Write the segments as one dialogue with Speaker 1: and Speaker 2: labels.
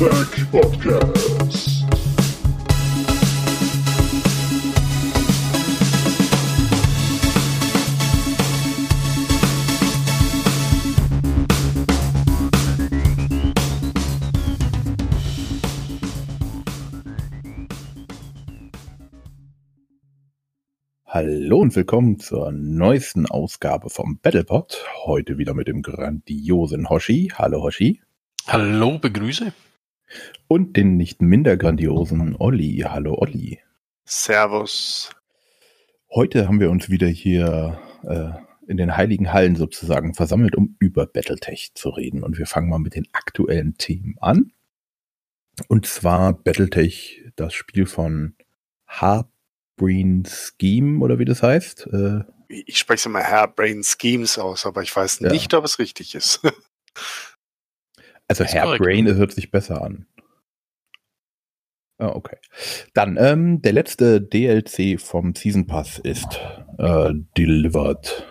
Speaker 1: Battletech Podcast.
Speaker 2: Hallo und willkommen zur neuesten Ausgabe vom Battlepod. Heute wieder mit dem grandiosen Hoshi. Hallo Hoshi.
Speaker 3: Hallo, begrüße.
Speaker 2: Und den nicht minder grandiosen Olli. Hallo Olli.
Speaker 4: Servus.
Speaker 2: Heute haben wir uns wieder hier äh, in den heiligen Hallen sozusagen versammelt, um über Battletech zu reden. Und wir fangen mal mit den aktuellen Themen an. Und zwar Battletech, das Spiel von Harp Brain Scheme oder wie das heißt. Äh,
Speaker 4: Ich spreche es immer Hairbrain Schemes aus, aber ich weiß
Speaker 2: Ja.
Speaker 4: nicht, ob es richtig ist.
Speaker 2: also Hairbrain das hört sich besser an. Ah, okay. Dann, ähm, der letzte DLC vom Season Pass ist äh, delivered.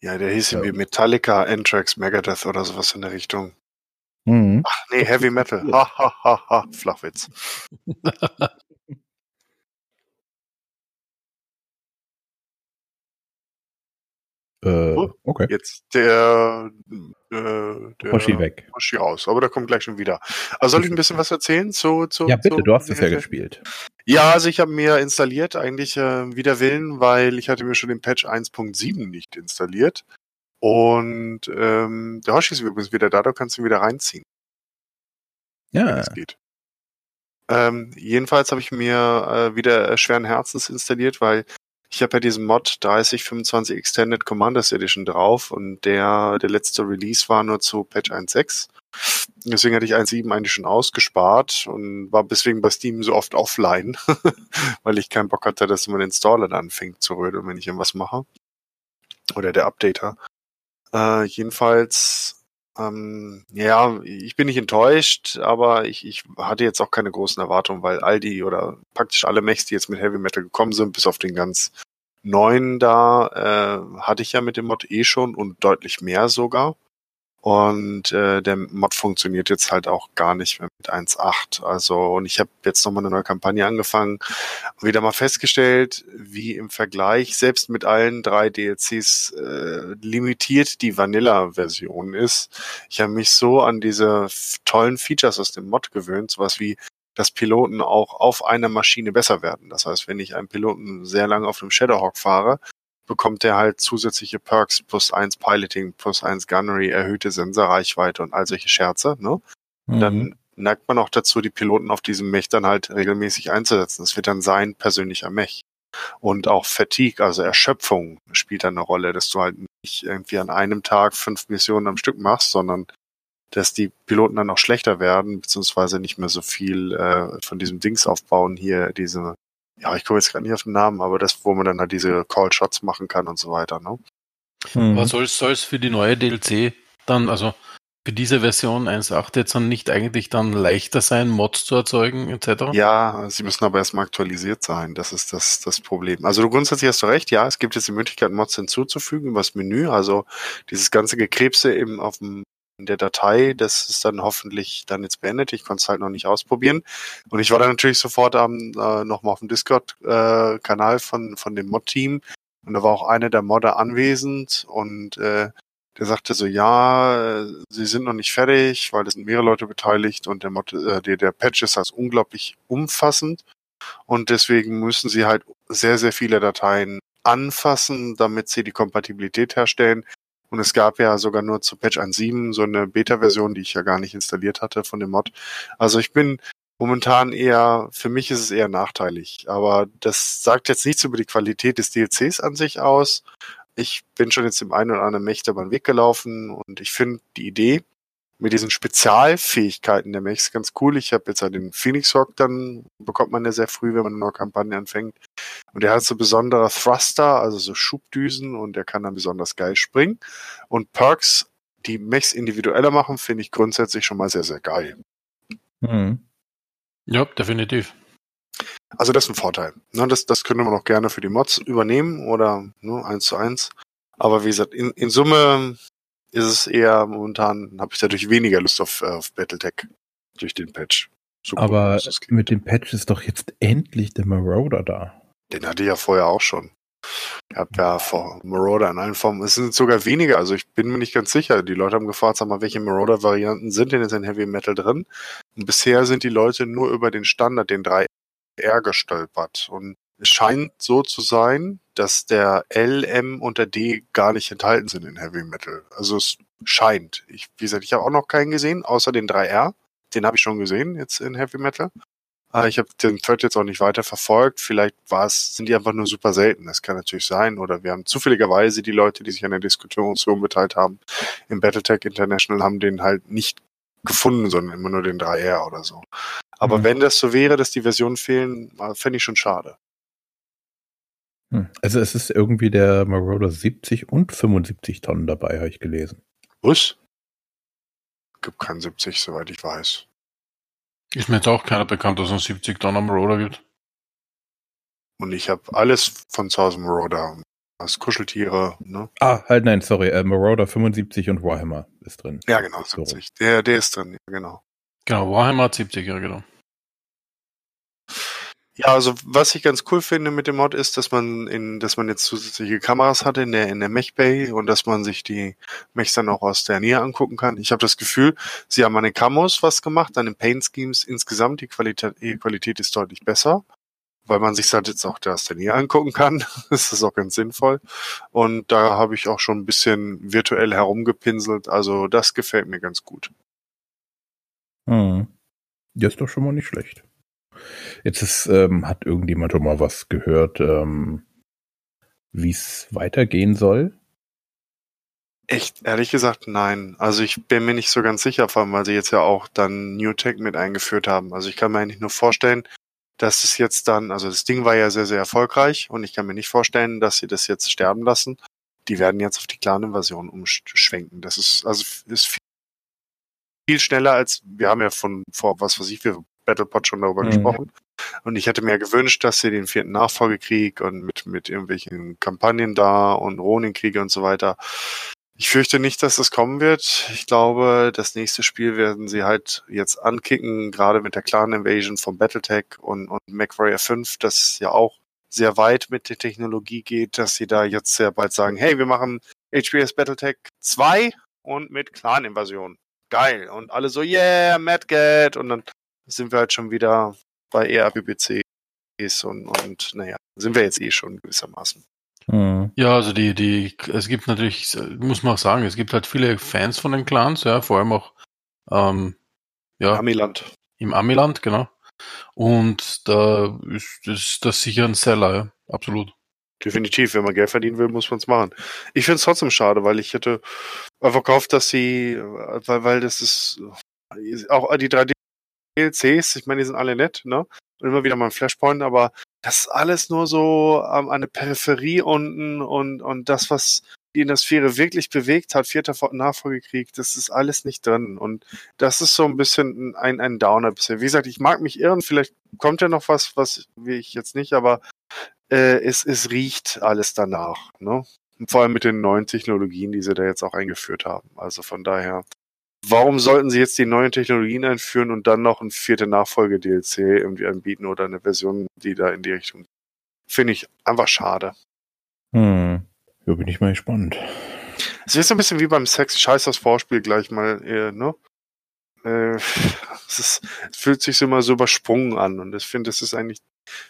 Speaker 4: ja, der hieß
Speaker 2: Ja.
Speaker 4: irgendwie Metallica, Anthrax, Megadeth oder sowas in der Richtung.
Speaker 2: Mhm.
Speaker 4: Ach nee, Heavy Metal. Ha, ha, ha, ha. Flachwitz.
Speaker 2: Äh,
Speaker 4: Oh.
Speaker 2: okay.
Speaker 4: Jetzt der, äh, der
Speaker 2: Hoshi weg.
Speaker 4: Hoshi raus, aber der kommt gleich schon wieder. Also soll ich ein bisschen was erzählen zu, zu
Speaker 2: Ja, bitte,
Speaker 4: zu,
Speaker 2: du hast es ja gespielt.
Speaker 4: Ja, also ich habe mir installiert, eigentlich äh, wider Willen, weil ich hatte mir schon den Patch 1.7 nicht installiert. Und ähm, der Hoshi ist übrigens wieder da, da kannst du ihn wieder reinziehen,
Speaker 2: Ja,
Speaker 4: es geht. Ähm, jedenfalls habe ich mir äh, wieder schweren Herzens installiert, weil ich habe ja diesen Mod 3025 Extended Commanders Edition drauf und der, der letzte Release war nur zu Patch 1.6. Deswegen hatte ich 1.7 eigentlich schon ausgespart und war deswegen bei Steam so oft offline, weil ich keinen Bock hatte, dass mein Installer dann anfängt zu rödeln, wenn ich irgendwas mache. Oder der Updater. Äh, jedenfalls, ähm, ja, ich bin nicht enttäuscht, aber ich, ich hatte jetzt auch keine großen Erwartungen, weil all die oder praktisch alle Mechs, die jetzt mit Heavy Metal gekommen sind, bis auf den ganz neuen da, äh, hatte ich ja mit dem Mod eh schon und deutlich mehr sogar. Und äh, der Mod funktioniert jetzt halt auch gar nicht mehr mit 1.8. Also, und ich habe jetzt nochmal eine neue Kampagne angefangen und wieder mal festgestellt, wie im Vergleich, selbst mit allen drei DLCs, äh, limitiert die Vanilla-Version ist. Ich habe mich so an diese tollen Features aus dem Mod gewöhnt, sowas wie dass Piloten auch auf einer Maschine besser werden. Das heißt, wenn ich einen Piloten sehr lange auf einem Shadowhawk fahre, bekommt er halt zusätzliche Perks, plus eins Piloting, plus eins Gunnery, erhöhte Sensorreichweite und all solche Scherze. Ne?
Speaker 2: Mhm.
Speaker 4: Dann neigt man auch dazu, die Piloten auf diesem Mech dann halt regelmäßig einzusetzen. Das wird dann sein persönlicher Mech. Und auch Fatigue, also Erschöpfung, spielt dann eine Rolle, dass du halt nicht irgendwie an einem Tag fünf Missionen am Stück machst, sondern dass die Piloten dann auch schlechter werden, beziehungsweise nicht mehr so viel äh, von diesem Dings aufbauen hier, diese, ja, ich komme jetzt gerade nicht auf den Namen, aber das, wo man dann halt diese Call-Shots machen kann und so weiter, ne?
Speaker 2: Mhm.
Speaker 3: Aber soll es für die neue DLC dann, also für diese Version 1.8 jetzt dann nicht eigentlich dann leichter sein, Mods zu erzeugen, etc.?
Speaker 4: Ja, sie müssen aber erstmal aktualisiert sein. Das ist das, das Problem. Also du grundsätzlich hast du recht, ja, es gibt jetzt die Möglichkeit, Mods hinzuzufügen über das Menü. Also dieses ganze Gekrebse eben auf dem in der Datei, das ist dann hoffentlich dann jetzt beendet. Ich konnte es halt noch nicht ausprobieren. Und ich war dann natürlich sofort am, äh, nochmal auf dem Discord-Kanal von, von dem Mod-Team. Und da war auch einer der Modder anwesend und äh, der sagte so, ja, äh, sie sind noch nicht fertig, weil es sind mehrere Leute beteiligt und der, Mod, äh, der, der Patch ist halt unglaublich umfassend und deswegen müssen sie halt sehr, sehr viele Dateien anfassen, damit sie die Kompatibilität herstellen. Und es gab ja sogar nur zu Patch 1.7 so eine Beta-Version, die ich ja gar nicht installiert hatte von dem Mod. Also ich bin momentan eher, für mich ist es eher nachteilig. Aber das sagt jetzt nichts über die Qualität des DLCs an sich aus. Ich bin schon jetzt im einen oder anderen über den Weg gelaufen und ich finde die Idee mit diesen Spezialfähigkeiten der Mechs ganz cool. Ich habe jetzt halt den Phoenix Hawk, dann bekommt man ja sehr früh, wenn man eine neue Kampagne anfängt. Und der hat so besondere Thruster, also so Schubdüsen und der kann dann besonders geil springen. Und Perks, die Mechs individueller machen, finde ich grundsätzlich schon mal sehr, sehr geil.
Speaker 2: Mhm.
Speaker 3: Ja, definitiv.
Speaker 4: Also das ist ein Vorteil. Ne, das, das können wir noch gerne für die Mods übernehmen oder nur eins zu eins. Aber wie gesagt, in, in Summe ist es eher momentan, habe ich dadurch weniger Lust auf, äh, auf Battletech durch den Patch.
Speaker 2: So Aber mit dem Patch ist doch jetzt endlich der Marauder da.
Speaker 4: Den hatte ich ja vorher auch schon. Ich habe ja vor Marauder in allen Formen. Es sind sogar weniger, also ich bin mir nicht ganz sicher. Die Leute haben gefragt, sag mal, welche Marauder-Varianten sind denn jetzt in Heavy Metal drin? Und bisher sind die Leute nur über den Standard, den 3R gestolpert. Und es scheint so zu sein, dass der L, M und der D gar nicht enthalten sind in Heavy Metal. Also es scheint. Ich, wie gesagt, ich habe auch noch keinen gesehen, außer den 3R. Den habe ich schon gesehen jetzt in Heavy Metal. Aber ich habe den Thread jetzt auch nicht weiter verfolgt. Vielleicht war es, sind die einfach nur super selten. Das kann natürlich sein. Oder wir haben zufälligerweise die Leute, die sich an der Diskussion beteiligt haben, im Battletech International, haben den halt nicht gefunden, sondern immer nur den 3R oder so. Aber mhm. wenn das so wäre, dass die Versionen fehlen, fände ich schon schade.
Speaker 2: Hm. Also es ist irgendwie der Marauder 70 und 75 Tonnen dabei, habe ich gelesen.
Speaker 4: Was? Gibt keinen 70, soweit ich weiß.
Speaker 3: Ist mir jetzt auch keiner bekannt, dass es einen 70 Tonnen Marauder gibt.
Speaker 4: Und ich habe alles von zu Hause Marauder. Das Kuscheltiere, ne?
Speaker 2: Ah, halt nein, sorry. Äh, Marauder 75 und Warhammer ist drin.
Speaker 4: Ja, genau, 70. Der, der ist drin, ja, genau.
Speaker 3: Genau, Warhammer 70, ja, genau.
Speaker 4: Ja, also was ich ganz cool finde mit dem Mod ist, dass man in, dass man jetzt zusätzliche Kameras hat in der in der Mech Bay und dass man sich die Mechs dann auch aus der Nähe angucken kann. Ich habe das Gefühl, sie haben an den Camos was gemacht, an den Paint Schemes insgesamt die Qualität, die Qualität ist deutlich besser, weil man sich halt jetzt auch aus der Nähe angucken kann. das ist auch ganz sinnvoll. Und da habe ich auch schon ein bisschen virtuell herumgepinselt. Also das gefällt mir ganz gut.
Speaker 2: Hm. Ja, ist doch schon mal nicht schlecht. Jetzt ist, ähm, hat irgendjemand schon mal was gehört, ähm, wie es weitergehen soll?
Speaker 4: Echt, ehrlich gesagt, nein. Also ich bin mir nicht so ganz sicher, vor allem, weil sie jetzt ja auch dann New Tech mit eingeführt haben. Also ich kann mir eigentlich nur vorstellen, dass es jetzt dann, also das Ding war ja sehr, sehr erfolgreich und ich kann mir nicht vorstellen, dass sie das jetzt sterben lassen. Die werden jetzt auf die Clan-Invasion umschwenken. Das ist, also ist viel, viel schneller als, wir haben ja von vor, was weiß ich, wir Battlepod schon darüber mhm. gesprochen. Und ich hätte mir gewünscht, dass sie den vierten Nachfolgekrieg und mit, mit irgendwelchen Kampagnen da und Ronin-Kriege und so weiter. Ich fürchte nicht, dass das kommen wird. Ich glaube, das nächste Spiel werden sie halt jetzt ankicken, gerade mit der Clan Invasion von Battletech und, und MacWarrior 5, das ja auch sehr weit mit der Technologie geht, dass sie da jetzt sehr bald sagen, hey, wir machen HBS Battletech 2 und mit Clan-Invasion. Geil. Und alle so, yeah, Madgat. Und dann sind wir halt schon wieder bei ERPPCs und, und naja, sind wir jetzt eh schon gewissermaßen.
Speaker 3: Mhm. Ja, also die, die, es gibt natürlich, muss man auch sagen, es gibt halt viele Fans von den Clans, ja, vor allem auch ähm, ja,
Speaker 4: Amiland.
Speaker 3: Im Amiland, genau. Und da ist das, das sicher ein Seller, ja, absolut.
Speaker 4: Definitiv, wenn man Geld verdienen will, muss man es machen. Ich finde es trotzdem schade, weil ich hätte einfach gehofft, dass sie, weil, weil das ist auch die 3D DLCs, ich meine, die sind alle nett, ne? Und immer wieder mal ein Flashpoint, aber das ist alles nur so ähm, eine Peripherie unten und, und das, was die in der Sphäre wirklich bewegt hat, vierter Nachfolgekrieg, das ist alles nicht drin. Und das ist so ein bisschen ein, ein Downer bisher. Wie gesagt, ich mag mich irren, vielleicht kommt ja noch was, was wie ich jetzt nicht, aber äh, es, es riecht alles danach. Ne? Vor allem mit den neuen Technologien, die sie da jetzt auch eingeführt haben. Also von daher, warum sollten sie jetzt die neuen Technologien einführen und dann noch ein vierte Nachfolge-DLC irgendwie anbieten oder eine Version, die da in die Richtung Finde ich einfach schade.
Speaker 2: Hm. Ja, bin ich mal gespannt.
Speaker 4: Es ist so ein bisschen wie beim Sex, scheiß das Vorspiel gleich mal, äh, ne? Äh, es, ist, es fühlt sich so immer so übersprungen an und ich finde, das ist eigentlich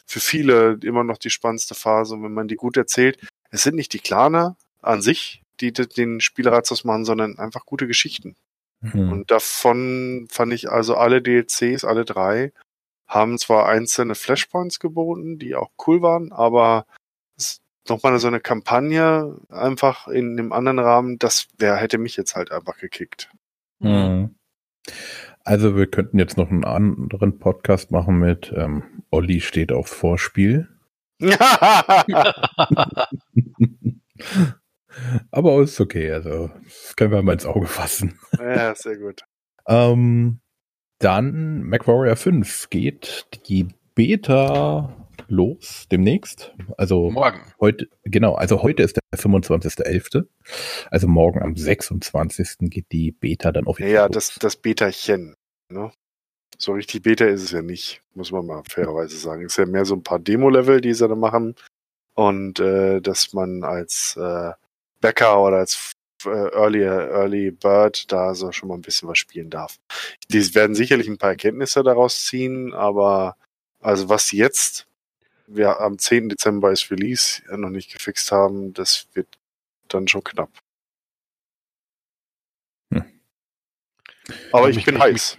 Speaker 4: für viele immer noch die spannendste Phase und wenn man die gut erzählt, es sind nicht die Klaner an sich, die den Spielreiz ausmachen, sondern einfach gute Geschichten. Mhm. Und davon fand ich also alle DLCs, alle drei, haben zwar einzelne Flashpoints geboten, die auch cool waren, aber nochmal so eine Kampagne einfach in einem anderen Rahmen, das wer hätte mich jetzt halt einfach gekickt.
Speaker 2: Mhm. Also wir könnten jetzt noch einen anderen Podcast machen mit ähm, Olli steht auf Vorspiel. Aber ist okay, also das können wir mal ins Auge fassen.
Speaker 4: Ja, sehr gut.
Speaker 2: ähm, dann MacWarrior 5 geht die Beta los demnächst. Also
Speaker 3: Morgen.
Speaker 2: heute, genau, also heute ist der 25.11. Also morgen am 26. geht die Beta dann offiziell
Speaker 4: Ja,
Speaker 2: los.
Speaker 4: das, das Betachen. Ne? So richtig Beta ist es ja nicht, muss man mal fairerweise sagen. Es ist ja mehr so ein paar Demo-Level, die sie da machen. Und äh, dass man als äh, Bäcker oder als äh, Early, Early Bird da so schon mal ein bisschen was spielen darf. Die werden sicherlich ein paar Erkenntnisse daraus ziehen, aber also was jetzt wir am 10. Dezember ist Release noch nicht gefixt haben, das wird dann schon knapp.
Speaker 2: Hm.
Speaker 4: Aber ich
Speaker 3: mich-
Speaker 4: bin
Speaker 3: mich-
Speaker 4: heiß.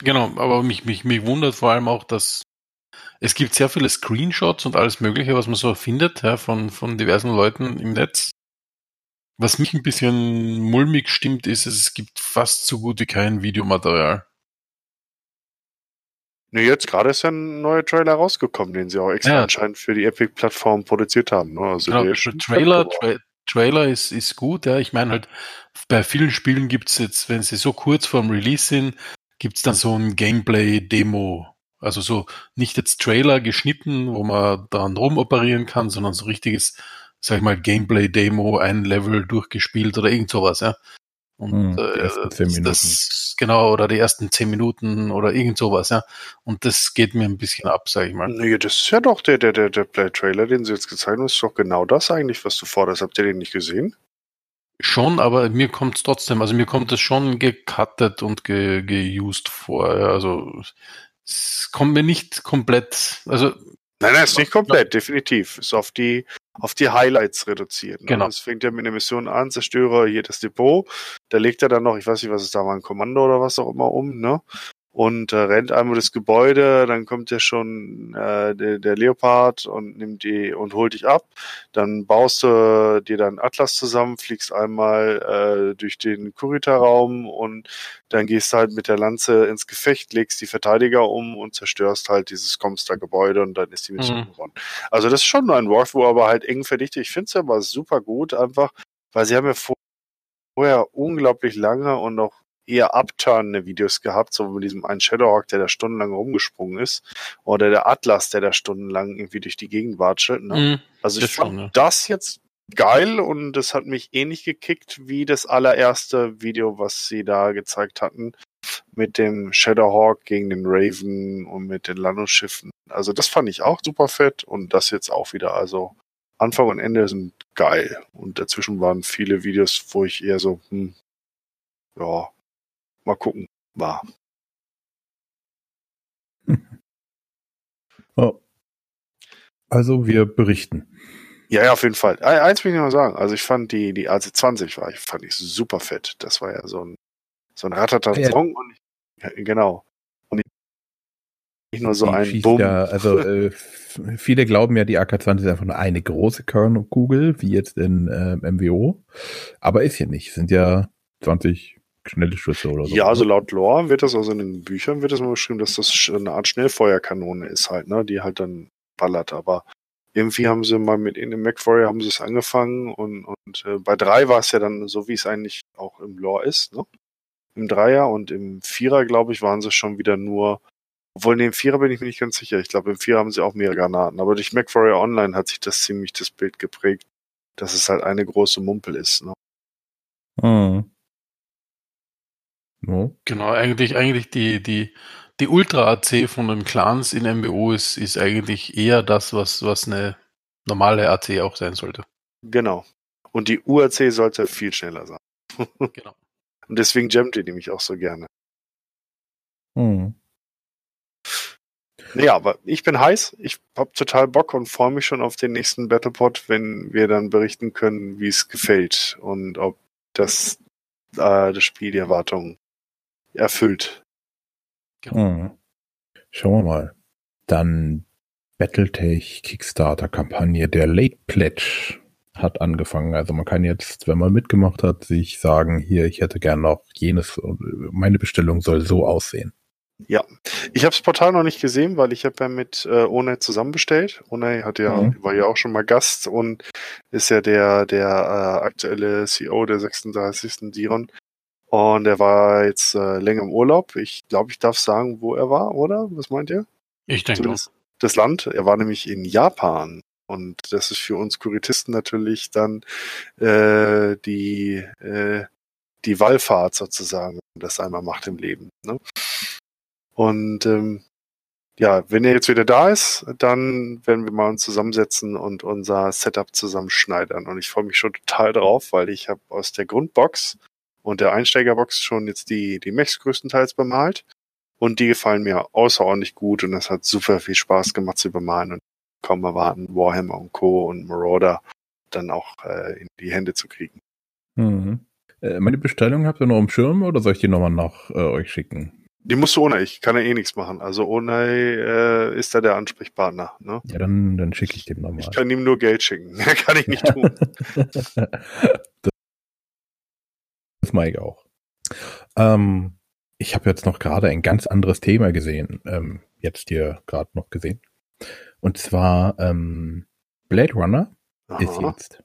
Speaker 3: Genau, aber mich, mich, mich wundert vor allem auch, dass es gibt sehr viele Screenshots und alles Mögliche, was man so findet, ja, von, von diversen Leuten im Netz. Was mich ein bisschen mulmig stimmt, ist, es gibt fast so gut wie kein Videomaterial.
Speaker 4: Nee, jetzt gerade ist ja ein neuer Trailer rausgekommen, den sie auch extra
Speaker 3: Ja.
Speaker 4: anscheinend für die Epic-Plattform produziert haben. Ne? Also
Speaker 3: Genau, Trailer. Tra Trailer ist, ist gut, ja. Ich meine halt, bei vielen Spielen gibt's jetzt, wenn sie so kurz vorm Release sind, gibt's dann so ein Gameplay-Demo. Also so nicht jetzt Trailer geschnitten, wo man dran rumoperieren kann, sondern so richtiges, sag ich mal, Gameplay-Demo, ein Level durchgespielt oder irgend sowas, ja. Und
Speaker 2: Hm, die
Speaker 3: äh,
Speaker 2: ersten zehn Minuten.
Speaker 3: das, genau, oder die ersten zehn Minuten oder irgend sowas, ja. Und das geht mir ein bisschen ab, sag ich mal.
Speaker 4: Nee, das ist ja doch der, der, der, der Play-Trailer, den sie jetzt gezeigt haben, ist doch genau das eigentlich, was du forderst. Habt ihr den nicht gesehen?
Speaker 3: Schon, aber mir kommt es trotzdem, also mir kommt es schon gecuttet und ge, geused vor. Ja, also es kommt mir nicht komplett, also
Speaker 4: Nein, nein, ist nicht komplett, definitiv. Ist auf die, auf die Highlights reduziert. Ne?
Speaker 3: Genau.
Speaker 4: Es fängt ja mit einer Mission an, zerstöre hier das Depot. Da legt er dann noch, ich weiß nicht, was es da war, ein Kommando oder was auch immer um, ne? Und äh, rennt einmal das Gebäude, dann kommt ja schon äh, der, der Leopard und nimmt die und holt dich ab. Dann baust du dir dann Atlas zusammen, fliegst einmal äh, durch den Kurita-Raum und dann gehst du halt mit der Lanze ins Gefecht, legst die Verteidiger um und zerstörst halt dieses Comstar-Gebäude und dann ist die Mission
Speaker 3: Mhm.
Speaker 4: gewonnen. Also das ist schon ein Walkthrough, aber halt eng verdichtet. Ich finde es aber super gut, einfach, weil sie haben ja vor- vorher unglaublich lange und auch eher abturnende Videos gehabt, so mit diesem einen Shadowhawk, der da stundenlang rumgesprungen ist, oder der Atlas, der da stundenlang irgendwie durch die Gegend watschelt. Ne?
Speaker 3: mh,
Speaker 4: Also ich fand
Speaker 3: schon, ja.
Speaker 4: das jetzt geil und das hat mich ähnlich gekickt wie das allererste Video, was sie da gezeigt hatten mit dem Shadowhawk gegen den Raven und mit den Landungsschiffen. Also das fand ich auch super fett und das jetzt auch wieder. Also Anfang und Ende sind geil und dazwischen waren viele Videos, wo ich eher so, hm, ja, mal gucken, war.
Speaker 2: Oh. Also wir berichten.
Speaker 4: Ja, ja, auf jeden Fall. Ein- Eins will ich noch sagen. Also ich fand die, die AC20 war, ich fand ich super fett. Das war ja so ein, so ein ratata
Speaker 2: Ja.
Speaker 4: Song und ich, ja, genau. Und nicht nur so
Speaker 2: Die
Speaker 4: ein Bumm.
Speaker 2: Ja, also äh, viele glauben ja, die AK-20 ist einfach nur eine große Kernkugel, wie jetzt in äh, MWO. Aber ist ja nicht. Es sind ja 20 schnelle Schüsse oder so.
Speaker 4: Ja, also laut Lore wird das, also in den Büchern wird das mal beschrieben, dass das eine Art Schnellfeuerkanone ist halt, ne, die halt dann ballert. Aber irgendwie haben sie mal mit in dem MacWarrior haben sie es angefangen und, und äh, bei drei war es ja dann so, wie es eigentlich auch im Lore ist, ne? Im Dreier und im Vierer, glaube ich, waren sie schon wieder nur, obwohl in dem Vierer bin ich mir nicht ganz sicher. Ich glaube, im Vierer haben sie auch mehrere Granaten. Aber durch MacWarrior Online hat sich das ziemlich das Bild geprägt, dass es halt eine große Mumpel ist, ne?
Speaker 2: Mhm. No.
Speaker 3: Genau, eigentlich, eigentlich die, die, die Ultra-AC von den Clans in MBO ist, ist eigentlich eher das, was, was eine normale AC auch sein sollte.
Speaker 4: Genau. Und die UAC sollte viel schneller sein.
Speaker 3: Genau.
Speaker 4: Und deswegen jammt ihr nämlich auch so gerne.
Speaker 2: Mhm.
Speaker 4: Ja, aber ich bin heiß. Ich hab total Bock und freue mich schon auf den nächsten Battlepod, wenn wir dann berichten können, wie es gefällt und ob das, äh, das Spiel die Erwartungen erfüllt.
Speaker 2: Mhm. Schauen wir mal. Dann Battletech Kickstarter-Kampagne. Der Late Pledge hat angefangen. Also man kann jetzt, wenn man mitgemacht hat, sich sagen, hier, ich hätte gern noch jenes, meine Bestellung soll so aussehen.
Speaker 4: Ich habe das Portal noch nicht gesehen, weil ich habe ja mit äh, One zusammen bestellt. One hat ja,
Speaker 2: Mhm.
Speaker 4: war ja auch schon mal Gast und ist ja der, der äh, aktuelle CEO der 36. Diron. Und er war jetzt äh, länger im Urlaub. Ich glaube, ich darf sagen, wo er war, oder? Was meint ihr?
Speaker 3: Ich denke.
Speaker 4: Zumindest, das Land. Er war nämlich in Japan. Und das ist für uns Kuritisten natürlich dann äh, die, äh, die Wallfahrt sozusagen, wenn man das einmal macht im Leben. Ne? Und ähm, ja, wenn er jetzt wieder da ist, dann werden wir mal uns zusammensetzen und unser Setup zusammenschneidern. Und ich freue mich schon total drauf, weil ich habe aus der Grundbox und der Einsteigerbox schon jetzt die, die Mechs größtenteils bemalt. Und die gefallen mir außerordentlich gut und es hat super viel Spaß gemacht zu bemalen und kaum erwarten, Warhammer und Co. und Marauder dann auch äh, in die Hände zu kriegen.
Speaker 2: Mhm. Äh, meine Bestellung habt ihr noch im Schirm oder soll ich die nochmal nach äh, euch schicken?
Speaker 4: Die musst du ohne, ich kann ja eh nichts machen. Also ohne äh, ist da der Ansprechpartner. Ne?
Speaker 2: Ja, dann, dann schicke ich dem nochmal.
Speaker 4: Ich kann ihm nur Geld schicken. Mehr kann ich nicht tun.
Speaker 2: das, mache ich auch. Ähm, ich habe jetzt noch gerade ein ganz anderes Thema gesehen. Ähm, jetzt hier gerade noch gesehen. Und zwar ähm, Blade Runner
Speaker 4: Aha.
Speaker 2: ist jetzt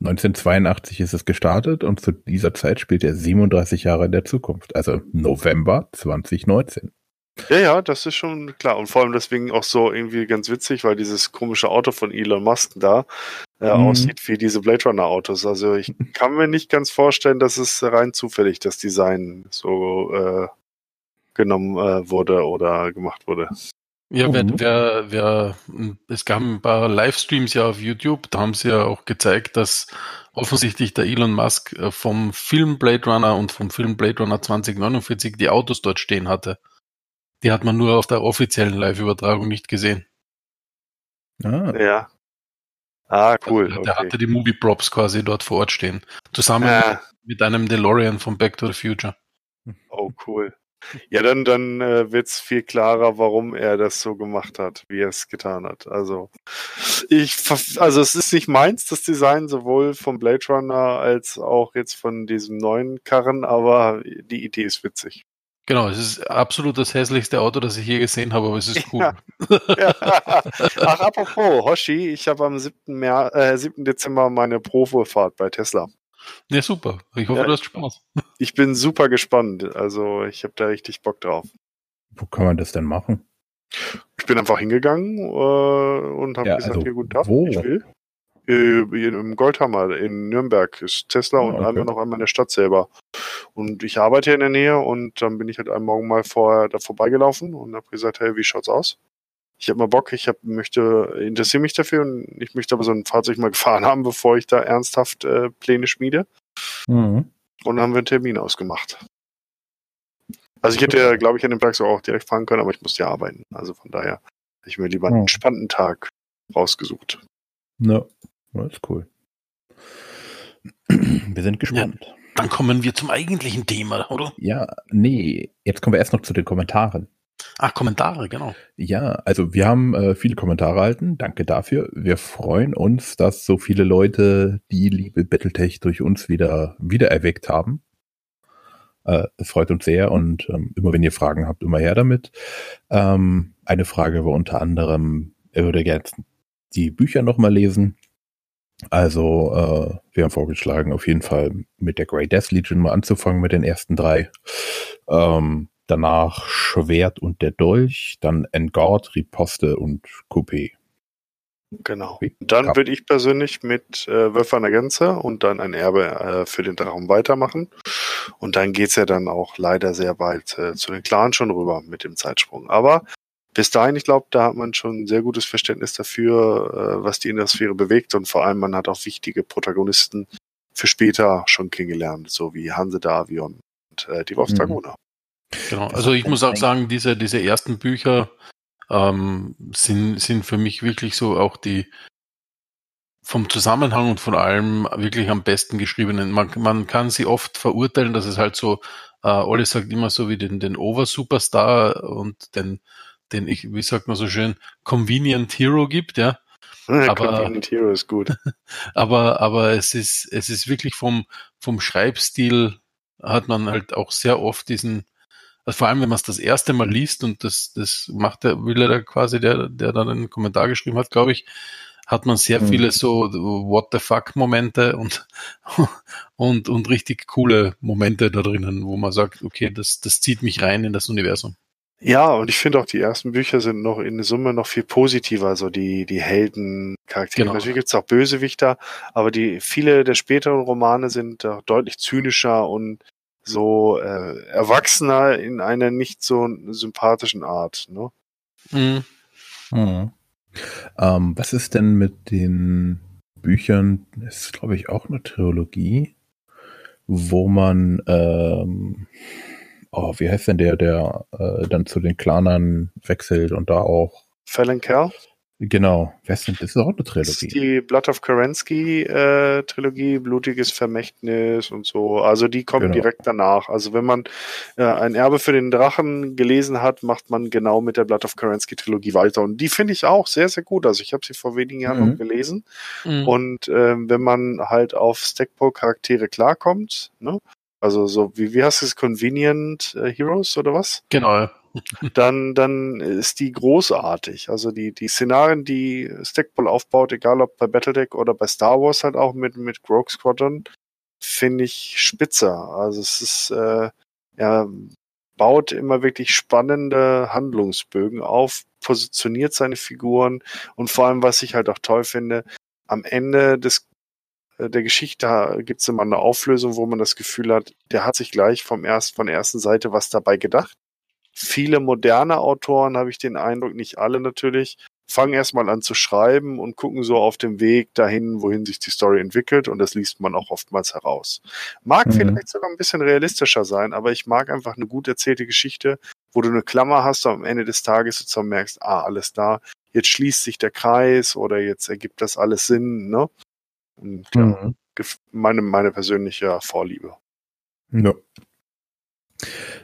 Speaker 2: 1982 ist es gestartet und zu dieser Zeit spielt er 37 Jahre in der Zukunft, also November 2019.
Speaker 4: Ja, ja, das ist schon klar. Und vor allem deswegen auch so irgendwie ganz witzig, weil dieses komische Auto von Elon Musk da äh,
Speaker 2: Mhm.
Speaker 4: aussieht wie diese Blade Runner Autos. Also ich kann mir nicht ganz vorstellen, dass es rein zufällig das Design so äh, genommen äh, wurde oder gemacht wurde.
Speaker 3: Ja, wer,
Speaker 2: Mhm.
Speaker 3: wer, wer, es gab ein paar Livestreams ja auf YouTube, da haben sie ja auch gezeigt, dass offensichtlich der Elon Musk äh, vom Film Blade Runner und vom Film Blade Runner 2049 die Autos dort stehen hatte. Die hat man nur auf der offiziellen Live-Übertragung nicht gesehen.
Speaker 2: Ah,
Speaker 4: Ja. Ah, cool.
Speaker 3: Also, Der
Speaker 4: Okay.
Speaker 3: hatte die Movie Props quasi dort vor Ort stehen. Zusammen
Speaker 4: Ah,
Speaker 3: mit einem DeLorean von Back to the Future.
Speaker 4: oh, cool. Ja, dann, dann äh, wird's viel klarer, warum er das so gemacht hat, wie er es getan hat. Also, ich, also es ist nicht meins, das Design, sowohl vom Blade Runner als auch jetzt von diesem neuen Karren, aber die Idee ist witzig.
Speaker 3: Genau, es ist absolut das hässlichste Auto, das ich je gesehen habe, aber es ist cool.
Speaker 4: Ja. Ja. Ach, apropos, Hoshi, ich habe am 7. Mär, äh, 7. Dezember meine Probefahrt bei Tesla.
Speaker 3: Ja, super. Ich hoffe,
Speaker 4: Ja.
Speaker 3: du hast Spaß.
Speaker 4: Ich bin super gespannt. Also, ich habe da richtig Bock drauf.
Speaker 2: wo kann man das denn machen?
Speaker 4: Ich bin einfach hingegangen äh, und habe
Speaker 2: Ja,
Speaker 4: gesagt,
Speaker 2: also
Speaker 4: hier guten Tag,
Speaker 2: wo?
Speaker 4: ich will. Äh, Im Goldhammer in Nürnberg ist Tesla
Speaker 2: Ah,
Speaker 4: und
Speaker 2: okay.
Speaker 4: einmal noch einmal in der Stadt selber. Und ich arbeite hier in der Nähe und dann bin ich halt einen Morgen mal vorher da vorbeigelaufen und habe gesagt, hey, wie schaut's aus? Ich habe mal Bock, ich hab, möchte, interessiere mich dafür und ich möchte aber so ein Fahrzeug mal gefahren haben, bevor ich da ernsthaft äh, Pläne schmiede.
Speaker 2: Mhm.
Speaker 4: Und dann haben wir einen Termin ausgemacht. Also ich hätte ja, glaube ich, an dem Tag so auch direkt fahren können, aber ich musste ja arbeiten. Also von daher habe ich mir lieber einen
Speaker 2: Oh.
Speaker 4: entspannten Tag rausgesucht.
Speaker 2: Ja, das ist cool. Wir sind gespannt.
Speaker 3: Dann kommen wir zum eigentlichen Thema, oder?
Speaker 2: Ja, nee, jetzt kommen wir erst noch zu den Kommentaren.
Speaker 3: Ach, Kommentare, genau.
Speaker 2: Ja, also wir haben äh, viele Kommentare erhalten. Danke dafür. Wir freuen uns, dass so viele Leute die liebe Battletech durch uns wieder wiedererweckt haben. Äh, es freut uns sehr und ähm, immer wenn ihr Fragen habt, immer her damit. Ähm, eine Frage war unter anderem, er würde gerne die Bücher nochmal lesen. Also äh, wir haben vorgeschlagen, auf jeden Fall mit der Grey Death Legion mal anzufangen mit den ersten drei. Ähm, danach Schwert und der Dolch, dann Engard, Riposte und Coupé.
Speaker 4: Genau. Dann würde ich persönlich mit äh, Wölfe an der Grenze und dann ein Erbe äh, für den Drachen weitermachen. Und dann geht's ja dann auch leider sehr bald äh, zu den Clans schon rüber mit dem Zeitsprung. Aber bis dahin, ich glaube, da hat man schon ein sehr gutes Verständnis dafür, äh, was die Innersphäre bewegt. Und vor allem, man hat auch wichtige Protagonisten für später schon kennengelernt, so wie Hanse Davion und äh, die Wolfsdragoner.
Speaker 3: Genau.
Speaker 2: Das
Speaker 3: Also ich muss auch sagen, diese, diese ersten Bücher ähm, sind, sind für mich wirklich so auch die vom Zusammenhang und von allem wirklich am besten geschriebenen. Man, man kann sie oft verurteilen, dass es halt so, äh, Olli sagt immer so wie den, den Over-Superstar und den, den ich, wie sagt man so schön, Convenient Hero gibt, ja. Aber-
Speaker 4: Convenient Hero ist gut.
Speaker 3: aber, aber es ist, es ist wirklich vom, vom Schreibstil hat man halt auch sehr oft diesen, also vor allem wenn man es das erste Mal liest und das, das macht der Wille da quasi, der, der dann einen Kommentar geschrieben hat, glaube ich, hat man sehr
Speaker 2: Mhm.
Speaker 3: viele so What the fuck Momente und, und, und richtig coole Momente da drinnen, wo man sagt, okay, das, das zieht mich rein in das Universum.
Speaker 4: Ja, und ich finde auch, die ersten Bücher sind noch in Summe noch viel positiver, also die, die Heldencharaktere.
Speaker 3: Genau.
Speaker 4: Natürlich gibt's auch Bösewichter, aber die viele der späteren Romane sind auch deutlich zynischer und so äh, erwachsener in einer nicht so sympathischen Art. Ne?
Speaker 3: Mhm.
Speaker 2: Hm. Ähm, was ist denn mit den Büchern? Das ist, glaube ich, auch eine Trilogie, wo man, ähm, oh, wie heißt denn der, der äh, dann zu den Clanern wechselt und da auch,
Speaker 4: Fallon Kerr.
Speaker 2: genau, wer ist denn, das ist auch eine
Speaker 4: Das ist
Speaker 2: Trilogie.
Speaker 4: die Blood of Kerensky äh, Trilogie, Blutiges Vermächtnis und so. Also die kommt
Speaker 2: Genau.
Speaker 4: direkt danach. Also wenn man äh, ein Erbe für den Drachen gelesen hat, macht man genau mit der Blood of Kerensky Trilogie weiter. Und die finde ich auch sehr, sehr gut. Also ich habe sie vor wenigen Jahren
Speaker 2: Mhm.
Speaker 4: noch gelesen.
Speaker 3: Mhm.
Speaker 4: Und ähm, wenn man halt auf Stackpole-Charaktere klarkommt, ne? Also so, wie, wie heißt es, Convenient äh, Heroes oder was?
Speaker 3: Genau.
Speaker 4: dann, dann ist die großartig. Also die, die Szenarien, die Stackpole aufbaut, egal ob bei Battletech oder bei Star Wars halt auch mit, mit Rogue Squadron, finde ich spitze. Also es ist, äh, er baut immer wirklich spannende Handlungsbögen auf, positioniert seine Figuren und vor allem, was ich halt auch toll finde, am Ende des der Geschichte gibt es immer eine Auflösung, wo man das Gefühl hat, der hat sich gleich vom erst, von der ersten Seite was dabei gedacht viele moderne Autoren, habe ich den Eindruck, nicht alle natürlich, fangen erstmal an zu schreiben und gucken so auf dem Weg dahin, wohin sich die Story entwickelt und das liest man auch oftmals heraus. Mag
Speaker 2: Mhm.
Speaker 4: vielleicht sogar ein bisschen realistischer sein, aber ich mag einfach eine gut erzählte Geschichte, wo du eine Klammer hast und am Ende des Tages sozusagen merkst, ah, alles da, jetzt schließt sich der Kreis oder jetzt ergibt das alles Sinn, ne? Und ja,
Speaker 2: Mhm.
Speaker 4: meine, meine persönliche Vorliebe.
Speaker 2: Ja.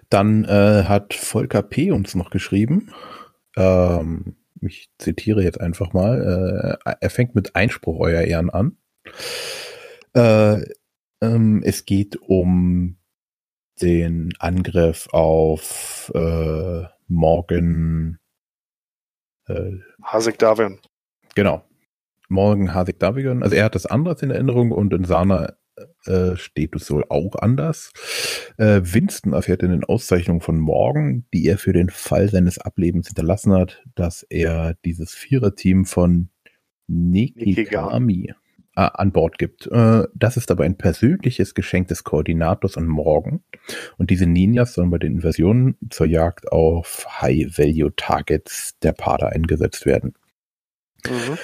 Speaker 2: Dann äh, hat Volker P. uns noch geschrieben. Ähm, ich zitiere jetzt einfach mal. Äh, er fängt mit Einspruch, Euer Ehren an. Äh, ähm, es geht um den Angriff auf äh, Morgan. Äh,
Speaker 4: Hasek Davian.
Speaker 2: Genau. Morgan Hasek Davigan. Also er hat das anders in Erinnerung und in seiner äh, steht es wohl auch anders. Äh, Winston erfährt in den Auszeichnungen von Morgan, die er für den Fall seines Ablebens hinterlassen hat, dass er dieses Viererteam von Nekigami äh, an Bord gibt. Äh, das ist aber ein persönliches Geschenk des Koordinators an Morgan. Und diese Ninjas sollen bei den Invasionen zur Jagd auf High-Value-Targets der Pader eingesetzt werden.
Speaker 4: Mhm.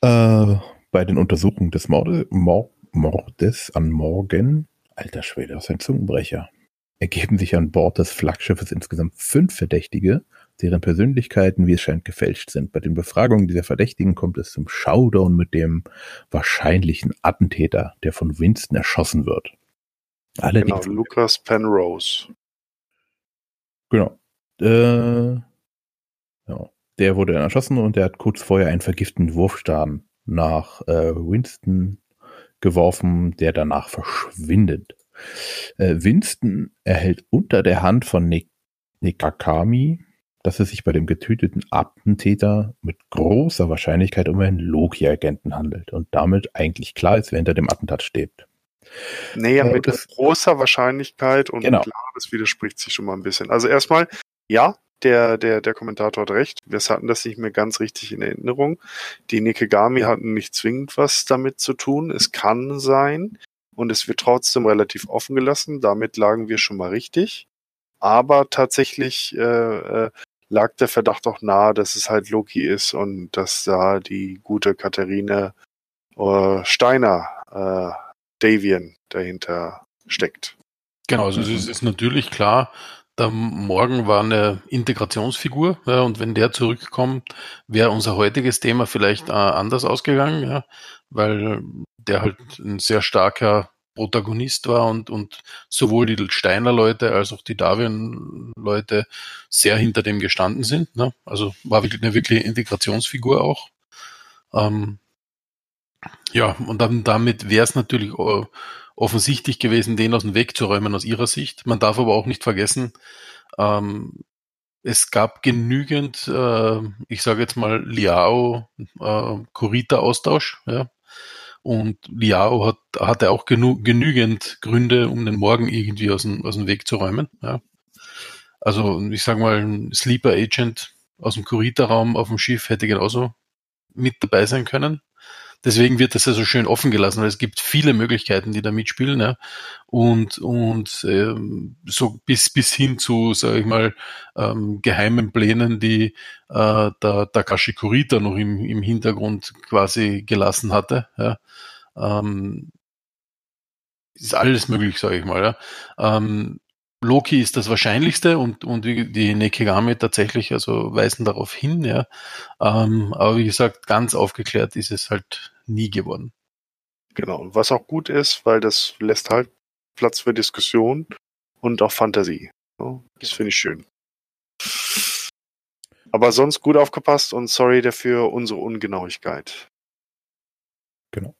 Speaker 2: Äh, bei den Untersuchungen des Morde, Mor Mordes an Morgan, alter Schwede, ist ein Zungenbrecher, ergeben sich an Bord des Flaggschiffes insgesamt fünf Verdächtige, deren Persönlichkeiten, wie es scheint, gefälscht sind. Bei den Befragungen dieser Verdächtigen kommt es zum Showdown mit dem wahrscheinlichen Attentäter, der von Winston erschossen wird.
Speaker 4: Genau,
Speaker 2: Allerdings,
Speaker 4: Lucas Penrose.
Speaker 2: genau. Äh, ja. Der wurde dann erschossen und der hat kurz vorher einen vergifteten Wurfstab nach äh, Winston geworfen, der danach verschwindet. Äh, Winston erhält unter der Hand von Nik Nikakami, dass es sich bei dem getöteten Attentäter mit großer Wahrscheinlichkeit um einen Loki-Agenten handelt und damit eigentlich klar ist, wer hinter dem Attentat steht.
Speaker 4: Nee,
Speaker 2: Äh,
Speaker 4: mit
Speaker 2: das-
Speaker 4: großer Wahrscheinlichkeit und
Speaker 2: Genau.
Speaker 4: klar, das widerspricht sich schon mal ein bisschen. Also erstmal, ja, der, der, der Kommentator hat recht. Wir hatten das nicht mehr ganz richtig in Erinnerung. Die Nikigami hatten nicht zwingend was damit zu tun. Es kann sein und es wird trotzdem relativ offen gelassen. Damit lagen wir schon mal richtig. Aber tatsächlich äh, äh, lag der Verdacht auch nahe, dass es halt Loki ist und dass da die gute Katharine äh, Steiner äh, Davian dahinter steckt.
Speaker 3: Genau, also es ist, ist natürlich klar, der Morgen war eine Integrationsfigur ja, und wenn der zurückkommt, wäre unser heutiges Thema vielleicht äh, anders ausgegangen, ja, weil der halt ein sehr starker Protagonist war und, und sowohl die Steiner Leute als auch die Davian Leute sehr hinter dem gestanden sind. Ne? Also war wirklich eine wirkliche Integrationsfigur auch. Ähm, ja, und dann damit wäre es natürlich äh, offensichtlich gewesen, den aus dem Weg zu räumen aus ihrer Sicht. Man darf aber auch nicht vergessen, ähm, es gab genügend, äh, ich sage jetzt mal, Liao-Kurita-Austausch. ja. Und Liao hat, hatte auch genü genügend Gründe, um den Morgen irgendwie aus dem, aus dem Weg zu räumen. Ja. Also ich sage mal, ein Sleeper Agent aus dem Kurita-Raum auf dem Schiff hätte genauso mit dabei sein können. Deswegen wird das ja so schön offen gelassen, weil es gibt viele Möglichkeiten, die da mitspielen, ja. Und, und ähm, so bis, bis hin zu, sage ich mal, ähm, geheimen Plänen, die äh, der Takashi Kurita noch im, im Hintergrund quasi gelassen hatte. Ja. Ähm, ist alles möglich, sage ich mal. Ja. Ähm, Loki ist das Wahrscheinlichste und, und die Nekigami tatsächlich also weisen darauf hin, ja. Ähm, aber wie gesagt, ganz aufgeklärt ist es halt nie geworden.
Speaker 4: Genau. Und was auch gut ist, weil das lässt halt Platz für Diskussion und auch Fantasie. Ja, das finde ich schön. Aber sonst gut aufgepasst und sorry dafür unsere Ungenauigkeit.
Speaker 2: Genau.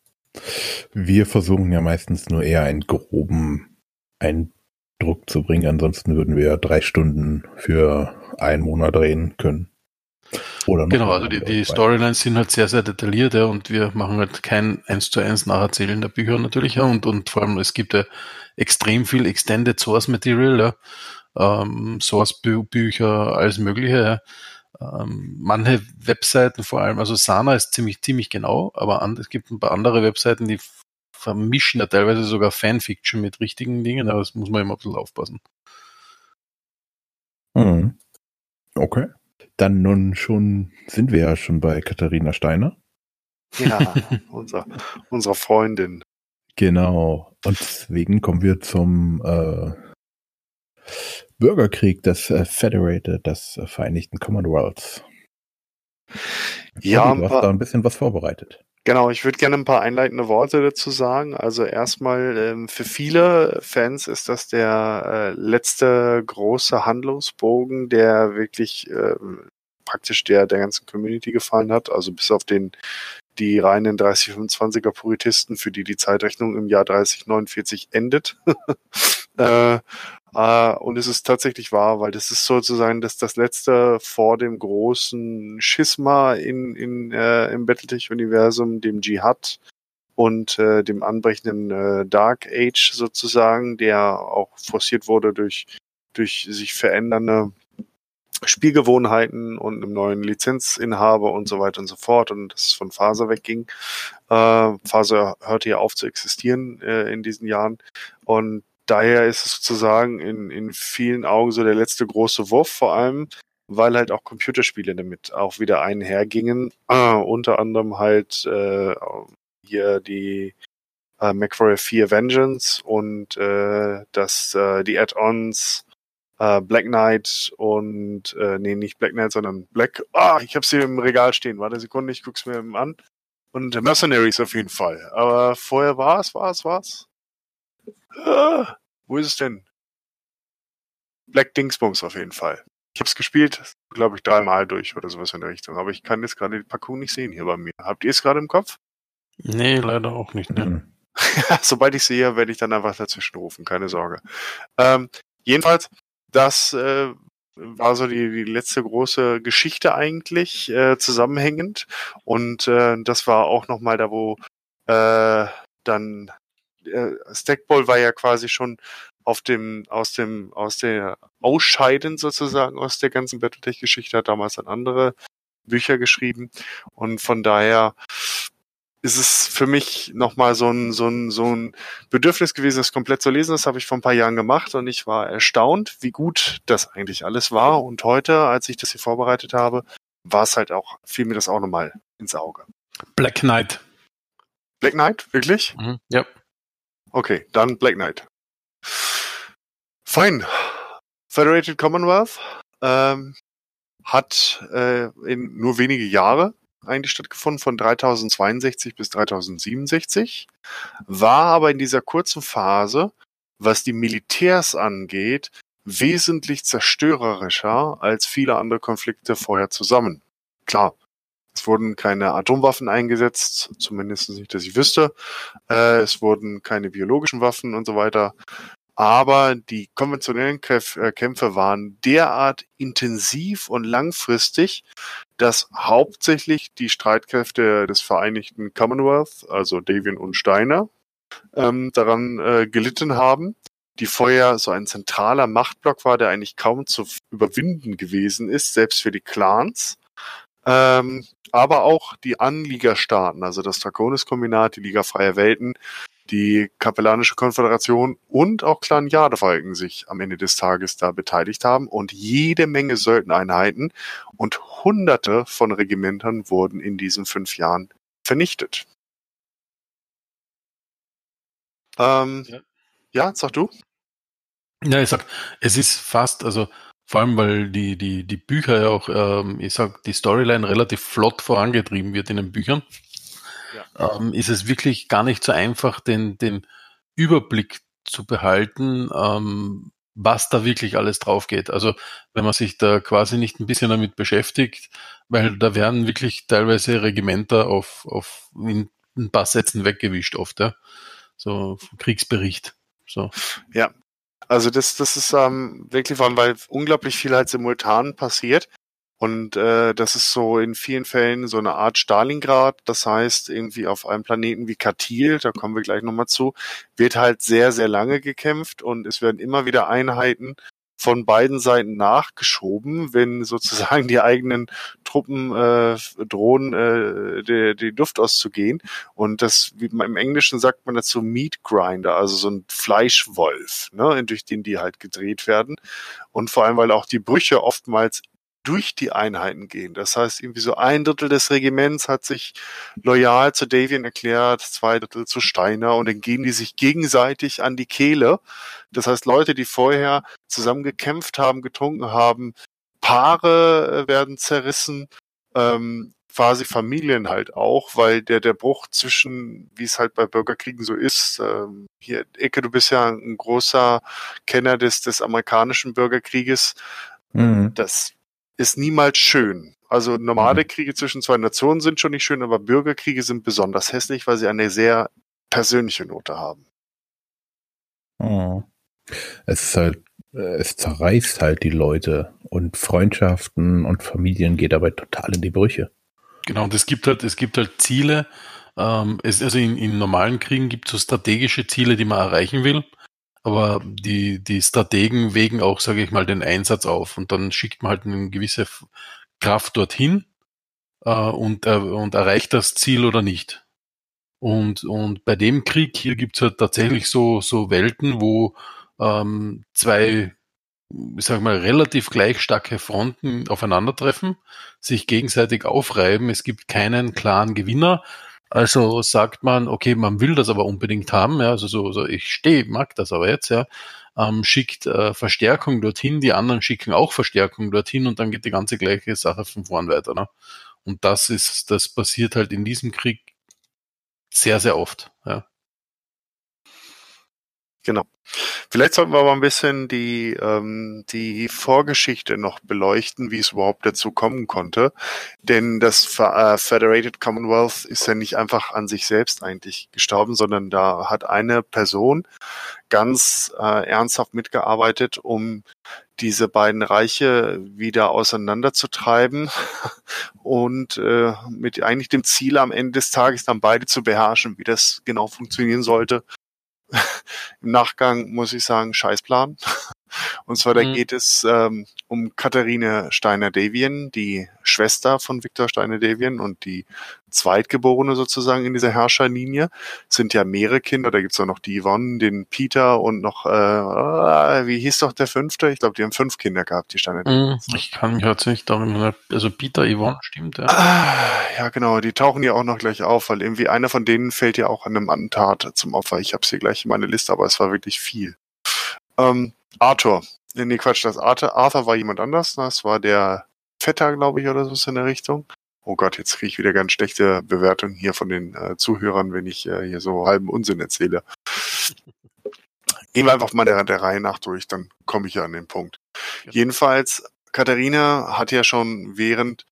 Speaker 2: Wir versuchen ja meistens nur eher einen groben Eindruck zu bringen. Ansonsten würden wir drei Stunden für einen Monat drehen können.
Speaker 3: Oder genau, also die, die Storylines sind halt sehr, sehr detailliert ja, und wir machen halt kein eins zu eins Nacherzählen der Bücher natürlich ja, und, und vor allem es gibt ja extrem viel Extended Source Material, ja, ähm, Source Bücher, alles mögliche. Ja. Ähm, manche Webseiten vor allem, also Sana ist ziemlich, ziemlich genau, aber an, es gibt ein paar andere Webseiten, die vermischen ja teilweise sogar Fanfiction mit richtigen Dingen, aber das muss man immer ein bisschen aufpassen.
Speaker 2: Mhm. Okay. Dann nun schon sind wir ja schon bei Katharina Steiner.
Speaker 4: Ja, unser, unserer Freundin.
Speaker 2: Genau. Und deswegen kommen wir zum äh, Bürgerkrieg des äh, Federated, des äh, Vereinigten Commonwealths.
Speaker 4: Ja,
Speaker 2: du hast da ein bisschen was vorbereitet.
Speaker 4: Genau, ich würde gerne ein paar einleitende Worte dazu sagen. Also erstmal ähm, für viele Fans ist das der äh, letzte große Handlungsbogen, der wirklich äh, praktisch der der ganzen Community gefallen hat. Also bis auf den die reinen 3025er Puritisten, für die die Zeitrechnung im Jahr 3049 endet. äh, Uh, und es ist tatsächlich wahr, weil das ist sozusagen das, das letzte vor dem großen Schisma in, in, äh, im Battletech-Universum, dem Dschihad und äh, dem anbrechenden äh, Dark Age sozusagen, der auch forciert wurde durch, durch sich verändernde Spielgewohnheiten und einem neuen Lizenzinhaber und so weiter und so fort und das von Faser wegging. Äh, Faser hörte ja auf zu existieren äh, in diesen Jahren und daher ist es sozusagen in, in vielen Augen so der letzte große Wurf, vor allem, weil halt auch Computerspiele damit auch wieder einhergingen. Äh, unter anderem halt äh, hier die äh, MacWarrior 4 Vengeance und äh, das äh, die Add-ons äh, Black Knight und äh, nee, nicht Black Knight, sondern Black. Ah, ich hab's hier im Regal stehen. Warte eine Sekunde, ich guck's mir eben an. Und Mercenaries auf jeden Fall. Aber vorher war es, war es, war es. Ah, wo ist es denn? Black Dingsbums auf jeden Fall. Ich habe es gespielt, glaube ich, dreimal durch oder sowas in der Richtung. Aber ich kann jetzt gerade die Packung nicht sehen hier bei mir. Habt ihr es gerade im Kopf?
Speaker 3: Nee, leider auch nicht. Ne? Mhm.
Speaker 4: Sobald ich sehe, werde ich dann einfach dazwischen rufen, keine Sorge. Ähm, jedenfalls, das äh, war so die, die letzte große Geschichte eigentlich äh, zusammenhängend. Und äh, das war auch nochmal da, wo äh, dann äh, Stackball war ja quasi schon auf dem, aus dem, aus der Ausscheiden sozusagen aus der ganzen Battletech-Geschichte, hat damals dann andere Bücher geschrieben. Und von daher ist es für mich nochmal so ein, so ein, so ein Bedürfnis gewesen, das komplett zu lesen. Das habe ich vor ein paar Jahren gemacht und ich war erstaunt, wie gut das eigentlich alles war. Und heute, als ich das hier vorbereitet habe, war es halt auch, fiel mir das auch nochmal ins Auge.
Speaker 3: Black Knight.
Speaker 4: Black Knight, wirklich?
Speaker 3: Mhm, ja.
Speaker 4: Okay, dann Black Knight. Fein. Federated Commonwealth ähm, hat äh, in nur wenige Jahre eigentlich stattgefunden, von 3062 bis 3067, war aber in dieser kurzen Phase, was die Militärs angeht, wesentlich zerstörerischer als viele andere Konflikte vorher zusammen. Klar, es wurden keine Atomwaffen eingesetzt, zumindest nicht, dass ich wüsste. Äh, es wurden keine biologischen Waffen und so weiter. Aber die konventionellen äh, Kämpfe waren derart intensiv und langfristig, dass hauptsächlich die Streitkräfte des Vereinigten Commonwealth, also Davian und Steiner, ähm, daran äh, gelitten haben die vorher so ein zentraler Machtblock war, der eigentlich kaum zu überwinden gewesen ist, selbst für die Clans. Ähm, aber auch die Anliegerstaaten, also das Draconis-Kombinat, die Liga Freier Welten, die Kapellanische Konföderation und auch Clan Jadewalken sich am Ende des Tages da beteiligt haben und jede Menge Söldnereinheiten und hunderte von Regimentern wurden in diesen fünf Jahren vernichtet. Ähm, ja. ja, sag du.
Speaker 3: Ja, ich sag, es ist fast, also vor allem, weil die, die, die Bücher ja auch, ähm, ich sag, die Storyline relativ flott vorangetrieben wird in den Büchern ja. ähm, ist es wirklich gar nicht so einfach, den, den Überblick zu behalten, ähm, was da wirklich alles drauf geht. Also wenn man sich da quasi nicht ein bisschen damit beschäftigt, weil da werden wirklich teilweise Regimenter auf, auf in ein paar Sätzen weggewischt oft, ja. So Kriegsbericht. So.
Speaker 4: Ja, also das, das ist ähm, wirklich, weil unglaublich viel halt simultan passiert. Und äh, das ist so in vielen Fällen so eine Art Stalingrad. Das heißt, irgendwie auf einem Planeten wie Katil, da kommen wir gleich nochmal zu, wird halt sehr, sehr lange gekämpft und es werden immer wieder Einheiten von beiden Seiten nachgeschoben, wenn sozusagen die eigenen Truppen äh, drohen, äh, die, die Luft auszugehen. Und das, wie man im Englischen sagt man dazu Meat Grinder, also so ein Fleischwolf, ne, durch den die halt gedreht werden. Und vor allem, weil auch die Brüche oftmals durch die Einheiten gehen. Das heißt, irgendwie so ein Drittel des Regiments hat sich loyal zu Davian erklärt, zwei Drittel zu Steiner und dann gehen die sich gegenseitig an die Kehle. Das heißt, Leute, die vorher zusammen gekämpft haben, getrunken haben, Paare äh, werden zerrissen, ähm, quasi Familien halt auch, weil der, der Bruch zwischen, wie es halt bei Bürgerkriegen so ist, ähm, hier, Ecke, du bist ja ein großer Kenner des, des amerikanischen Bürgerkrieges, mhm. das ist niemals schön. Also normale mhm. Kriege zwischen zwei Nationen sind schon nicht schön, aber Bürgerkriege sind besonders hässlich, weil sie eine sehr persönliche Note haben.
Speaker 2: Oh. Es ist halt, äh, es zerreißt halt die Leute und Freundschaften und Familien geht dabei total in die Brüche.
Speaker 3: Genau, und es gibt halt, es gibt halt Ziele. Ähm, es, also in, in normalen Kriegen gibt es so strategische Ziele, die man erreichen will. Aber die, die Strategen wägen auch, sage ich mal, den Einsatz auf und dann schickt man halt eine gewisse Kraft dorthin äh, und, äh, und erreicht das Ziel oder nicht. Und, und bei dem Krieg hier gibt's halt tatsächlich so, so Welten, wo ähm, zwei, ich sag mal, relativ gleich starke Fronten aufeinandertreffen, sich gegenseitig aufreiben. Es gibt keinen klaren Gewinner. Also sagt man, okay, man will das aber unbedingt haben, ja, also so, so ich stehe, mag das aber jetzt, ja, ähm, schickt äh, Verstärkung dorthin, die anderen schicken auch Verstärkung dorthin und dann geht die ganze gleiche Sache von vorn weiter. Ne? Und das ist, das passiert halt in diesem Krieg sehr, sehr oft.
Speaker 4: Genau. Vielleicht sollten wir aber ein bisschen die, ähm, die Vorgeschichte noch beleuchten, wie es überhaupt dazu kommen konnte. Denn das äh, Federated Commonwealth ist ja nicht einfach an sich selbst eigentlich gestorben, sondern da hat eine Person ganz äh, ernsthaft mitgearbeitet, um diese beiden Reiche wieder auseinanderzutreiben und äh, mit eigentlich dem Ziel am Ende des Tages dann beide zu beherrschen. Wie das genau funktionieren sollte, Im Nachgang muss ich sagen, Scheißplan. Und zwar mhm. da geht es ähm, um Katharine Steiner-Davien, die Schwester von Viktor Steiner-Davien und die Zweitgeborene sozusagen in dieser Herrscherlinie. Es sind ja mehrere Kinder, da gibt's auch noch die Yvonne, den Peter und noch, äh, wie hieß doch der fünfte? Ich glaube, die haben fünf Kinder gehabt, die Steiner-Davien.
Speaker 3: Mhm, ich kann mich jetzt nicht daran also Peter, Yvonne, stimmt, ja.
Speaker 4: Ah, ja, genau, die tauchen ja auch noch gleich auf, weil irgendwie einer von denen fällt ja auch an einem Attentat zum Opfer. Ich habe hier gleich in meine Liste, aber es war wirklich viel. Ähm, Arthur. Nee, Quatsch, das Arthur, Arthur war jemand anders. Das war der Vetter, glaube ich, oder so in der Richtung. Oh Gott, jetzt kriege ich wieder ganz schlechte Bewertungen hier von den äh, Zuhörern, wenn ich äh, hier so halben Unsinn erzähle. Gehen wir einfach mal der, der Reihe nach durch, dann komme ich ja an den Punkt. Ja. Jedenfalls, Katharina hat ja schon während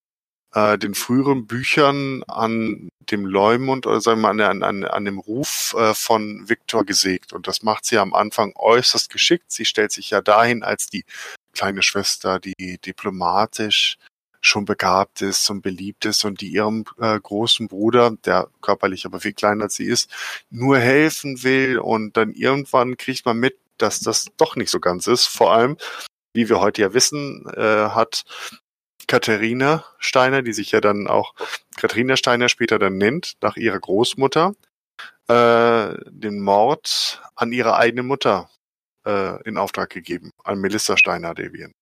Speaker 4: äh, den früheren Büchern an dem Leumund oder sagen wir mal an, an, an dem Ruf äh, von Viktor gesägt. Und das macht sie am Anfang äußerst geschickt. Sie stellt sich ja dahin als die kleine Schwester, die diplomatisch schon begabt ist und beliebt ist und die ihrem äh, großen Bruder, der körperlich aber viel kleiner als sie ist, nur helfen will und dann irgendwann kriegt man mit, dass das doch nicht so ganz ist. Vor allem, wie wir heute ja wissen, äh, hat Katharina Steiner, die sich ja dann auch Katharina Steiner später dann nennt, nach ihrer Großmutter, äh, den Mord an ihrer eigenen Mutter äh, in Auftrag gegeben, an Melissa Steiner Devian.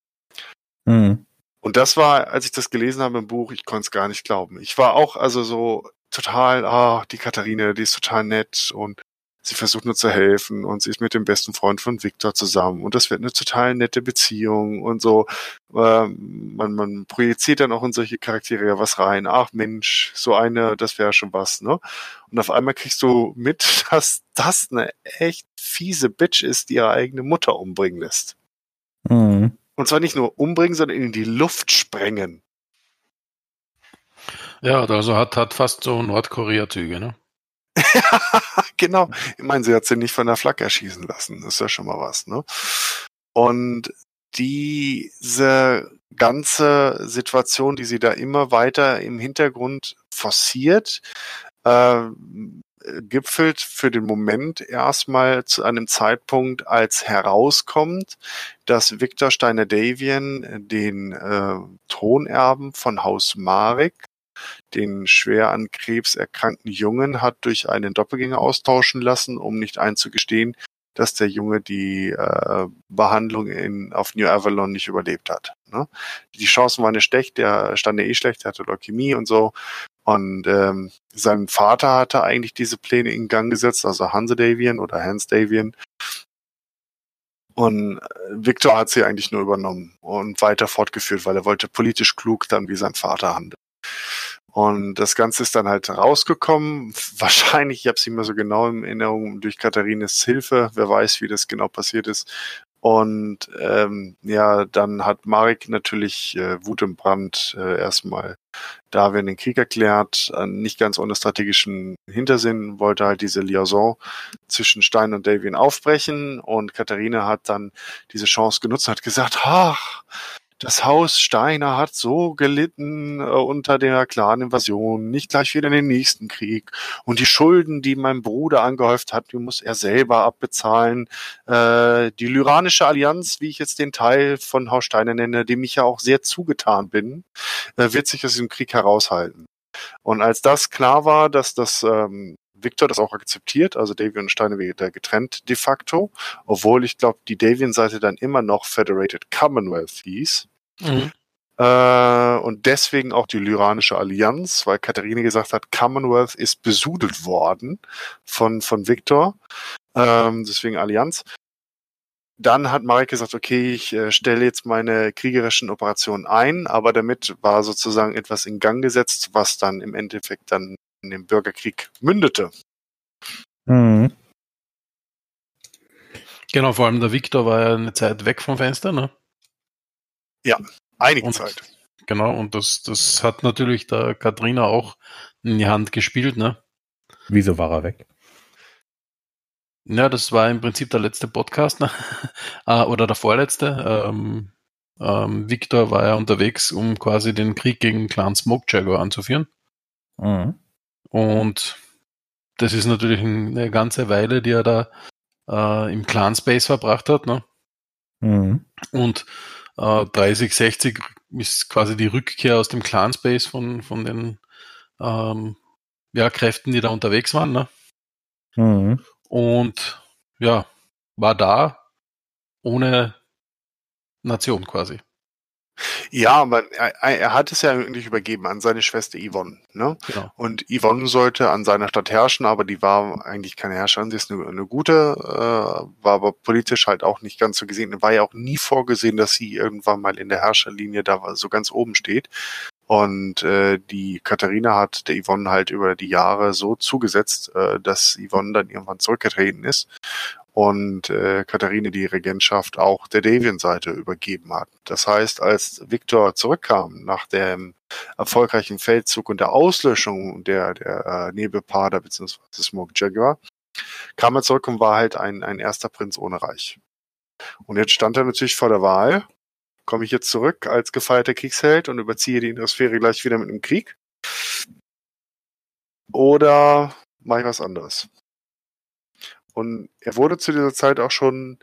Speaker 2: Mhm.
Speaker 4: Und das war, als ich das gelesen habe im Buch, ich konnte es gar nicht glauben. Ich war auch also so total, ah, die Katharina, die ist total nett und sie versucht nur zu helfen und sie ist mit dem besten Freund von Victor zusammen und das wird eine total nette Beziehung und so. Ähm, man, man projiziert dann auch in solche Charaktere ja was rein. Ach Mensch, so eine, das wäre schon was, ne? Und auf einmal kriegst du mit, dass das eine echt fiese Bitch ist, die ihre eigene Mutter umbringen lässt.
Speaker 2: Mhm.
Speaker 4: Und zwar nicht nur umbringen, sondern in die Luft sprengen.
Speaker 3: Ja, also hat, hat fast so Nordkorea-Züge, ne?
Speaker 4: genau. Ich meine, sie hat sie nicht von der Flak erschießen lassen. Das ist ja schon mal was, ne? Und diese ganze Situation, die sie da immer weiter im Hintergrund forciert, äh, gipfelt für den Moment erstmal zu einem Zeitpunkt, als herauskommt, dass Viktor Steiner-Davian den äh, Thronerben von Haus Marek, den schwer an Krebs erkrankten Jungen, hat durch einen Doppelgänger austauschen lassen, um nicht einzugestehen, dass der Junge die äh, Behandlung in, auf New Avalon nicht überlebt hat. Ne? Die Chancen waren ja schlecht, der stand ja eh schlecht, der hatte Leukämie und so. Und ähm, sein Vater hatte eigentlich diese Pläne in Gang gesetzt, also Hanse Davian oder Hans Davian. Und äh, Victor hat sie eigentlich nur übernommen und weiter fortgeführt, weil er wollte politisch klug dann wie sein Vater handeln. Und das Ganze ist dann halt rausgekommen. Wahrscheinlich, ich habe es nicht mehr so genau in Erinnerung, durch Katharines Hilfe. Wer weiß, wie das genau passiert ist. Und ähm, ja, dann hat Marek natürlich äh, Wut im Brand äh, erstmal da werden den Krieg erklärt, äh, nicht ganz ohne strategischen Hintersinn, wollte halt diese Liaison zwischen Stein und Davian aufbrechen und Katharina hat dann diese Chance genutzt und hat gesagt, ach, das Haus Steiner hat so gelitten äh, unter der Clan-Invasion, nicht gleich wieder in den nächsten Krieg. Und die Schulden, die mein Bruder angehäuft hat, die muss er selber abbezahlen. Äh, die Lyranische Allianz, wie ich jetzt den Teil von Haus Steiner nenne, dem ich ja auch sehr zugetan bin, äh, wird sich aus diesem Krieg heraushalten. Und als das klar war, dass das ähm, Victor das auch akzeptiert, also Davian und Steiner wieder getrennt de facto, obwohl ich glaube, die Davian-Seite dann immer noch Federated Commonwealth hieß.
Speaker 3: Mhm.
Speaker 4: Äh, und deswegen auch die Lyranische Allianz, weil Katharine gesagt hat, Commonwealth ist besudelt worden von, von Victor. Ähm, deswegen Allianz. Dann hat Marek gesagt, okay, ich äh, stelle jetzt meine kriegerischen Operationen ein, aber damit war sozusagen etwas in Gang gesetzt, was dann im Endeffekt dann in den Bürgerkrieg mündete.
Speaker 2: Mhm.
Speaker 3: Genau, vor allem der Victor war ja eine Zeit weg vom Fenster, ne?
Speaker 4: Einige
Speaker 3: Und-
Speaker 4: Zeit.
Speaker 3: Genau, und das, das hat natürlich der Katrina auch in die Hand gespielt, ne?
Speaker 2: Wieso war er weg?
Speaker 3: Ja, das war im Prinzip der letzte Podcast, ne? Ah, oder der vorletzte. Ähm, ähm, Victor war ja unterwegs, um quasi den Krieg gegen Clan Smoke Jaguar anzuführen.
Speaker 2: Mhm.
Speaker 3: Und das ist natürlich eine ganze Weile, die er da äh, im Clan Space verbracht hat. Ne?
Speaker 2: Mhm.
Speaker 3: Und äh, 30, 60 ist quasi die Rückkehr aus dem Clan Space von, von den ähm, ja, Kräften, die da unterwegs waren. Ne?
Speaker 2: Mhm.
Speaker 3: Und ja, war da ohne Nation quasi.
Speaker 4: Ja, aber er, er hat es ja eigentlich übergeben an seine Schwester Yvonne. Ne?
Speaker 3: Genau.
Speaker 4: Und Yvonne sollte an seiner Stadt herrschen, aber die war eigentlich keine Herrscherin. Sie ist eine, eine gute, äh, war aber politisch halt auch nicht ganz so gesehen. War ja auch nie vorgesehen, dass sie irgendwann mal in der Herrscherlinie da so ganz oben steht. Und äh, die Katharina hat der Yvonne halt über die Jahre so zugesetzt, äh, dass Yvonne dann irgendwann zurückgetreten ist und äh, Katharine die Regentschaft auch der Davian-Seite übergeben hat. Das heißt, als Viktor zurückkam nach dem erfolgreichen Feldzug und der Auslöschung der, der äh, Nebelpader bzw. Smoke Jaguar, kam er zurück und war halt ein, ein erster Prinz ohne Reich. Und jetzt stand er natürlich vor der Wahl, komme ich jetzt zurück als gefeierter Kriegsheld und überziehe die Innersphäre gleich wieder mit einem Krieg? Oder mache ich was anderes? Und er wurde zu dieser Zeit auch schon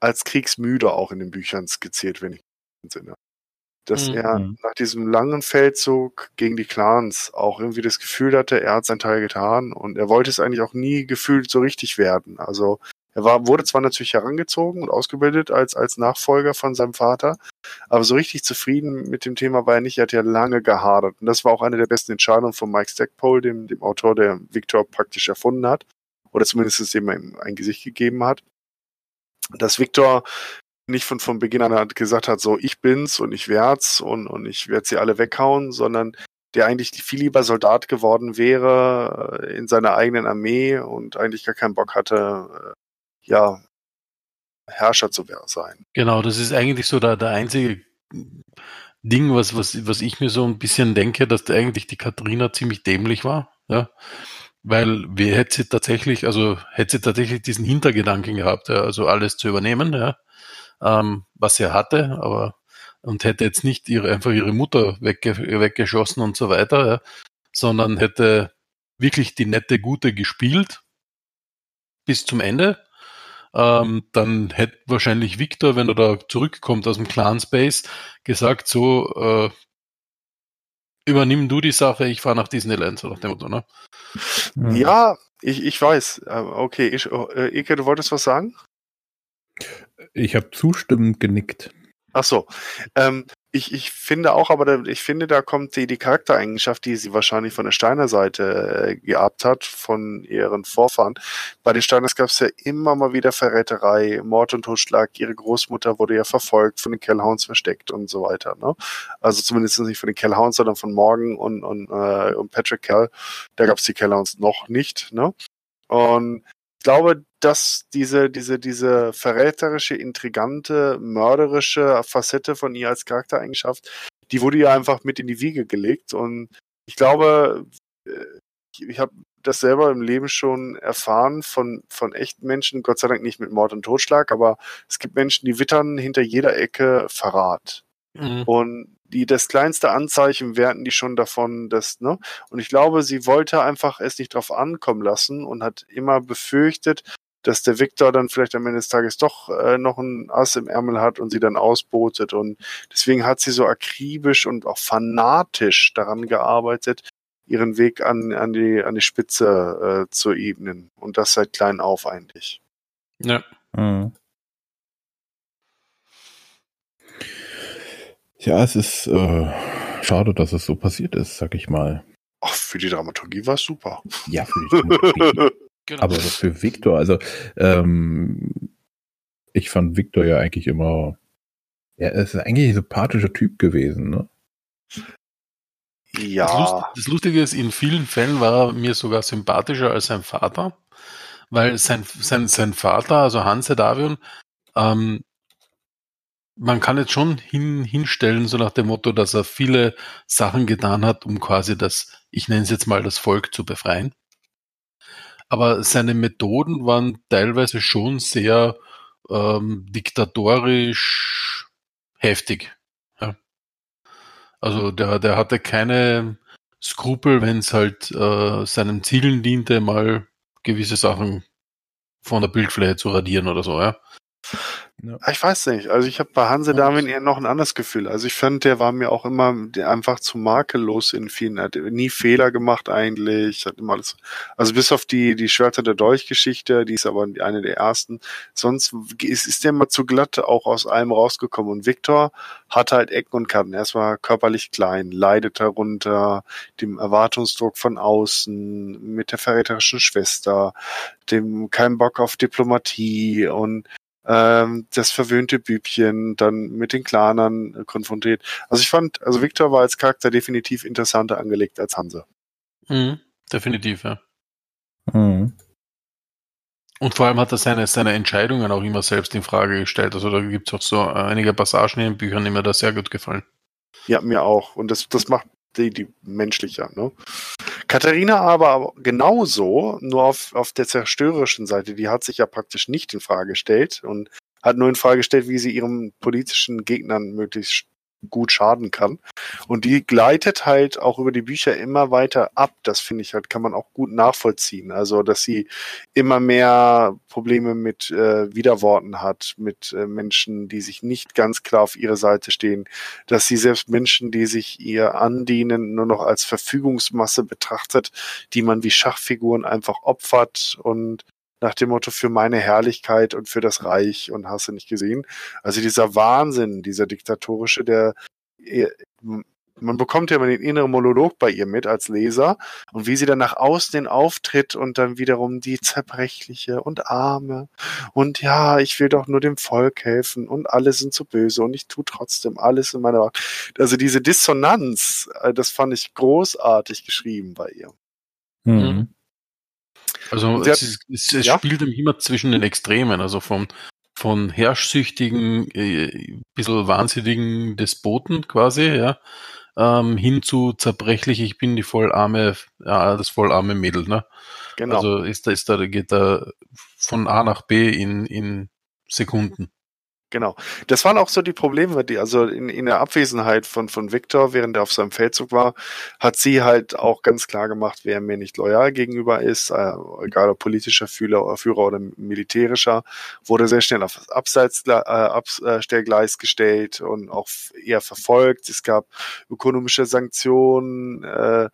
Speaker 4: als kriegsmüde auch in den Büchern skizziert, wenn ich mich entsinne. Dass
Speaker 3: Mhm.
Speaker 4: er
Speaker 2: Mhm.
Speaker 4: nach diesem langen Feldzug gegen die Clans auch irgendwie das Gefühl hatte, er hat seinen Teil getan und er wollte es eigentlich auch nie gefühlt so richtig werden. Also er war, wurde zwar natürlich herangezogen und ausgebildet als, als Nachfolger von seinem Vater, aber so richtig zufrieden mit dem Thema war er nicht. Er hat ja lange gehadert. Und das war auch eine der besten Entscheidungen von Mike Stackpole, dem, dem Autor, der Victor praktisch erfunden hat. Oder zumindest dem ihm ein Gesicht gegeben hat. Dass Victor nicht von, von Beginn an gesagt hat, so ich bin's und ich werd's und, und ich werde sie alle weghauen, sondern der eigentlich viel lieber Soldat geworden wäre äh, in seiner eigenen Armee und eigentlich gar keinen Bock hatte, äh, ja, Herrscher zu sein.
Speaker 3: Genau, das ist eigentlich so der, der einzige Ding, was, was, was ich mir so ein bisschen denke, dass da eigentlich die Katharina ziemlich dämlich war, ja. Weil wir hätte sie tatsächlich, also hätte sie tatsächlich diesen Hintergedanken gehabt, ja, also alles zu übernehmen, ja, ähm, was sie hatte, aber und hätte jetzt nicht ihre, einfach ihre Mutter wegge, weggeschossen und so weiter, ja, sondern hätte wirklich die nette Gute gespielt bis zum Ende. Ähm, dann hätte wahrscheinlich Victor, wenn er da zurückkommt aus dem Clan Space, gesagt, so, äh, übernimm du die Sache, ich fahre nach Disneyland, so nach dem Motto, ne?
Speaker 4: Ja, ich, ich weiß. Okay, ich, äh, Ike, du wolltest was sagen?
Speaker 2: Ich habe zustimmend genickt.
Speaker 4: Ach so. Ähm, ich, ich finde auch, aber da, ich finde, da kommt die, die Charaktereigenschaft, die sie wahrscheinlich von der Steiner Seite äh, geerbt hat, von ihren Vorfahren. Bei den Steiners gab es ja immer mal wieder Verräterei, Mord und Totschlag. Ihre Großmutter wurde ja verfolgt, von den Kellhounds versteckt und so weiter. Ne? Also zumindest nicht von den Kellhounds, sondern von Morgan und, und, äh, und Patrick Kell. Da gab es die Kellhounds noch nicht. Ne? Und ich glaube, dass diese, diese, diese verräterische, intrigante, mörderische Facette von ihr als Charaktereigenschaft, die wurde ihr einfach mit in die Wiege gelegt. Und ich glaube, äh, ich, ich habe das selber im Leben schon erfahren von, von echten Menschen, Gott sei Dank nicht mit Mord und Totschlag, aber es gibt Menschen, die wittern hinter jeder Ecke Verrat.
Speaker 3: Mhm.
Speaker 4: Und die das kleinste Anzeichen werten die schon davon, dass, ne? Und ich glaube, sie wollte einfach es nicht drauf ankommen lassen und hat immer befürchtet, dass der Victor dann vielleicht am Ende des Tages doch äh, noch ein Ass im Ärmel hat und sie dann ausbotet. Und deswegen hat sie so akribisch und auch fanatisch daran gearbeitet, ihren Weg an, an, die, an die Spitze äh, zu ebnen. Und das seit klein auf eigentlich.
Speaker 3: Ja.
Speaker 2: Mhm. Ja, es ist äh, schade, dass es so passiert ist, sag ich mal.
Speaker 4: Ach, für die Dramaturgie war es super.
Speaker 2: Ja, für die Dramaturgie.
Speaker 3: Genau.
Speaker 2: Aber für Victor, also ähm, ich fand Victor ja eigentlich immer, er ist eigentlich ein sympathischer Typ gewesen, ne?
Speaker 3: Das, Lust,
Speaker 4: ja.
Speaker 3: das Lustige ist, in vielen Fällen war er mir sogar sympathischer als sein Vater, weil sein, sein, sein Vater, also Hanse Davion, ähm, man kann jetzt schon hin, hinstellen, so nach dem Motto, dass er viele Sachen getan hat, um quasi das, ich nenne es jetzt mal, das Volk zu befreien. Aber seine Methoden waren teilweise schon sehr ähm, diktatorisch heftig. Ja. Also der, der hatte keine Skrupel, wenn es halt äh, seinen Zielen diente, mal gewisse Sachen von der Bildfläche zu radieren oder so, ja.
Speaker 4: Ich weiß nicht. Also ich habe bei Hanse Darwin eher noch ein anderes Gefühl. Also ich fand, der war mir auch immer einfach zu makellos in vielen. Hat nie Fehler gemacht eigentlich. Hat immer alles. Also bis auf die die Schwerter der Dolch-Geschichte, die ist aber eine der ersten. Sonst ist, ist der immer zu glatt auch aus allem rausgekommen. Und Viktor hat halt Ecken und Kanten. Er war körperlich klein, leidet darunter, dem Erwartungsdruck von außen, mit der verräterischen Schwester, dem kein Bock auf Diplomatie und ähm, das verwöhnte Bübchen dann mit den Clanern äh, konfrontiert. Also ich fand, also Victor war als Charakter definitiv interessanter angelegt als Hanse.
Speaker 3: Mhm, definitiv, ja.
Speaker 2: Mhm.
Speaker 3: Und vor allem hat er seine, seine Entscheidungen auch immer selbst in Frage gestellt. Also da gibt es auch so einige Passagen in den Büchern, die mir da sehr gut gefallen.
Speaker 4: Ja, mir auch. Und das, das macht die, die menschlicher, ne? Katharina aber genauso, nur auf, auf der zerstörerischen Seite, die hat sich ja praktisch nicht in Frage gestellt und hat nur in Frage gestellt, wie sie ihren politischen Gegnern möglichst gut schaden kann. Und die gleitet halt auch über die Bücher immer weiter ab. Das finde ich halt, kann man auch gut nachvollziehen. Also, dass sie immer mehr Probleme mit äh, Widerworten hat, mit äh, Menschen, die sich nicht ganz klar auf ihre Seite stehen, dass sie selbst Menschen, die sich ihr andienen, nur noch als Verfügungsmasse betrachtet, die man wie Schachfiguren einfach opfert und nach dem Motto für meine Herrlichkeit und für das Reich und hast du nicht gesehen. Also dieser Wahnsinn, dieser diktatorische, der man bekommt ja immer den inneren Monolog bei ihr mit als Leser und wie sie dann nach außen den auftritt und dann wiederum die zerbrechliche und arme und ja, ich will doch nur dem Volk helfen und alle sind so böse und ich tue trotzdem alles in meiner Macht. Also diese Dissonanz, äh, das fand ich großartig geschrieben bei ihr.
Speaker 3: Mhm. Also es, ist, es, es ja? spielt immer zwischen den Extremen, also vom von herrschsüchtigen, äh, bisschen wahnsinnigen Despoten quasi, ja, ähm, hin zu zerbrechlich, ich bin die vollarme, ja, das vollarme Mädel, ne? Genau. Also ist da, ist da, geht da von A nach B in, in Sekunden.
Speaker 4: Genau. Das waren auch so die Probleme, die, also in, in der Abwesenheit von, von Victor, während er auf seinem Feldzug war, hat sie halt auch ganz klar gemacht, wer mir nicht loyal gegenüber ist, äh, egal ob politischer Führer, Führer oder militärischer, wurde sehr schnell auf Abseits, äh, Abstellgleis gestellt und auch eher verfolgt. Es gab ökonomische Sanktionen, äh,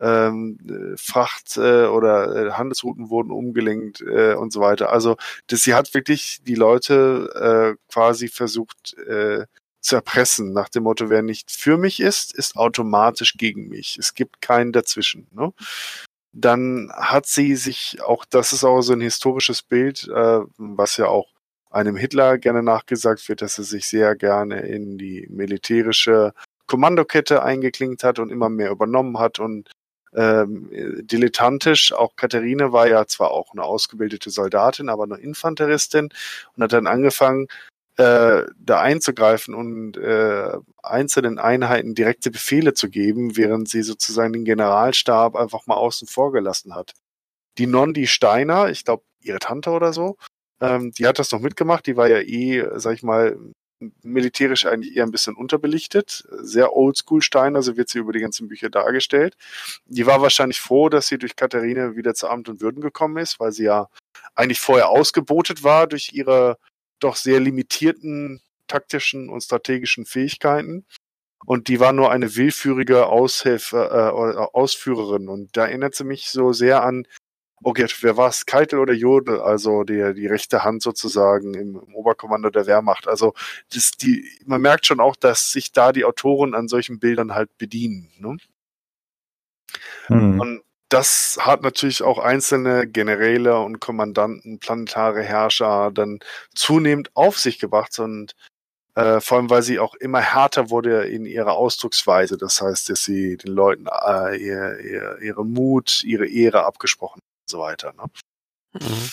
Speaker 4: ähm, Fracht äh, oder äh, Handelsrouten wurden umgelenkt äh, und so weiter. Also das, sie hat wirklich die Leute äh, quasi versucht äh, zu erpressen, nach dem Motto, wer nicht für mich ist, ist automatisch gegen mich. Es gibt keinen dazwischen. Ne? Dann hat sie sich auch, das ist auch so ein historisches Bild, äh, was ja auch einem Hitler gerne nachgesagt wird, dass er sich sehr gerne in die militärische Kommandokette eingeklinkt hat und immer mehr übernommen hat und ähm, dilettantisch. Auch Katharine war ja zwar auch eine ausgebildete Soldatin, aber eine Infanteristin und hat dann angefangen, äh, da einzugreifen und äh, einzelnen Einheiten direkte Befehle zu geben, während sie sozusagen den Generalstab einfach mal außen vor gelassen hat. Die Nondi Steiner, ich glaube ihre Tante oder so, ähm, die hat das noch mitgemacht, die war ja eh, sag ich mal, militärisch eigentlich eher ein bisschen unterbelichtet. Sehr oldschool Steiner, so wird sie über die ganzen Bücher dargestellt. Die war wahrscheinlich froh, dass sie durch Katharine wieder zu Amt und Würden gekommen ist, weil sie ja eigentlich vorher ausgebotet war durch ihre doch sehr limitierten taktischen und strategischen Fähigkeiten. Und die war nur eine willführige Aushilfe, äh, Ausführerin. Und da erinnert sie mich so sehr an okay, wer war es? Keitel oder Jodel, also die, die rechte Hand sozusagen im, im Oberkommando der Wehrmacht. Also das, die, man merkt schon auch, dass sich da die Autoren an solchen Bildern halt bedienen. Ne? Hm. Und das hat natürlich auch einzelne Generäle und Kommandanten, planetare Herrscher dann zunehmend auf sich gebracht und äh, vor allem, weil sie auch immer härter wurde in ihrer Ausdrucksweise. Das heißt, dass sie den Leuten äh, ihr, ihr, ihren Mut, ihre Ehre abgesprochen so weiter. Ne? Mhm.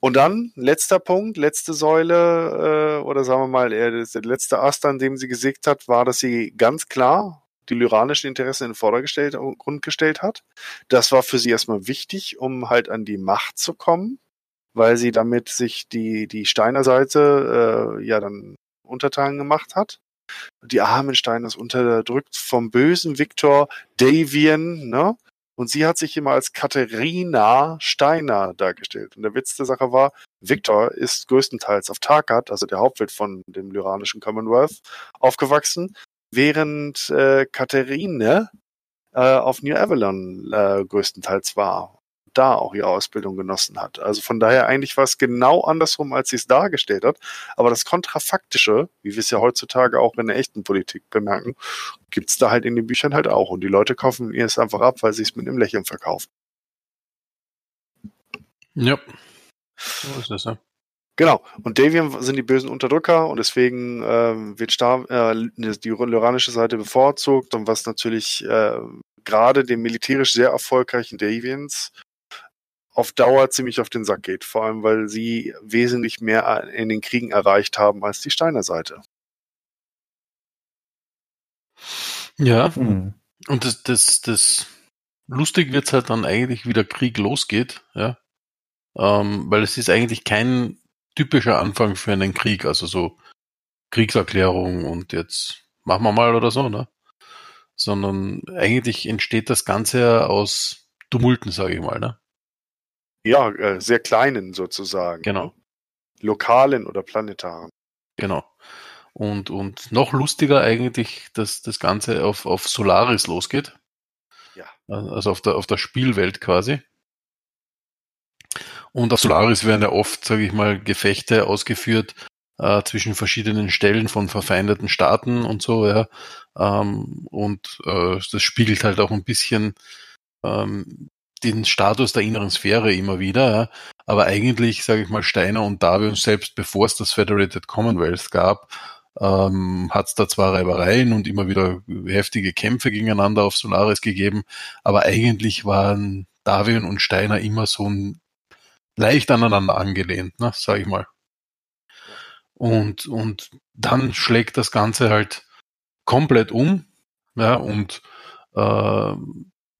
Speaker 4: Und dann, letzter Punkt, letzte Säule, äh, oder sagen wir mal, der letzte Ast, an dem sie gesägt hat, war, dass sie ganz klar die lyranischen Interessen in den Vordergrund gestellt hat. Das war für sie erstmal wichtig, um halt an die Macht zu kommen, weil sie damit sich die, die Steiner Seite äh, ja dann untertan gemacht hat. Die armen Steiner ist unterdrückt vom bösen Viktor Davian, ne? Und sie hat sich immer als Katharina Steiner dargestellt. Und der Witz der Sache war, Victor ist größtenteils auf Tarkat, also der Hauptwirt von dem lyranischen Commonwealth, aufgewachsen, während äh, Katharine äh, auf New Avalon äh, größtenteils war da auch ihre Ausbildung genossen hat. Also von daher eigentlich war es genau andersrum, als sie es dargestellt hat. Aber das Kontrafaktische, wie wir es ja heutzutage auch in der echten Politik bemerken, gibt es da halt in den Büchern halt auch. Und die Leute kaufen ihr es einfach ab, weil sie es mit einem Lächeln verkaufen.
Speaker 3: Ja. So ist es, ja.
Speaker 4: Genau. Und Davian sind die bösen Unterdrücker und deswegen ähm, wird Star äh, die lyranische Seite bevorzugt und was natürlich äh, gerade den militärisch sehr erfolgreichen Davians auf Dauer ziemlich auf den Sack geht. Vor allem, weil sie wesentlich mehr in den Kriegen erreicht haben als die Steiner Seite.
Speaker 3: Ja. Mhm. Und das, das, das lustig wird's halt dann eigentlich, wie der Krieg losgeht, ja. Ähm, weil es ist eigentlich kein typischer Anfang für einen Krieg, also so Kriegserklärung und jetzt machen wir mal oder so, ne? Sondern eigentlich entsteht das Ganze ja aus Tumulten, sage ich mal, ne?
Speaker 4: Ja, äh, sehr kleinen sozusagen.
Speaker 3: Genau.
Speaker 4: Lokalen oder planetaren.
Speaker 3: Genau. Und, und noch lustiger eigentlich, dass das Ganze auf, auf Solaris losgeht.
Speaker 4: Ja.
Speaker 3: Also auf der, auf der Spielwelt quasi. Und auf Solaris werden ja oft, sage ich mal, Gefechte ausgeführt äh, zwischen verschiedenen Stellen von verfeindeten Staaten und so, ja. Ähm, und äh, das spiegelt halt auch ein bisschen ähm, den Status der inneren Sphäre immer wieder. Ja. Aber eigentlich, sage ich mal, Steiner und Davion selbst, bevor es das Federated Commonwealth gab, ähm, hat es da zwar Reibereien und immer wieder heftige Kämpfe gegeneinander auf Solaris gegeben, aber eigentlich waren Davion und Steiner immer so ein leicht aneinander angelehnt, ne, sag ich mal. Und, und dann schlägt das Ganze halt komplett um, ja, und äh,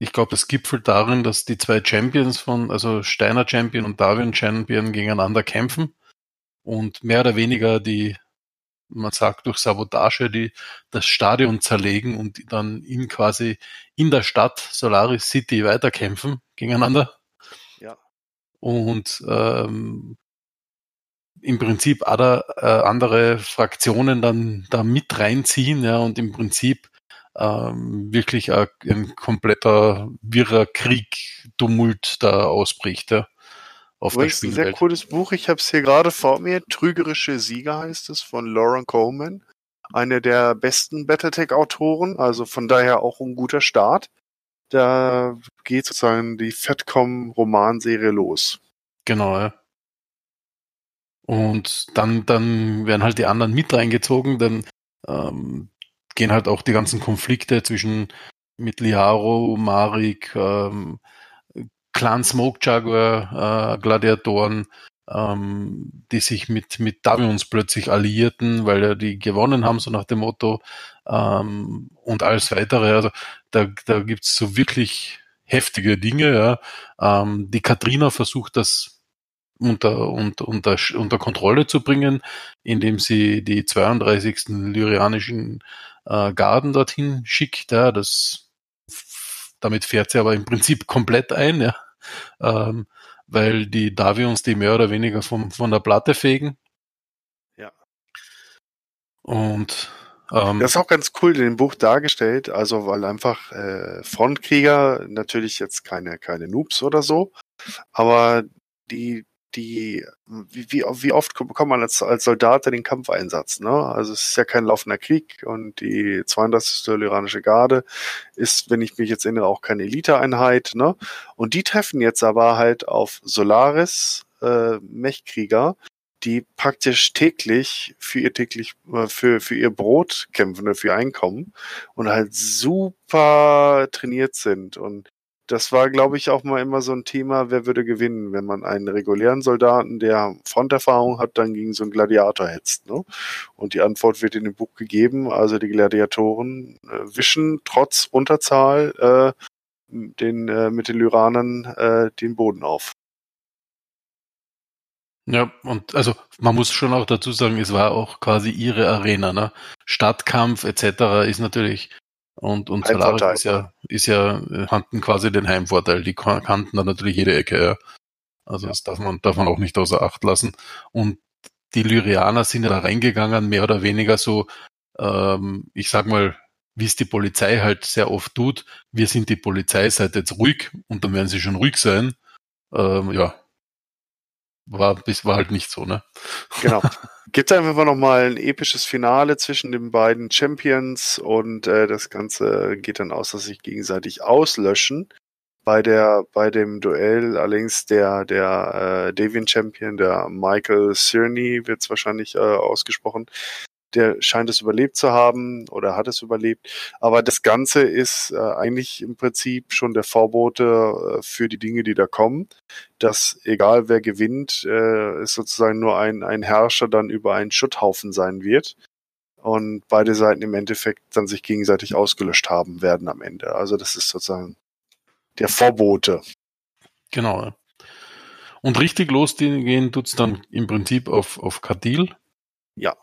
Speaker 3: ich glaube, das gipfelt darin, dass die zwei Champions von, also Steiner Champion und Darwin Champion gegeneinander kämpfen und mehr oder weniger die, man sagt durch Sabotage, die das Stadion zerlegen und dann in quasi in der Stadt Solaris City weiterkämpfen gegeneinander.
Speaker 4: Ja.
Speaker 3: Und ähm, im Prinzip andere, äh, andere Fraktionen dann da mit reinziehen, ja, und im Prinzip ähm, wirklich ein, ein kompletter wirrer Krieg, Tumult da ausbricht. Ja,
Speaker 4: auf Übrigens der ein sehr cooles Buch, ich habe es hier gerade vor mir. Trügerische Sieger heißt es von Lauren Coleman. Eine der besten Battletech-Autoren, also von daher auch ein guter Start. Da geht sozusagen die Fatcom-Romanserie los.
Speaker 3: Genau, ja. Und dann, dann werden halt die anderen mit reingezogen, dann ähm, gehen halt auch die ganzen Konflikte zwischen mit Liaro, Marik, ähm, Clan Smoke Jaguar, äh, Gladiatoren, ähm, die sich mit, mit Davions plötzlich alliierten, weil ja die gewonnen haben, so nach dem Motto, ähm, und alles weitere. Also da, da gibt's so wirklich heftige Dinge. Ja. Ähm, die Katrina versucht das unter, unter, unter, unter Kontrolle zu bringen, indem sie die 32. lyrianischen äh, Garden dorthin schickt. Ja, das, damit fährt sie aber im Prinzip komplett ein, ja, ähm, weil die Davions die mehr oder weniger vom, von der Platte fegen.
Speaker 4: Ja.
Speaker 3: Und
Speaker 4: ähm, das ist auch ganz cool in dem Buch dargestellt, also weil einfach äh, Frontkrieger natürlich jetzt keine keine Noobs oder so, aber die die, wie, wie, oft bekommt man als, als Soldat den Kampfeinsatz? Ne? Also es ist ja kein laufender Krieg und die 32. Lyranische Garde ist, wenn ich mich jetzt erinnere, auch keine Eliteeinheit. Ne? Und die treffen jetzt aber halt auf Solaris äh, Mechkrieger, die praktisch täglich für ihr täglich äh, für für ihr Brot kämpfen für ihr Einkommen und halt super trainiert sind und das war, glaube ich, auch mal immer so ein Thema, wer würde gewinnen, wenn man einen regulären Soldaten, der Fronterfahrung hat, dann gegen so einen Gladiator hetzt. Ne? Und die Antwort wird in dem Buch gegeben. Also die Gladiatoren äh, wischen trotz Unterzahl äh, den, äh, mit den Lyranern äh, den Boden auf.
Speaker 3: Ja, und also man muss schon auch dazu sagen, es war auch quasi ihre Arena, ne? Stadtkampf etc. ist natürlich und, und Solaris ist ja, ist ja, hatten quasi den Heimvorteil. Die kannten dann natürlich jede Ecke, ja. Also das darf man, darf man auch nicht außer Acht lassen. Und die Lyrianer sind ja da reingegangen, mehr oder weniger so, ähm, ich sag mal, wie es die Polizei halt sehr oft tut. Wir sind die Polizei, seid jetzt ruhig und dann werden sie schon ruhig sein. Ähm, ja, war, das war halt nicht so, ne?
Speaker 4: Genau. Gibt einfach noch mal ein episches Finale zwischen den beiden Champions und äh, das Ganze geht dann aus, dass sich gegenseitig auslöschen. Bei der, bei dem Duell allerdings der, der äh, Deviant Champion, der Michael Cerny, wird es wahrscheinlich äh, ausgesprochen, der scheint es überlebt zu haben oder hat es überlebt. Aber das Ganze ist äh, eigentlich im Prinzip schon der Vorbote äh, für die Dinge, die da kommen. Dass egal wer gewinnt, äh, es sozusagen nur ein, ein Herrscher dann über einen Schutthaufen sein wird. Und beide Seiten im Endeffekt dann sich gegenseitig ausgelöscht haben werden am Ende. Also das ist sozusagen der Vorbote.
Speaker 3: Genau. Und richtig losgehen tut's dann im Prinzip auf, auf Kadil.
Speaker 4: Ja.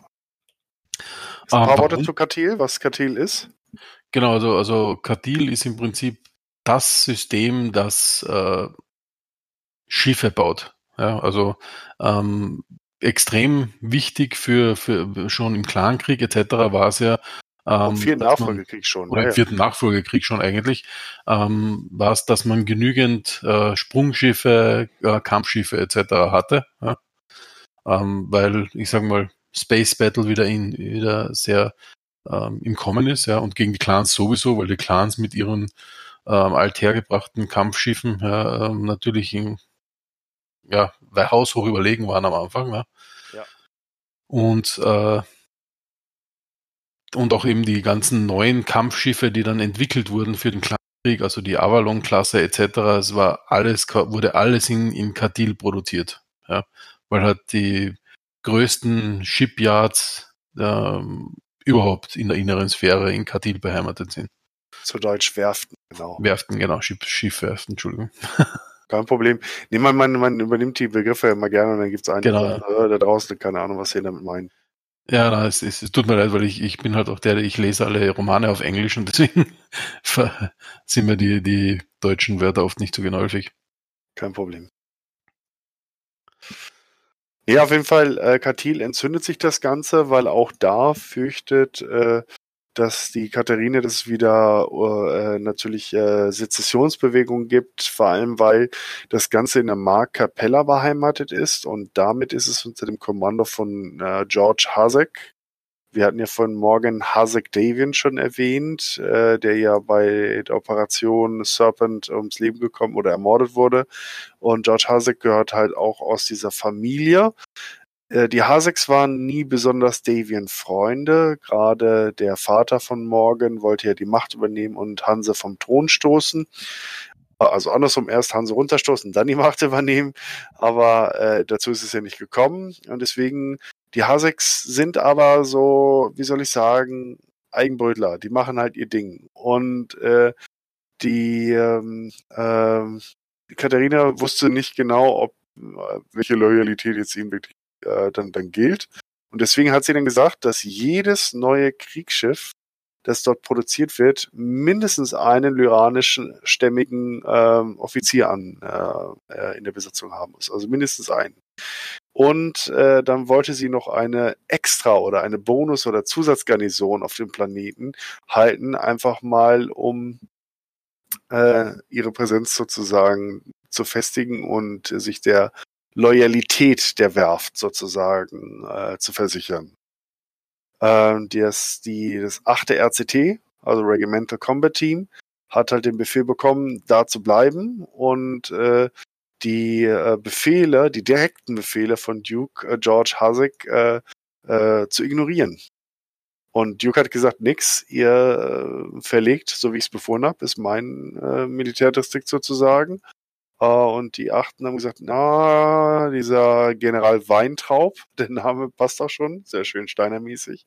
Speaker 4: Ein paar Worte zu Katil, was Katil ist.
Speaker 3: Genau, also, also Katil ist im Prinzip das System, das äh, Schiffe baut. Ja, also ähm, extrem wichtig für, für schon im Clankrieg etc. war es ja. Ähm,
Speaker 4: Im vierten Nachfolgekrieg schon.
Speaker 3: oder
Speaker 4: ja,
Speaker 3: im vierten Nachfolgekrieg schon eigentlich, ähm, war es, dass man genügend äh, Sprungschiffe, äh, Kampfschiffe etc. hatte. Ja? Ähm, weil, ich sag mal, Space Battle wieder in wieder sehr ähm, im Kommen ist, ja, und gegen die Clans sowieso, weil die Clans mit ihren ähm, althergebrachten Kampfschiffen ja, ähm, natürlich in, ja, haushoch überlegen waren am Anfang. Ja.
Speaker 4: Ja.
Speaker 3: Und äh, und auch eben die ganzen neuen Kampfschiffe, die dann entwickelt wurden für den Krieg, also die Avalon-Klasse etc. Es war alles, wurde alles in, in Katil produziert, ja, weil halt die größten Shipyards ähm, überhaupt in der inneren Sphäre in Katil beheimatet sind.
Speaker 4: Zu Deutsch Werften, genau.
Speaker 3: Werften, genau, Schiff, Schiffwerften, Entschuldigung.
Speaker 4: Kein Problem. Nee, man, man, man übernimmt die Begriffe immer gerne und dann gibt es einen
Speaker 3: Genau,
Speaker 4: äh, da draußen, keine Ahnung, was sie damit meinen.
Speaker 3: Ja, na, es, es, es tut mir leid, weil ich, ich bin halt auch der, ich lese alle Romane auf Englisch und deswegen sind mir die, die deutschen Wörter oft nicht so geläufig.
Speaker 4: Kein Problem. Ja, auf jeden Fall, äh, Katil entzündet sich das Ganze, weil auch da fürchtet, äh, dass die Katharine das wieder äh, natürlich äh, Sezessionsbewegungen gibt, vor allem weil das Ganze in der Mark Capella beheimatet ist und damit ist es unter dem Kommando von äh, George Hasek. Wir hatten ja von Morgan Hasek Davian schon erwähnt, äh, der ja bei der Operation Serpent ums Leben gekommen oder ermordet wurde. Und George Hasek gehört halt auch aus dieser Familie. Äh, Die Haseks waren nie besonders Davian-Freunde. Gerade der Vater von Morgan wollte ja die Macht übernehmen und Hanse vom Thron stoßen. Also andersrum erst Hanse runterstoßen, dann die Macht übernehmen. Aber äh, dazu ist es ja nicht gekommen. Und deswegen, die Haseks sind aber so, wie soll ich sagen, Eigenbrötler. Die machen halt ihr Ding. Und äh, die ähm, ähm, Katharina wusste nicht genau, ob äh, welche Loyalität jetzt ihm wirklich äh, dann, dann gilt. Und deswegen hat sie dann gesagt, dass jedes neue Kriegsschiff, das dort produziert wird, mindestens einen lyranischen stämmigen ähm, Offizier an äh, äh, in der Besatzung haben muss. Also mindestens einen. Und äh, dann wollte sie noch eine Extra oder eine Bonus- oder Zusatzgarnison auf dem Planeten halten, einfach mal um äh, ihre Präsenz sozusagen zu festigen und äh, sich der Loyalität der Werft sozusagen äh, zu versichern. Ähm, das, die, das achte RCT, also Regimental Combat Team, hat halt den Befehl bekommen, da zu bleiben und äh, die äh, Befehle, die direkten Befehle von Duke äh, George Hasek äh, äh, zu ignorieren. Und Duke hat gesagt, nix, ihr äh, verlegt, so wie ich es befohlen habe, ist mein äh, Militärdistrikt sozusagen. Äh, und die Achten haben gesagt, na, dieser General Weintraub, der Name passt auch schon, sehr schön steinermäßig.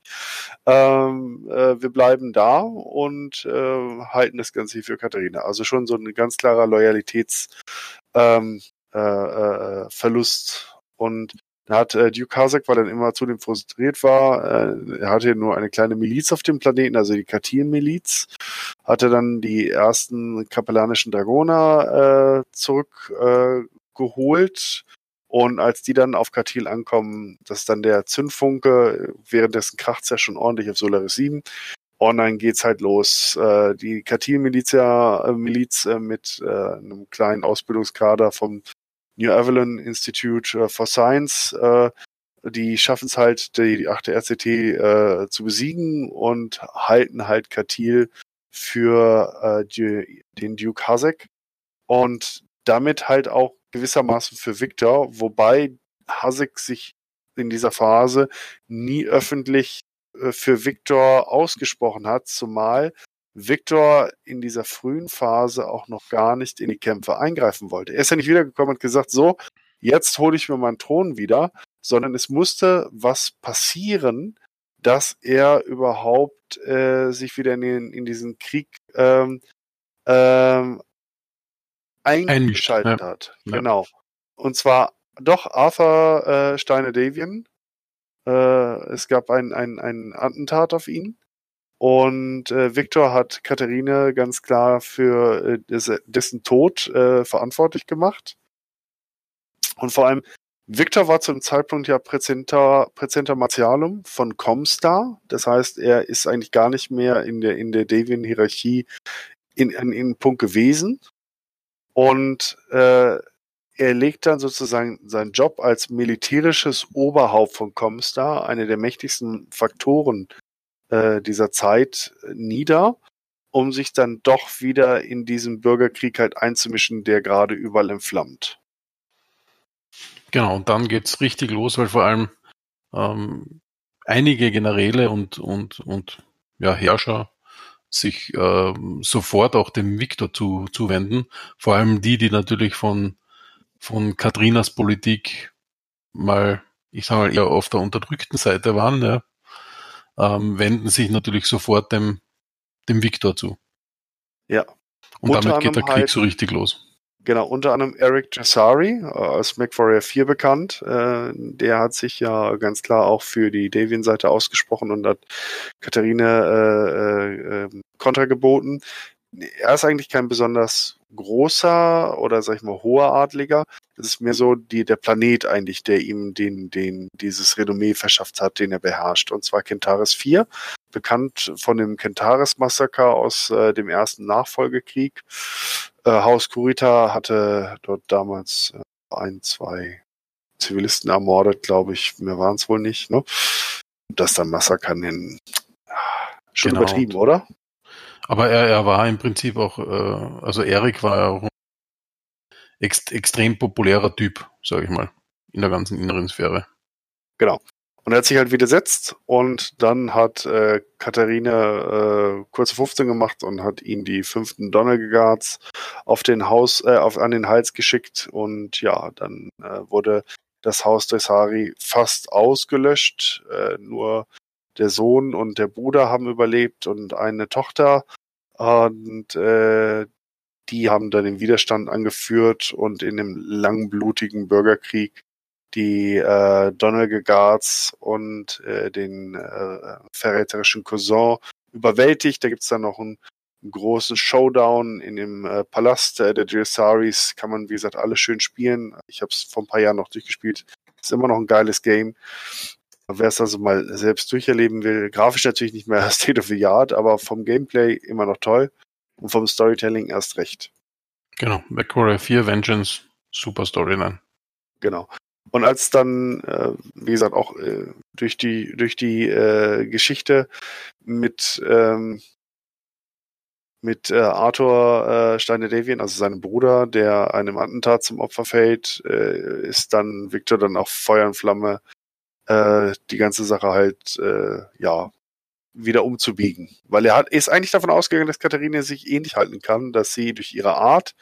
Speaker 4: Ähm, äh, wir bleiben da und äh, halten das Ganze hier für Katharina. Also schon so ein ganz klarer Loyalitätsverlust. Ähm, äh, äh, Verlust. und da hat äh, Duke Hasek, weil er immer zudem frustriert war, äh, er hatte nur eine kleine Miliz auf dem Planeten, also die Katil-Miliz, hatte dann die ersten kapellanischen Dragoner äh, zurückgeholt. Äh, und als die dann auf Katil ankommen, das ist dann der Zündfunke, währenddessen kracht's ja schon ordentlich auf Solaris 7. Dann geht's halt los. Äh, die Katil-Miliz äh, Miliz, äh, mit äh, einem kleinen Ausbildungskader vom New Avalon Institute äh, for Science, äh, die schaffen es halt, die, die 8. RCT äh, zu besiegen und halten halt Katil für äh, die, den Duke Hasek und damit halt auch gewissermaßen für Victor, wobei Hasek sich in dieser Phase nie öffentlich für Victor ausgesprochen hat, zumal Victor in dieser frühen Phase auch noch gar nicht in die Kämpfe eingreifen wollte. Er ist ja nicht wiedergekommen und gesagt, so, jetzt hole ich mir meinen Thron wieder, sondern es musste was passieren, dass er überhaupt äh, sich wieder in, den, in diesen Krieg ähm, ähm, eingeschaltet
Speaker 3: ja.
Speaker 4: hat.
Speaker 3: Ja.
Speaker 4: Genau. Und zwar doch Arthur äh, Steine Davian Äh, es gab ein, ein, ein Attentat auf ihn. Und äh, Victor hat Katharine ganz klar für äh, des, dessen Tod äh, verantwortlich gemacht. Und vor allem, Victor war zu dem Zeitpunkt ja Präzenter, Präzenter Martialum von Comstar. Das heißt, er ist eigentlich gar nicht mehr in der, in der Devian-Hierarchie in, in, in Punkt gewesen. Und äh, er legt dann sozusagen seinen Job als militärisches Oberhaupt von Comstar, eine der mächtigsten Faktoren äh, dieser Zeit, nieder, um sich dann doch wieder in diesen Bürgerkrieg halt einzumischen, der gerade überall entflammt.
Speaker 3: Genau, und dann geht's richtig los, weil vor allem ähm, einige Generäle und, und, und ja, Herrscher sich ähm, sofort auch dem Viktor zu, zuwenden. Vor allem die, die natürlich von von Katrinas Politik mal, ich sage mal, eher auf der unterdrückten Seite waren, ja, ähm, wenden sich natürlich sofort dem, dem Viktor zu.
Speaker 4: Ja.
Speaker 3: Und unter damit geht der Krieg halt, so richtig los.
Speaker 4: Genau, unter anderem Eric Jassari, äh, als MacWarrior 4 bekannt. Äh, der hat sich ja ganz klar auch für die Devian-Seite ausgesprochen und hat Katharina äh, äh, Kontra geboten er ist eigentlich kein besonders großer oder sag ich mal hoher Adliger. Das ist mehr so die, der Planet eigentlich, der ihm den, den, dieses Renommee verschafft hat, den er beherrscht. Und zwar Kentaris 4, bekannt von dem Kentaris-Massaker aus äh, dem ersten Nachfolgekrieg. Äh, Haus Kurita hatte dort damals äh, ein, zwei Zivilisten ermordet, glaube ich. Mehr waren es wohl nicht. Ne? Das dann Massaker nennen. Schon genau. übertrieben, oder?
Speaker 3: Aber er, er war im Prinzip auch, äh, also Erik war ja auch ein ext extrem populärer Typ, sage ich mal, in der ganzen inneren Sphäre.
Speaker 4: Genau. Und er hat sich halt widersetzt und dann hat äh, Katharina äh, kurze 15 gemacht und hat ihm die fünften Donnergegards auf den Haus, äh, auf, an den Hals geschickt und ja, dann äh, wurde das Haus des Hari fast ausgelöscht. Äh, nur der Sohn und der Bruder haben überlebt und eine Tochter. Und äh, die haben dann den Widerstand angeführt und in dem langblutigen Bürgerkrieg die äh, Donnerge Guards und äh, den äh, verräterischen Cousin überwältigt. Da gibt's dann noch einen, einen großen Showdown in dem äh, Palast äh, der Dressaris. Kann man, wie gesagt, alle schön spielen. Ich habe es vor ein paar Jahren noch durchgespielt. Ist immer noch ein geiles Game. Wer es also mal selbst durcherleben will, grafisch natürlich nicht mehr State of the Art, aber vom Gameplay immer noch toll und vom Storytelling erst recht.
Speaker 3: Genau, MacWarrior 4 Vengeance, super Storyline.
Speaker 4: Genau. Und als dann, äh, wie gesagt, auch äh, durch die, durch die äh, Geschichte mit, ähm, mit äh, Arthur äh, Steine Davian, also seinem Bruder, der einem Attentat zum Opfer fällt, äh, ist dann Victor dann auch Feuer und Flamme äh, die ganze Sache halt äh, ja wieder umzubiegen. Weil er hat, ist eigentlich davon ausgegangen, dass Katharina sich ähnlich halten kann, dass sie durch ihre Art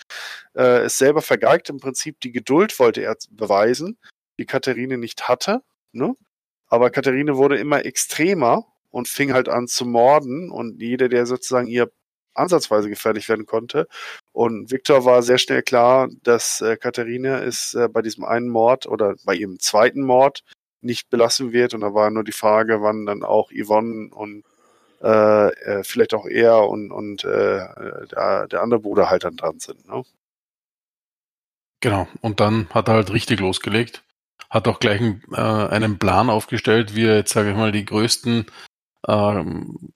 Speaker 4: äh, es selber vergeigt. Im Prinzip die Geduld wollte er beweisen, die Katharina nicht hatte. Ne? Aber Katharina wurde immer extremer und fing halt an zu morden und jeder, der sozusagen ihr ansatzweise gefährlich werden konnte. Und Viktor war sehr schnell klar, dass äh, Katharina ist äh, bei diesem einen Mord oder bei ihrem zweiten Mord nicht belassen wird. Und da war nur die Frage, wann dann auch Yvonne und äh, äh, vielleicht auch er und, und äh, der, der andere Bruder halt dann dran sind. Ne?
Speaker 3: Genau, und dann hat er halt richtig losgelegt. Hat auch gleich einen, äh, einen Plan aufgestellt, wie er jetzt, sage ich mal, die größten ähm,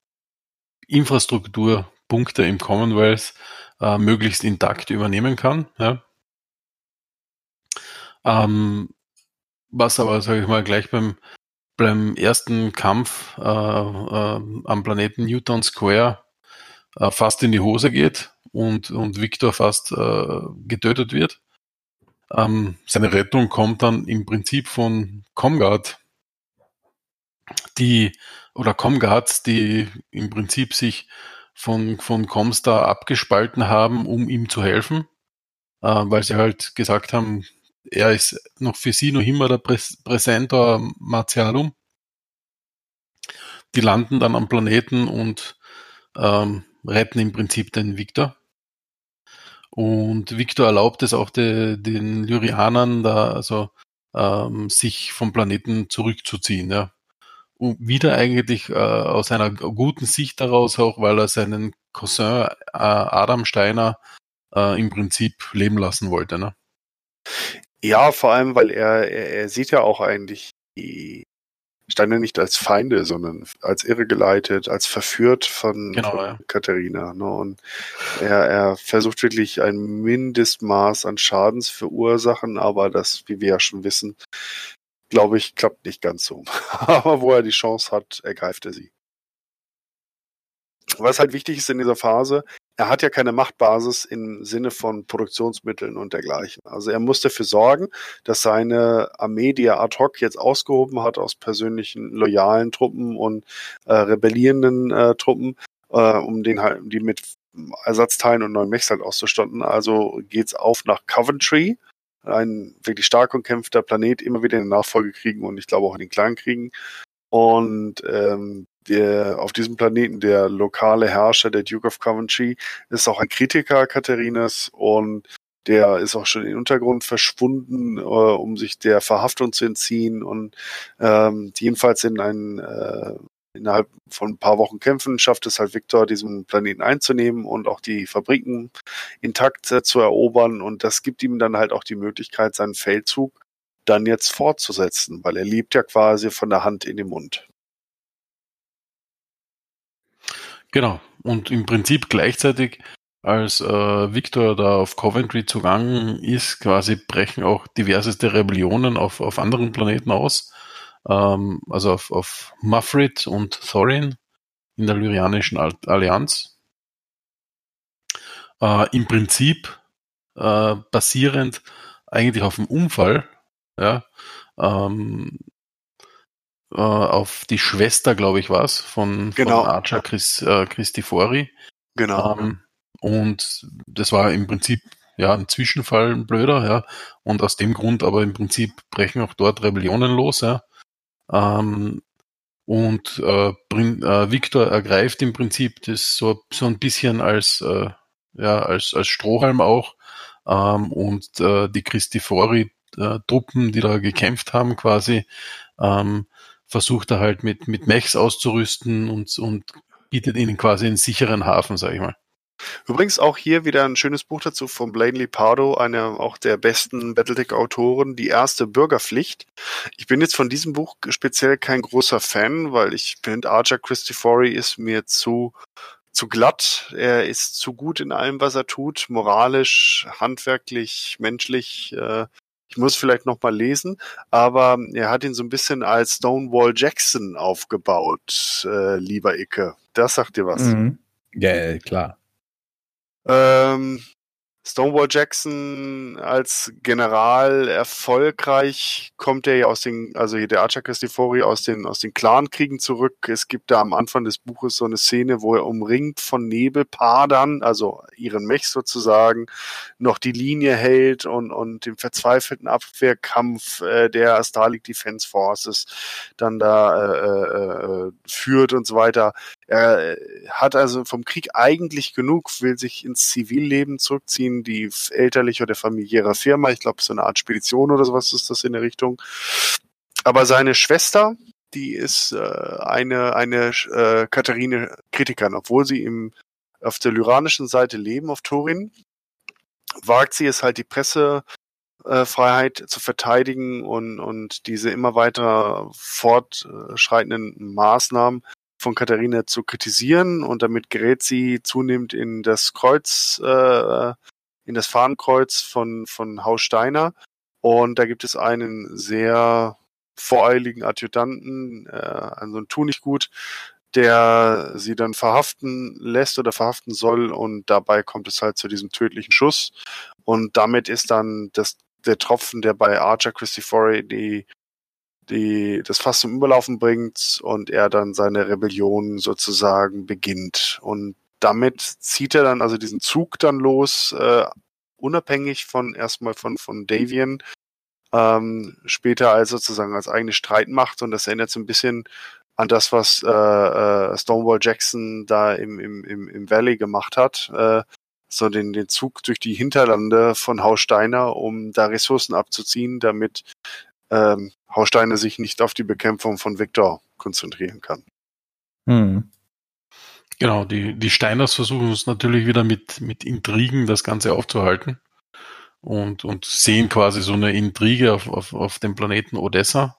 Speaker 3: Infrastrukturpunkte im Commonwealth äh, möglichst intakt übernehmen kann. Ja. Ähm, was aber, sage ich mal, gleich beim, beim ersten Kampf äh, äh, am Planeten Newton Square äh, fast in die Hose geht und, und Victor fast äh, getötet wird. Ähm, seine Rettung kommt dann im Prinzip von Comgard, die oder Comguards, die im Prinzip sich von, von Comstar abgespalten haben, um ihm zu helfen, äh, weil sie halt gesagt haben, er ist noch für sie noch immer der Präs Präsentor Martialum. Die landen dann am Planeten und ähm, retten im Prinzip den Victor. Und Victor erlaubt es auch de, den Lyrianern, da also ähm, sich vom Planeten zurückzuziehen. Ja. wieder eigentlich äh, aus einer guten Sicht daraus auch, weil er seinen Cousin äh, Adam Steiner äh, im Prinzip leben lassen wollte. Ne?
Speaker 4: Ja, vor allem, weil er, er, er sieht ja auch eigentlich die Steine nicht als Feinde, sondern als irregeleitet, als verführt von,
Speaker 3: Genau,
Speaker 4: von
Speaker 3: ja.
Speaker 4: Katharina. Ne? Und er, er versucht wirklich ein Mindestmaß an Schadensverursachen, aber das, wie wir ja schon wissen, glaube ich, klappt nicht ganz so. aber wo er die Chance hat, ergreift er sie. Was halt wichtig ist in dieser Phase, er hat ja keine Machtbasis im Sinne von Produktionsmitteln und dergleichen. Also er muss dafür sorgen, dass seine Armee, die er ad hoc jetzt ausgehoben hat aus persönlichen loyalen Truppen und äh, rebellierenden äh, Truppen, äh, um den halt, die mit Ersatzteilen und neuen Mechs halt auszustatten. Also geht's auf nach Coventry, ein wirklich stark umkämpfter Planet, immer wieder in Nachfolge kriegen und ich glaube auch in den kleinen Kriegen. Und ähm, der, auf diesem Planeten der lokale Herrscher, der Duke of Coventry, ist auch ein Kritiker Katharinas und der ist auch schon in den Untergrund verschwunden, äh, um sich der Verhaftung zu entziehen und ähm, jedenfalls in einen äh, innerhalb von ein paar Wochen Kämpfen schafft es halt Victor, diesen Planeten einzunehmen und auch die Fabriken intakt äh, zu erobern und das gibt ihm dann halt auch die Möglichkeit, seinen Feldzug dann jetzt fortzusetzen, weil er lebt ja quasi von der Hand in den Mund.
Speaker 3: Genau. Und im Prinzip gleichzeitig, als äh, Victor da auf Coventry zugangen ist, quasi brechen auch diverseste Rebellionen auf, auf anderen Planeten aus. Ähm, also auf, auf Muffrid und Thorin in der Lyrianischen Al- Allianz. Äh, Im Prinzip äh, basierend eigentlich auf dem Unfall, ja, ähm, äh, auf die Schwester, glaube ich, was von,
Speaker 4: Genau.
Speaker 3: von Archer Chris, äh, Christifori.
Speaker 4: Genau.
Speaker 3: Ähm, und das war im Prinzip ja ein Zwischenfall, ein blöder, ja. Und aus dem Grund aber im Prinzip brechen auch dort Rebellionen los, ja. Ähm, und äh, äh, Victor ergreift im Prinzip das so, so ein bisschen als, äh, ja, als, als Strohhalm auch. Ähm, und äh, die Christifori-Truppen, die da gekämpft haben, quasi, ähm, versucht er halt mit, mit Mechs auszurüsten und, und bietet ihnen quasi einen sicheren Hafen, sag ich mal.
Speaker 4: Übrigens auch hier wieder ein schönes Buch dazu von Blaine Lipardo, einer auch der besten Battletech-Autoren, die erste Bürgerpflicht. Ich bin jetzt von diesem Buch speziell kein großer Fan, weil ich finde, Archer Christofori ist mir zu zu glatt. Er ist zu gut in allem, was er tut, moralisch, handwerklich, menschlich. Äh, ich muss vielleicht noch mal lesen, aber er hat ihn so ein bisschen als Stonewall Jackson aufgebaut, äh, lieber Icke. Das sagt dir was.
Speaker 2: Mhm. Ja, ja, klar.
Speaker 4: Ähm, Stonewall Jackson als General erfolgreich kommt er ja aus den, also hier der Archer Christifori aus den, aus den Clankriegen zurück. Es gibt da am Anfang des Buches so eine Szene, wo er umringt von Nebelpadern, also ihren Mech sozusagen, noch die Linie hält und, und den verzweifelten Abwehrkampf äh, der Starlink Defense Forces dann da äh, äh, führt und so weiter. Er äh, hat also vom Krieg eigentlich genug, will sich ins Zivilleben zurückziehen, die elterliche oder familiäre Firma, ich glaube so eine Art Spedition oder sowas ist das in der Richtung. Aber seine Schwester, die ist äh, eine, eine äh, Katharine Kritikerin, obwohl sie im, auf der lyranischen Seite leben, auf Turin, wagt sie es halt die Presse äh, zu verteidigen und, und diese immer weiter fortschreitenden Maßnahmen von Katharina zu kritisieren und damit gerät sie zunehmend in das Kreuz, äh, in das Fahnenkreuz von, von Haus Steiner. Und da gibt es einen sehr voreiligen Adjutanten, äh, also ein Tu nicht gut, der sie dann verhaften lässt oder verhaften soll und dabei kommt es halt zu diesem tödlichen Schuss und damit ist dann das der Tropfen, der bei Archer Christofori die die das Fass zum Überlaufen bringt und er dann seine Rebellion sozusagen beginnt. Und damit zieht er dann also diesen Zug dann los, äh, unabhängig von erstmal von, von Davian, ähm, später als sozusagen als eigene Streitmacht und das erinnert so ein bisschen an das, was äh, äh, Stonewall Jackson da im, im, im, im Valley gemacht hat. Äh, so den, den Zug durch die Hinterlande von Haus Steiner, um da Ressourcen abzuziehen, damit ähm, Hausteine sich nicht auf die Bekämpfung von Victor konzentrieren kann.
Speaker 3: Hm. Genau, die, die Steiners versuchen es natürlich wieder mit, mit Intrigen das Ganze aufzuhalten und, und sehen quasi so eine Intrige auf, auf, auf dem Planeten Odessa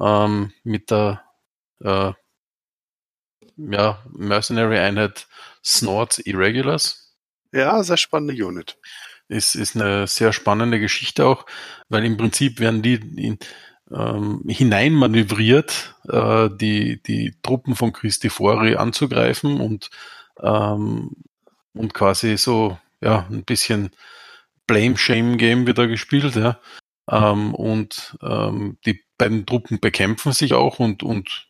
Speaker 3: ähm, mit der äh, ja, Mercenary-Einheit Snorts Irregulars.
Speaker 4: Ja, sehr spannende Unit.
Speaker 3: Ist, ist eine sehr spannende Geschichte auch, weil im Prinzip werden die in, ähm, hineinmanövriert, äh, die, die Truppen von Christifori anzugreifen und, ähm, und quasi so ja, ein bisschen Blame-Shame-Game wieder gespielt. Ja. Ähm, und ähm, die beiden Truppen bekämpfen sich auch und, und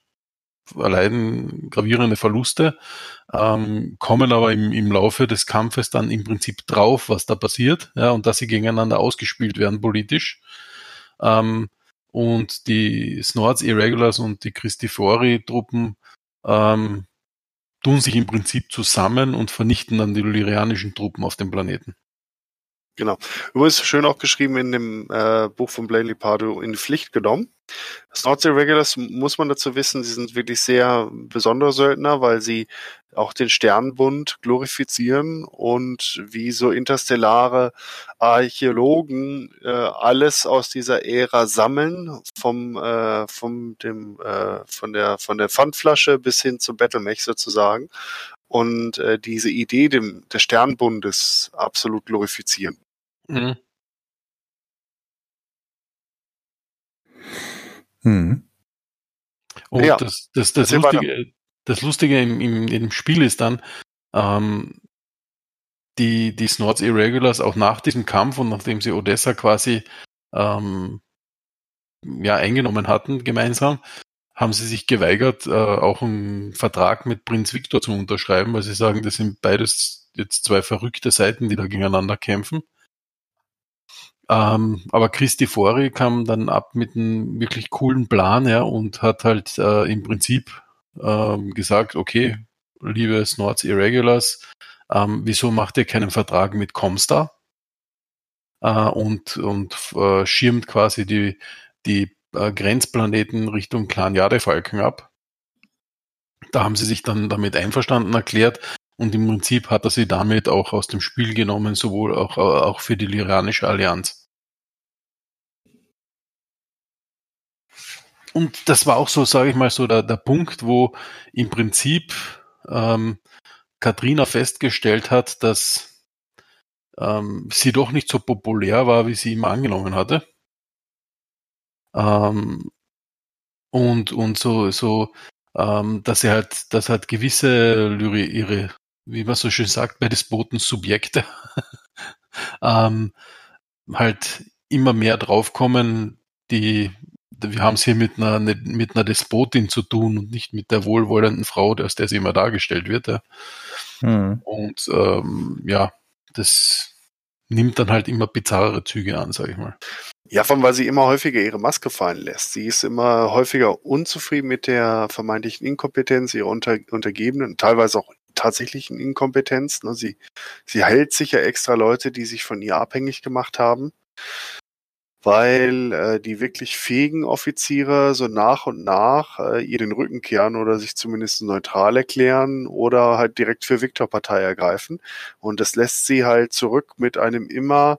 Speaker 3: erleiden gravierende Verluste, ähm, kommen aber im, im Laufe des Kampfes dann im Prinzip drauf, was da passiert, ja, und dass sie gegeneinander ausgespielt werden politisch. Ähm, und die Snords Irregulars und die Christifori-Truppen ähm, tun sich im Prinzip zusammen und vernichten dann die lyrianischen Truppen auf dem Planeten.
Speaker 4: Genau. Übrigens schön auch geschrieben in dem äh, Buch von Blaine Lipardo in Pflicht genommen. Snorts Irregulars muss man dazu wissen, sie sind wirklich sehr besondere Söldner, weil sie auch den Sternbund glorifizieren und wie so interstellare Archäologen äh, alles aus dieser Ära sammeln, vom, äh, vom dem, äh, von der von der Pfandflasche bis hin zum Battlemech sozusagen und äh, diese Idee dem, des Sternbundes absolut glorifizieren. Mhm.
Speaker 3: Mhm. Und ja. das, das, das, Lustige, das Lustige im, im, im Spiel ist dann, ähm, die, die Snorts Irregulars auch nach diesem Kampf und nachdem sie Odessa quasi ähm, ja, eingenommen hatten gemeinsam, haben sie sich geweigert, äh, auch einen Vertrag mit Prinz Victor zu unterschreiben, weil sie sagen, das sind beides jetzt zwei verrückte Seiten, die da gegeneinander kämpfen. Ähm, aber Christi Fori kam dann ab mit einem wirklich coolen Plan ja, und hat halt äh, im Prinzip ähm, gesagt, okay, liebe Snorts Irregulars, ähm, wieso macht ihr keinen Vertrag mit Comstar? Äh, und und äh, schirmt quasi die, die äh, Grenzplaneten Richtung Clan Jadefalken ab. Da haben sie sich dann damit einverstanden erklärt, und im Prinzip hat er sie damit auch aus dem Spiel genommen, sowohl auch, auch für die Lyranische Allianz. Und das war auch so, sage ich mal, so der, der Punkt, wo im Prinzip ähm, Katrina festgestellt hat, dass ähm, sie doch nicht so populär war, wie sie immer angenommen hatte. Ähm, und, und so, so ähm, dass sie halt, dass halt gewisse Lyri ihre wie man so schön sagt, bei Despoten Subjekte, ähm, halt immer mehr draufkommen, die, wir haben es hier mit einer, mit einer Despotin zu tun und nicht mit der wohlwollenden Frau, aus der sie immer dargestellt wird. Ja. Hm. Und ähm, ja, das nimmt dann halt immer bizarre Züge an, sage ich mal.
Speaker 4: Ja, vor allem, weil sie immer häufiger ihre Maske fallen lässt. Sie ist immer häufiger unzufrieden mit der vermeintlichen Inkompetenz ihrer Unter Untergebenen, teilweise auch tatsächlichen Inkompetenz. Ne? Sie, sie hält sich ja extra Leute, die sich von ihr abhängig gemacht haben, weil äh, die wirklich fähigen Offiziere so nach und nach äh, ihr den Rücken kehren oder sich zumindest neutral erklären oder halt direkt für Viktor-Partei ergreifen. Und das lässt sie halt zurück mit einem immer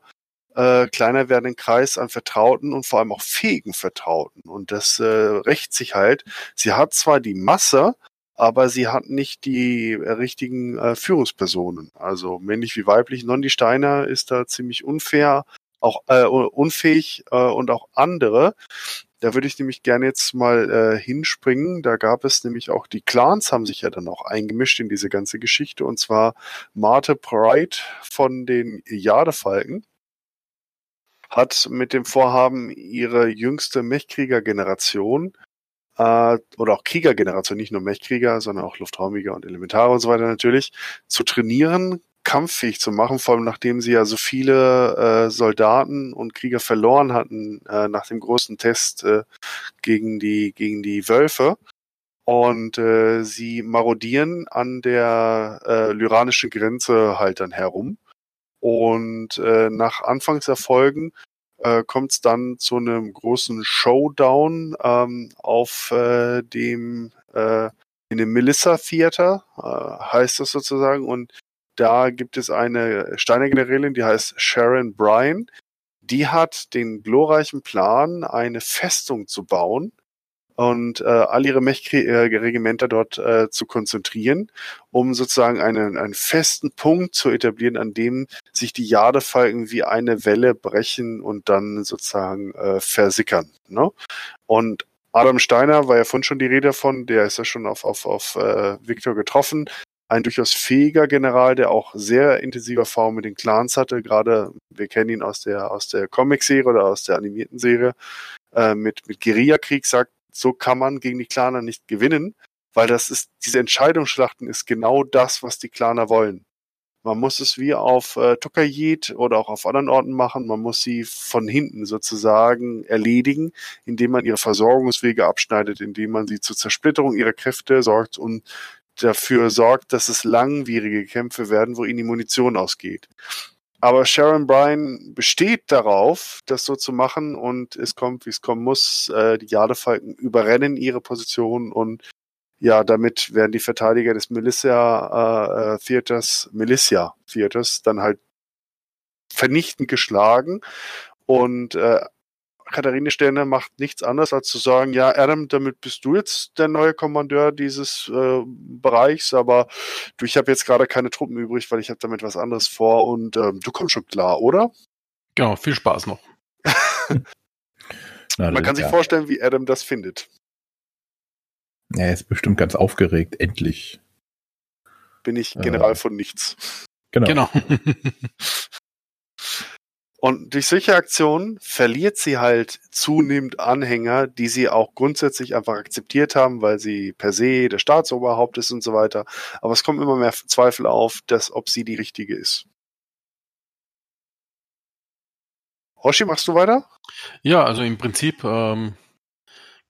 Speaker 4: äh, kleiner werdenden Kreis an Vertrauten und vor allem auch fähigen Vertrauten. Und das äh, rächt sich halt. Sie hat zwar die Masse, aber sie hat nicht die äh, richtigen äh, Führungspersonen. Also männlich wie weiblich. Nondi Steiner ist da ziemlich unfair, auch äh, unfähig äh, und auch andere. Da würde ich nämlich gerne jetzt mal äh, hinspringen. Da gab es nämlich auch die Clans haben sich ja dann auch eingemischt in diese ganze Geschichte und zwar Marte Pride von den Jadefalken hat mit dem Vorhaben, ihre jüngste Mechkrieger-Generation äh, oder auch Kriegergeneration, nicht nur Mechkrieger, sondern auch Luftraumjäger und Elementare und so weiter natürlich, zu trainieren, kampffähig zu machen, vor allem nachdem sie ja so viele äh, Soldaten und Krieger verloren hatten äh, nach dem großen Test äh, gegen die gegen die Wölfe und äh, sie marodieren an der äh, lyranischen Grenze halt dann herum und äh, nach Anfangserfolgen äh, kommt es dann zu einem großen Showdown ähm, auf äh, dem äh, in dem Melissa Theater, äh, heißt das sozusagen. Und da gibt es eine Steiner-Generälin, die heißt Sharon Bryan. Die hat den glorreichen Plan, eine Festung zu bauen und äh, all ihre Mech-Regimenter dort äh, zu konzentrieren, um sozusagen einen, einen festen Punkt zu etablieren, an dem sich die Jadefalken wie eine Welle brechen und dann sozusagen äh, versickern. Ne? Und Adam Steiner war ja vorhin schon die Rede davon, der ist ja schon auf, auf, auf äh, Victor getroffen. Ein durchaus fähiger General, der auch sehr intensive Erfahrung mit den Clans hatte. Gerade, wir kennen ihn aus der, aus der Comic-Serie oder aus der animierten Serie. Äh, mit, mit Guerillakrieg sagt, so kann man gegen die Claner nicht gewinnen, weil das ist, diese Entscheidungsschlachten ist genau das, was die Claner wollen. Man muss es wie auf äh, Tokajit oder auch auf anderen Orten machen. Man muss sie von hinten sozusagen erledigen, indem man ihre Versorgungswege abschneidet, indem man sie zur Zersplitterung ihrer Kräfte sorgt und dafür sorgt, dass es langwierige Kämpfe werden, wo ihnen die Munition ausgeht. Aber Sharon Bryan besteht darauf, das so zu machen und es kommt, wie es kommen muss. Äh, die Jadefalken überrennen ihre Position und ja, damit werden die Verteidiger des Militia äh, Theaters, Militia Theaters dann halt vernichtend geschlagen. Und äh, Katharine Sterner macht nichts anderes, als zu sagen, ja, Adam, damit bist du jetzt der neue Kommandeur dieses äh, Bereichs, aber du, ich habe jetzt gerade keine Truppen übrig, weil ich habe damit was anderes vor und ähm, du kommst schon klar, oder?
Speaker 3: Genau, viel Spaß noch.
Speaker 4: Na, Man kann sich ja. vorstellen, wie Adam das findet.
Speaker 2: Er ist bestimmt ganz aufgeregt, endlich.
Speaker 4: Bin ich General äh, von nichts.
Speaker 3: Genau. genau.
Speaker 4: Und durch solche Aktionen verliert sie halt zunehmend Anhänger, die sie auch grundsätzlich einfach akzeptiert haben, weil sie per se der Staatsoberhaupt ist und so weiter. Aber es kommen immer mehr Zweifel auf, dass, ob sie die richtige ist. Hoshi, machst du weiter?
Speaker 3: Ja, also im Prinzip ähm,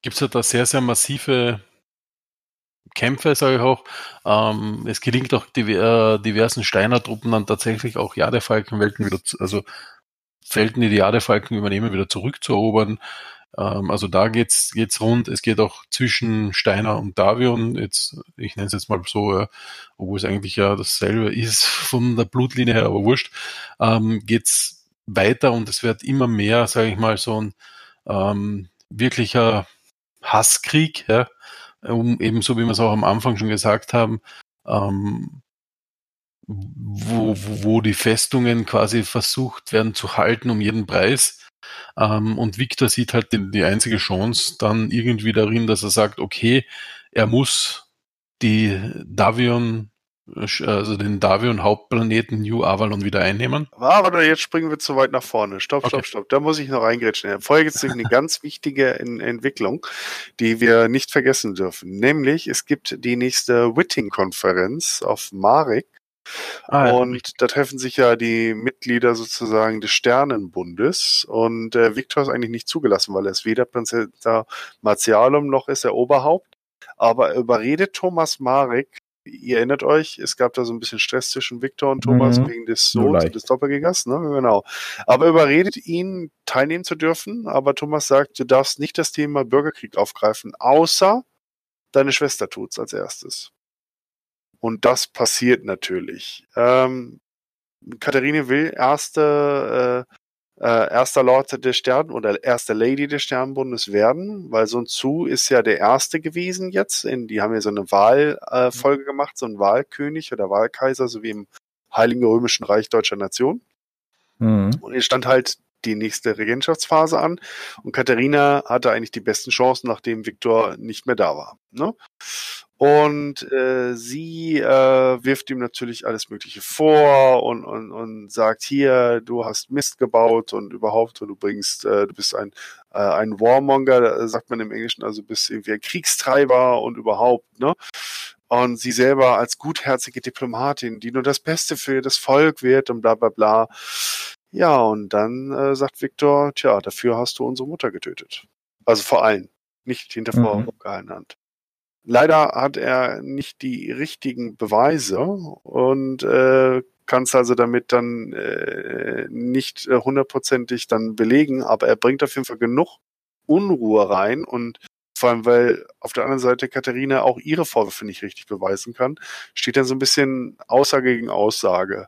Speaker 3: gibt es ja da sehr, sehr massive Kämpfe, sage ich auch. Ähm, es gelingt auch diver, äh, diversen Steiner-Truppen dann tatsächlich auch Jadefalkenwelten wieder, zu, also Die die Jadefalken übernehmen, wieder zurückzuerobern. Ähm, also da geht's geht's rund. Es geht auch zwischen Steiner und Davion. Jetzt, ich nenne es jetzt mal so, äh, obwohl es eigentlich ja dasselbe ist von der Blutlinie her, aber wurscht, ähm, geht's weiter und es wird immer mehr, sage ich mal, so ein ähm, wirklicher Hasskrieg, ja, um ebenso wie wir es auch am Anfang schon gesagt haben, ähm, wo, wo, wo die Festungen quasi versucht werden zu halten um jeden Preis. Ähm, und Victor sieht halt die, die einzige Chance dann irgendwie darin, dass er sagt, okay, er muss die Davion also den Davion Hauptplaneten New Avalon wieder einnehmen.
Speaker 4: Aber jetzt springen wir zu weit nach vorne. Stopp, stopp, okay. stopp. Da muss ich noch reingrätschen. Vorher gibt es eine ganz wichtige Entwicklung, die wir nicht vergessen dürfen. Nämlich, es gibt die nächste Witting-Konferenz auf Marek Ah. Und da treffen sich ja die Mitglieder sozusagen des Sternenbundes. Und äh, Victor ist eigentlich nicht zugelassen, weil er ist weder Prinzessin Martialum noch ist er Oberhaupt. Aber er überredet Thomas Marek, ihr erinnert euch, es gab da so ein bisschen Stress zwischen Victor und Thomas mhm. wegen des Sohns und des Doppelgängers, ne? Genau. Aber überredet ihn, teilnehmen zu dürfen. Aber Thomas sagt, du darfst nicht das Thema Bürgerkrieg aufgreifen, außer deine Schwester tut's als erstes. Und das passiert natürlich. Ähm, Katharine will erste, äh, äh, erster Lord der Stern oder erste Lady des Sternbundes werden, weil Sun Tzu ist ja der erste gewesen jetzt. In, die haben ja so eine Wahlfolge äh, gemacht, so ein Wahlkönig oder Wahlkaiser, so wie im Heiligen Römischen Reich Deutscher Nation. Mhm. Und hier stand halt die nächste Regentschaftsphase an. Und Katharina hatte eigentlich die besten Chancen, nachdem Viktor nicht mehr da war. Ne? Und äh, sie äh, wirft ihm natürlich alles Mögliche vor und, und, und sagt, hier, du hast Mist gebaut und überhaupt, und du bringst, äh, du bist ein, äh, ein Warmonger, sagt man im Englischen, also bist irgendwie ein Kriegstreiber und überhaupt, ne? Und sie selber als gutherzige Diplomatin, die nur das Beste für das Volk wird und bla bla bla. Ja, und dann äh, sagt Viktor, tja, dafür hast du unsere Mutter getötet. Also vor allem, nicht hinter mhm. vorgehaltener Hand. Leider hat er nicht die richtigen Beweise und äh, kann es also damit dann äh, nicht äh, hundertprozentig dann belegen, aber er bringt auf jeden Fall genug Unruhe rein und vor allem, weil auf der anderen Seite Katharina auch ihre Vorwürfe nicht richtig beweisen kann, steht dann so ein bisschen Aussage gegen Aussage.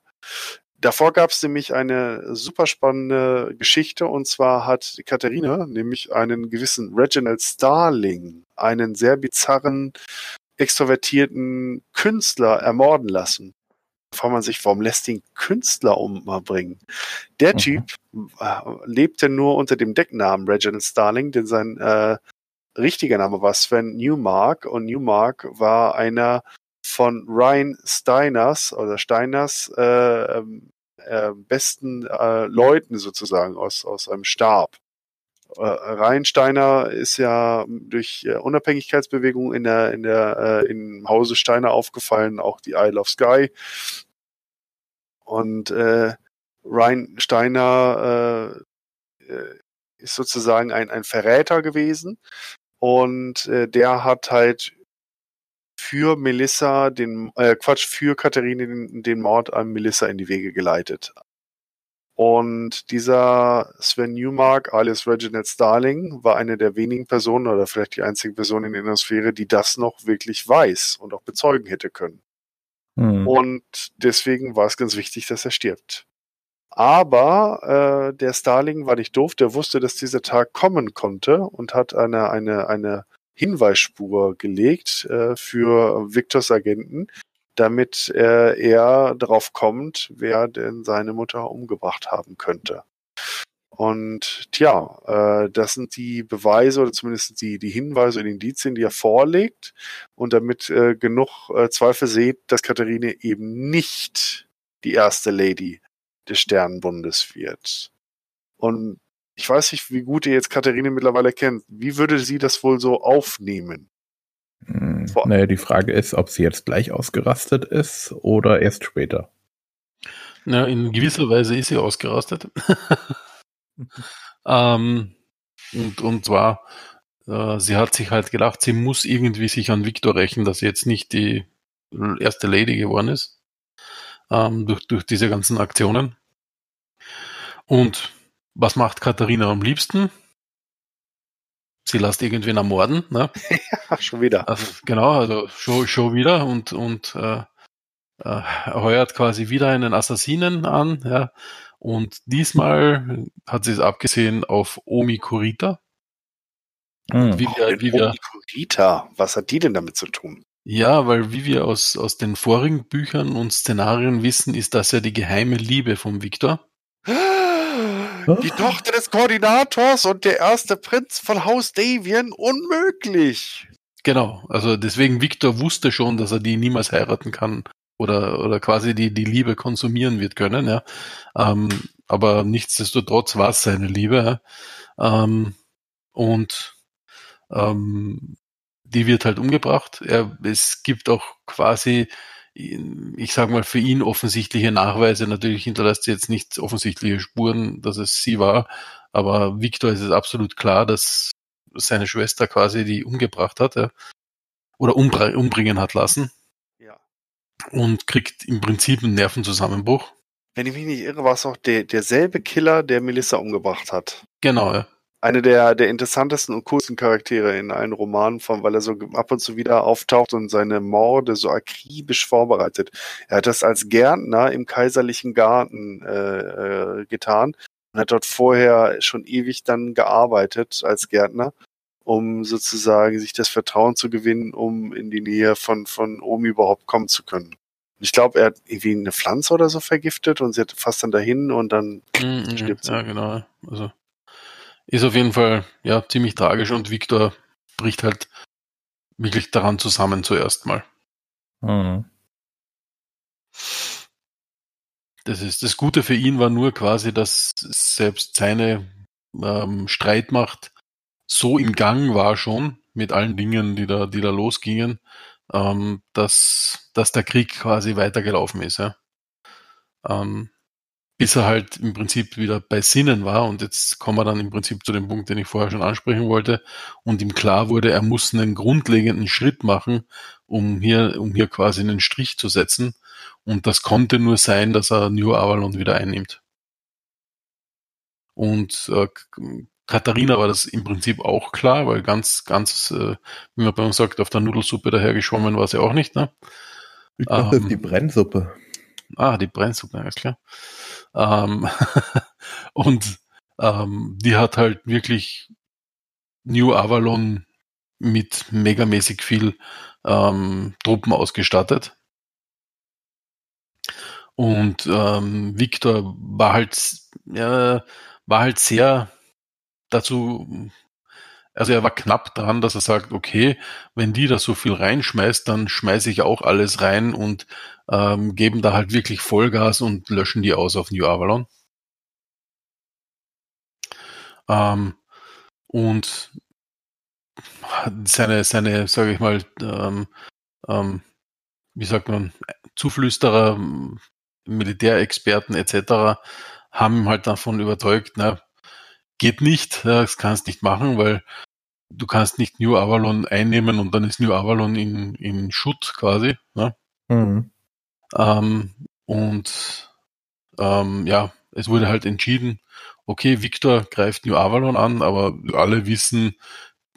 Speaker 4: Davor gab es nämlich eine super spannende Geschichte und zwar hat Katharina nämlich einen gewissen Reginald Starling, einen sehr bizarren, extrovertierten Künstler ermorden lassen. Fragt man sich, warum lässt den Künstler umbringen? Der mhm. Typ äh, lebte nur unter dem Decknamen Reginald Starling, denn sein äh, richtiger Name war Sven Newmark und Newmark war einer von Ryan Steiners oder Steiners äh, ähm, äh, besten äh, Leuten sozusagen aus, aus einem Stab. Äh, Steiner ist ja durch äh, Unabhängigkeitsbewegung in der in der äh, im Hause Steiner aufgefallen, auch die Isle of Sky. Und äh, Ryan Steiner äh, äh ist sozusagen ein, ein Verräter gewesen und äh, der hat halt für Melissa den, äh, Quatsch, für Katharine den, den Mord an Melissa in die Wege geleitet. Und dieser Sven Newmark, alias Reginald Starling, war eine der wenigen Personen oder vielleicht die einzige Person in der Innosphäre, die das noch wirklich weiß und auch bezeugen hätte können. Mhm. Und deswegen war es ganz wichtig, dass er stirbt. Aber äh, der Starling war nicht doof, der wusste, dass dieser Tag kommen konnte und hat eine, eine, eine Hinweisspur gelegt äh, für Victors Agenten, damit äh, er darauf kommt, wer denn seine Mutter umgebracht haben könnte. Und tja, äh, das sind die Beweise oder zumindest die, die Hinweise und Indizien, die er vorlegt und damit äh, genug äh, Zweifel seht, dass Katharine eben nicht die erste Lady des Sternenbundes wird. Und ich weiß nicht, wie gut ihr jetzt Katharine mittlerweile kennt. Wie würde sie das wohl so aufnehmen?
Speaker 2: Hm, naja, die Frage ist, ob sie jetzt gleich ausgerastet ist oder erst später.
Speaker 3: Na, in gewisser Weise ist sie ausgerastet. ähm, und, und zwar, äh, sie hat sich halt gedacht, sie muss irgendwie sich an Victor rächen, dass sie jetzt nicht die erste Lady geworden ist. Ähm, durch, durch diese ganzen Aktionen. Und was macht Katharina am liebsten? Sie lässt irgendwen ermorden, ne?
Speaker 4: ja, schon wieder.
Speaker 3: Also, genau, also schon, schon wieder und, und äh, äh, heuert quasi wieder einen Assassinen an, ja. Und diesmal hat sie es abgesehen auf Omi Kurita.
Speaker 4: Hm. Wie wir, wie wir, Omi Kurita, was hat die denn damit zu tun?
Speaker 3: Ja, weil wie wir aus, aus den vorigen Büchern und Szenarien wissen, ist das ja die geheime Liebe von Victor.
Speaker 4: Die Tochter des Koordinators und der erste Prinz von Haus Davian unmöglich.
Speaker 3: Genau, also deswegen Victor wusste schon, dass er die niemals heiraten kann oder, oder quasi die, die Liebe konsumieren wird können, ja. Ähm, aber nichtsdestotrotz war es seine Liebe. Ja? Ähm, und ähm, die wird halt umgebracht. Er, es gibt auch quasi ich sage mal, für ihn offensichtliche Nachweise. Natürlich hinterlässt sie jetzt nicht offensichtliche Spuren, dass es sie war, aber Victor ist es absolut klar, dass seine Schwester quasi die umgebracht hat ja, oder umbringen hat lassen. Ja. Und kriegt im Prinzip einen Nervenzusammenbruch.
Speaker 4: Wenn ich mich nicht irre, war es auch der, derselbe Killer, der Melissa umgebracht hat.
Speaker 3: Genau, ja
Speaker 4: eine der, der interessantesten und coolsten Charaktere in allen Romanen, von, weil er so ab und zu wieder auftaucht und seine Morde so akribisch vorbereitet. Er hat das als Gärtner im kaiserlichen Garten äh, äh, getan und hat dort vorher schon ewig dann gearbeitet als Gärtner, um sozusagen sich das Vertrauen zu gewinnen, um in die Nähe von, von Omi überhaupt kommen zu können. Ich glaube, er hat irgendwie eine Pflanze oder so vergiftet und sie hat fast dann dahin und dann
Speaker 3: mm, stirbt sie. Ja, genau. Also ist auf jeden Fall ja ziemlich tragisch und Victor bricht halt wirklich daran zusammen zuerst mal. Mhm. Das ist das Gute für ihn war nur quasi, dass selbst seine ähm, Streitmacht so im Gang war schon mit allen Dingen, die da, die da losgingen, ähm, dass, dass der Krieg quasi weitergelaufen ist. Ja. Ähm, bis er halt im Prinzip wieder bei Sinnen war. Und jetzt kommen wir dann im Prinzip zu dem Punkt, den ich vorher schon ansprechen wollte. Und ihm klar wurde, er muss einen grundlegenden Schritt machen, um hier, um hier quasi einen Strich zu setzen. Und das konnte nur sein, dass er New Avalon wieder einnimmt. Und äh, Katharina war das im Prinzip auch klar, weil ganz, ganz, äh, wie man bei uns sagt, auf der Nudelsuppe dahergeschwommen war sie auch nicht, ne?
Speaker 2: Ich dachte, ähm, die Brennsuppe.
Speaker 3: Ah, die Brennsuppe, alles klar. Ähm, und ähm, die hat halt wirklich New Avalon mit megamäßig viel ähm, Truppen ausgestattet. Und ähm, Victor war halt, ja, war halt sehr dazu, also er war knapp dran, dass er sagt, okay, wenn die da so viel reinschmeißt, dann schmeiße ich auch alles rein und ähm, geben da halt wirklich Vollgas und löschen die aus auf New Avalon. Ähm, und seine, seine, sage ich mal, ähm, ähm, wie sagt man, Zuflüsterer, Militärexperten etc. haben halt davon überzeugt, na, geht nicht, das kannst nicht machen, weil du kannst nicht New Avalon einnehmen und dann ist New Avalon in, in Schutt quasi. Ne? Mhm. Ähm, und ähm, ja, es wurde halt entschieden, okay, Victor greift New Avalon an, aber alle wissen,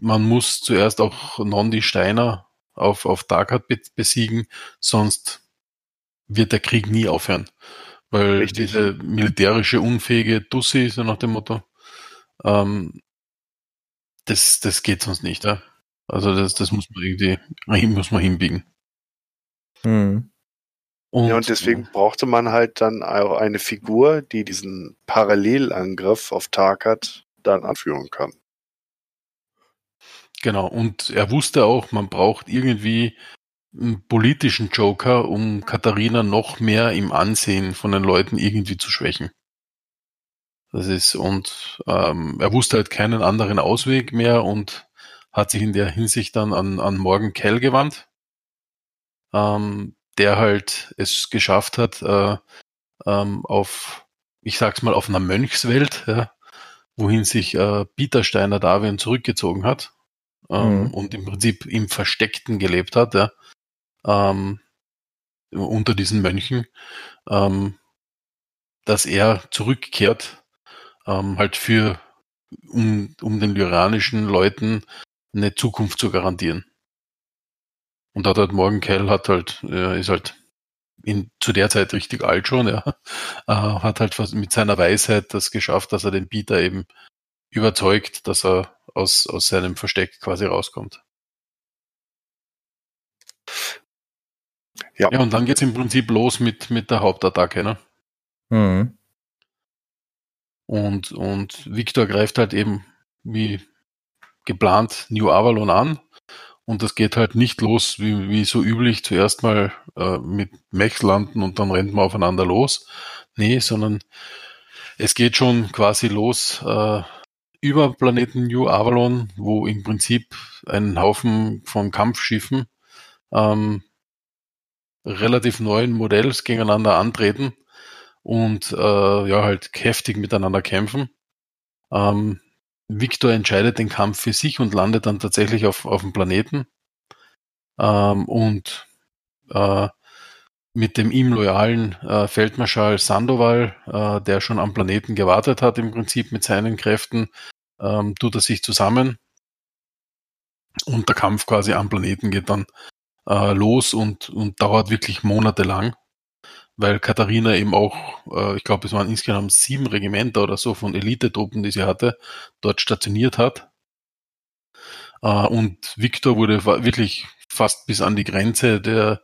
Speaker 3: man muss zuerst auch Nondi Steiner auf, auf Darkhat besiegen, sonst wird der Krieg nie aufhören. Weil Richtig. diese militärische unfähige Tussi, so nach dem Motto, ähm, das, das geht sonst nicht. Ja? Also das, das muss man irgendwie muss man hinbiegen.
Speaker 4: Hm. Und, ja, und deswegen brauchte man halt dann auch eine Figur, die diesen Parallelangriff auf Tarkat dann anführen kann.
Speaker 3: Genau, und er wusste auch, man braucht irgendwie einen politischen Joker, um Katharina noch mehr im Ansehen von den Leuten irgendwie zu schwächen. Das ist, und ähm, er wusste halt keinen anderen Ausweg mehr und hat sich in der Hinsicht dann an, an Morgan Kell gewandt, ähm, der halt es geschafft hat, äh, ähm, auf, ich sag's mal, auf einer Mönchswelt, ja, wohin sich äh, Peter Steiner Darwin zurückgezogen hat ähm, mhm. und im Prinzip im Versteckten gelebt hat, ja, ähm, unter diesen Mönchen, ähm, dass er zurückkehrt ähm, halt für, um, um den lyranischen Leuten eine Zukunft zu garantieren. Und hat halt Morgan Kell hat halt, äh, ist halt in, zu der Zeit richtig alt schon, ja, äh, hat halt mit seiner Weisheit das geschafft, dass er den Peter eben überzeugt, dass er aus, aus seinem Versteck quasi rauskommt. Ja. ja, und dann geht's im Prinzip los mit, mit der Hauptattacke, ne? Mhm. Und, und Victor greift halt eben wie geplant New Avalon an. Und das geht halt nicht los, wie, wie so üblich, zuerst mal äh, mit Mechs landen und dann rennt man aufeinander los. Nee, sondern es geht schon quasi los äh, über Planeten New Avalon, wo im Prinzip ein Haufen von Kampfschiffen ähm, relativ neuen Modells gegeneinander antreten und äh, ja, halt heftig miteinander kämpfen. Ähm, Victor entscheidet den Kampf für sich und landet dann tatsächlich auf, auf dem Planeten. Ähm, und äh, mit dem ihm loyalen äh, Feldmarschall Sandoval, äh, der schon am Planeten gewartet hat, im Prinzip mit seinen Kräften, ähm, tut er sich zusammen. Und der Kampf quasi am Planeten geht dann äh, los und, und dauert wirklich monatelang weil Katharina eben auch, äh, ich glaube, es waren insgesamt sieben Regimenter oder so von Elitetruppen, die sie hatte, dort stationiert hat. Äh, und Victor wurde wirklich fast bis an die Grenze der,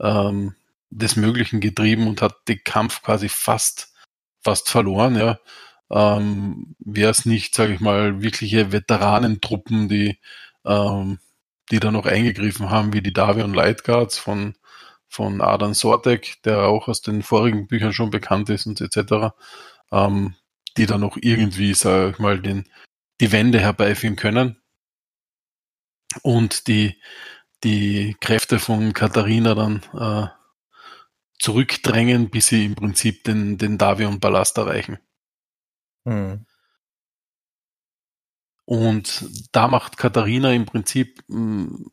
Speaker 3: ähm, des Möglichen getrieben und hat den Kampf quasi fast, fast verloren, ja. Ähm, Wäre es nicht, sage ich mal, wirkliche Veteranentruppen, die, ähm, die da noch eingegriffen haben, wie die Davion Light Guards von von Adam Sortek, der auch aus den vorigen Büchern schon bekannt ist und etc., ähm, die dann noch irgendwie, sag ich mal, den, die Wände herbeiführen können. Und die, die Kräfte von Katharina dann äh, zurückdrängen, bis sie im Prinzip den, den Davion-Palast erreichen. Mhm. Und da macht Katharina im Prinzip mh,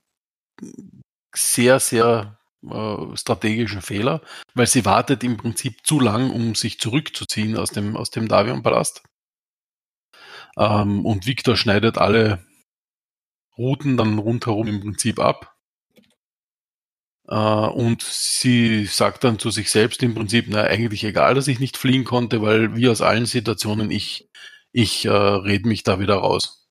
Speaker 3: hm, sehr, sehr äh, strategischen Fehler, weil sie wartet im Prinzip zu lang, um sich zurückzuziehen aus dem, aus dem Davion-Palast. Ähm, und Victor schneidet alle Routen dann rundherum im Prinzip ab. Äh, und sie sagt dann zu sich selbst im Prinzip, na, eigentlich egal, dass ich nicht fliehen konnte, weil wie aus allen Situationen ich, ich äh, red mich da wieder raus.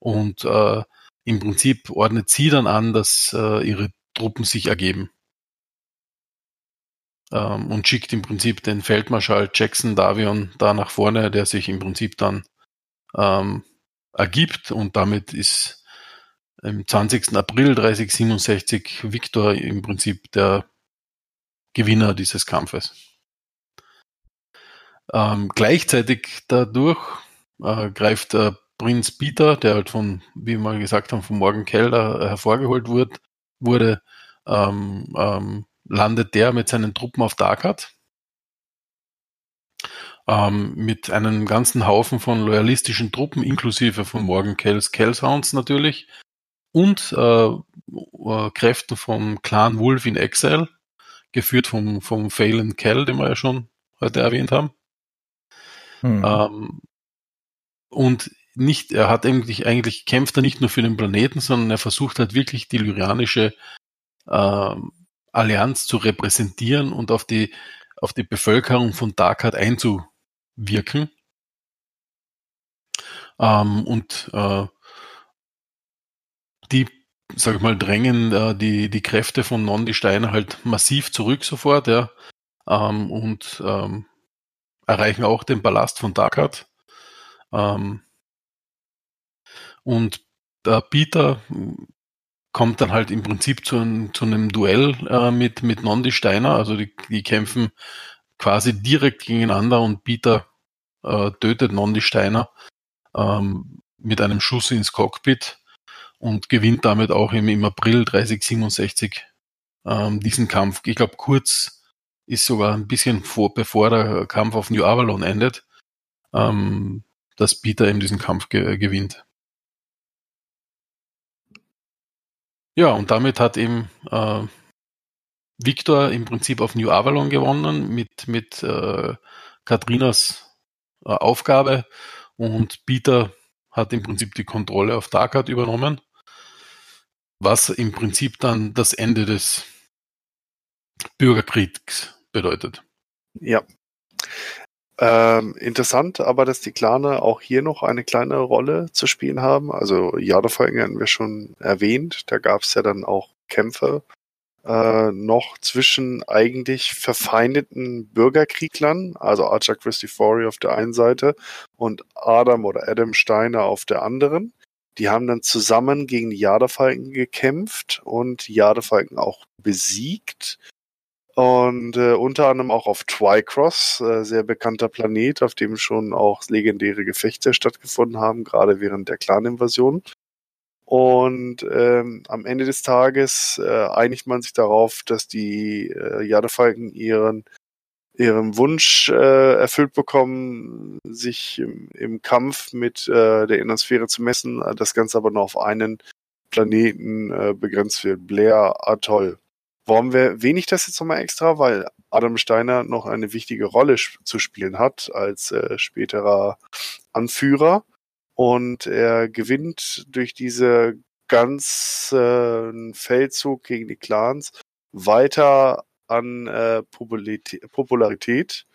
Speaker 3: Und äh, im Prinzip ordnet sie dann an, dass äh, ihre Truppen sich ergeben. Ähm, und schickt im Prinzip den Feldmarschall Jackson Davion da nach vorne, der sich im Prinzip dann ähm, ergibt und damit ist am 20. April 3067 Victor im Prinzip der Gewinner dieses Kampfes. Ähm, gleichzeitig dadurch äh, greift der Prinz Peter, der halt von, wie wir mal gesagt haben, von Morgan Keller hervorgeholt wird, wurde, ähm, ähm, landet der mit seinen Truppen auf Darkat ähm, mit einem ganzen Haufen von loyalistischen Truppen, inklusive von Morgan Kells Kellsounds natürlich und äh, äh, Kräften vom Clan Wolf in Exile, geführt vom, vom Phelan Kell, den wir ja schon heute erwähnt haben. Hm. Ähm, und nicht, er hat eigentlich, eigentlich kämpft er nicht nur für den Planeten, sondern er versucht halt wirklich die lyrianische äh, Allianz zu repräsentieren und auf die, auf die Bevölkerung von Darkhat einzuwirken. Ähm, und äh, die, sag ich mal, drängen äh, die, die Kräfte von Nondi Steiner halt massiv zurück sofort, ja. Ähm, und ähm, erreichen auch den Palast von Darkhat. Ähm, und der Peter kommt dann halt im Prinzip zu, zu einem Duell äh, mit, mit Nondi Steiner. Also die, die kämpfen quasi direkt gegeneinander und Peter äh, tötet Nondi Steiner ähm, mit einem Schuss ins Cockpit und gewinnt damit auch im, im April 3067 ähm, diesen Kampf. Ich glaube, kurz ist sogar ein bisschen vor, bevor der Kampf auf New Avalon endet, ähm, dass Peter eben diesen Kampf ge gewinnt. Ja, und damit hat eben äh, Victor im Prinzip auf New Avalon gewonnen mit, mit äh, Katrinas äh, Aufgabe und Peter hat im Prinzip die Kontrolle auf Darkard übernommen, was im Prinzip dann das Ende des Bürgerkriegs bedeutet.
Speaker 4: Ja. Ähm, interessant, aber dass die Klane auch hier noch eine kleine Rolle zu spielen haben. Also Jadefalken hatten wir schon erwähnt. Da gab es ja dann auch Kämpfe äh, noch zwischen eigentlich verfeindeten Bürgerkrieglern, also Archer Christifori auf der einen Seite und Adam oder Adam Steiner auf der anderen. Die haben dann zusammen gegen die Jadefalken gekämpft und Jadefalken auch besiegt und äh, unter anderem auch auf Twycross, äh, sehr bekannter Planet, auf dem schon auch legendäre Gefechte stattgefunden haben, gerade während der Clan-Invasion. Und ähm, am Ende des Tages äh, einigt man sich darauf, dass die äh, Jadefalken ihren ihren Wunsch äh, erfüllt bekommen, sich im, im Kampf mit äh, der Innersphäre zu messen, das Ganze aber nur auf einen Planeten äh, begrenzt wird, Blair Atoll. Warum ich das jetzt nochmal extra? Weil Adam Steiner noch eine wichtige Rolle zu spielen hat als äh, späterer Anführer. Und er gewinnt durch diese ganzen Feldzug gegen die Clans weiter an äh, Popularität.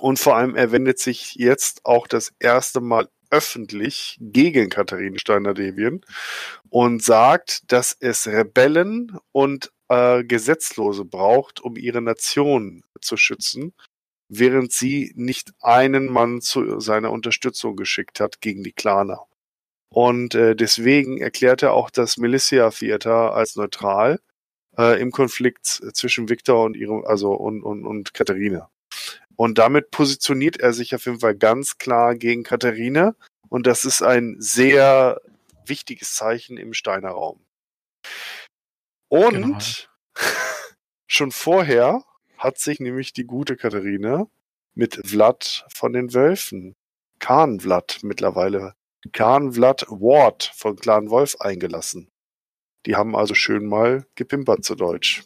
Speaker 4: Und vor allem, er wendet sich jetzt auch das erste Mal öffentlich gegen Katharine Steiner-Devien und sagt, dass es Rebellen und äh, Gesetzlose braucht, um ihre Nation zu schützen, während sie nicht einen Mann zu seiner Unterstützung geschickt hat gegen die Klaner. Und äh, deswegen erklärt er auch das Militia Theater als neutral äh, im Konflikt zwischen Victor und ihrem, also und, und, und Katharina. Und damit positioniert er sich auf jeden Fall ganz klar gegen Katharina. Und das ist ein sehr wichtiges Zeichen im Steiner Raum. Und genau. Schon vorher hat sich nämlich die gute Katharina mit Vlad von den Wölfen, Khan Vlad mittlerweile, Khan Vlad Ward von Clan Wolf eingelassen. Die haben also schön mal gepimpert zu Deutsch.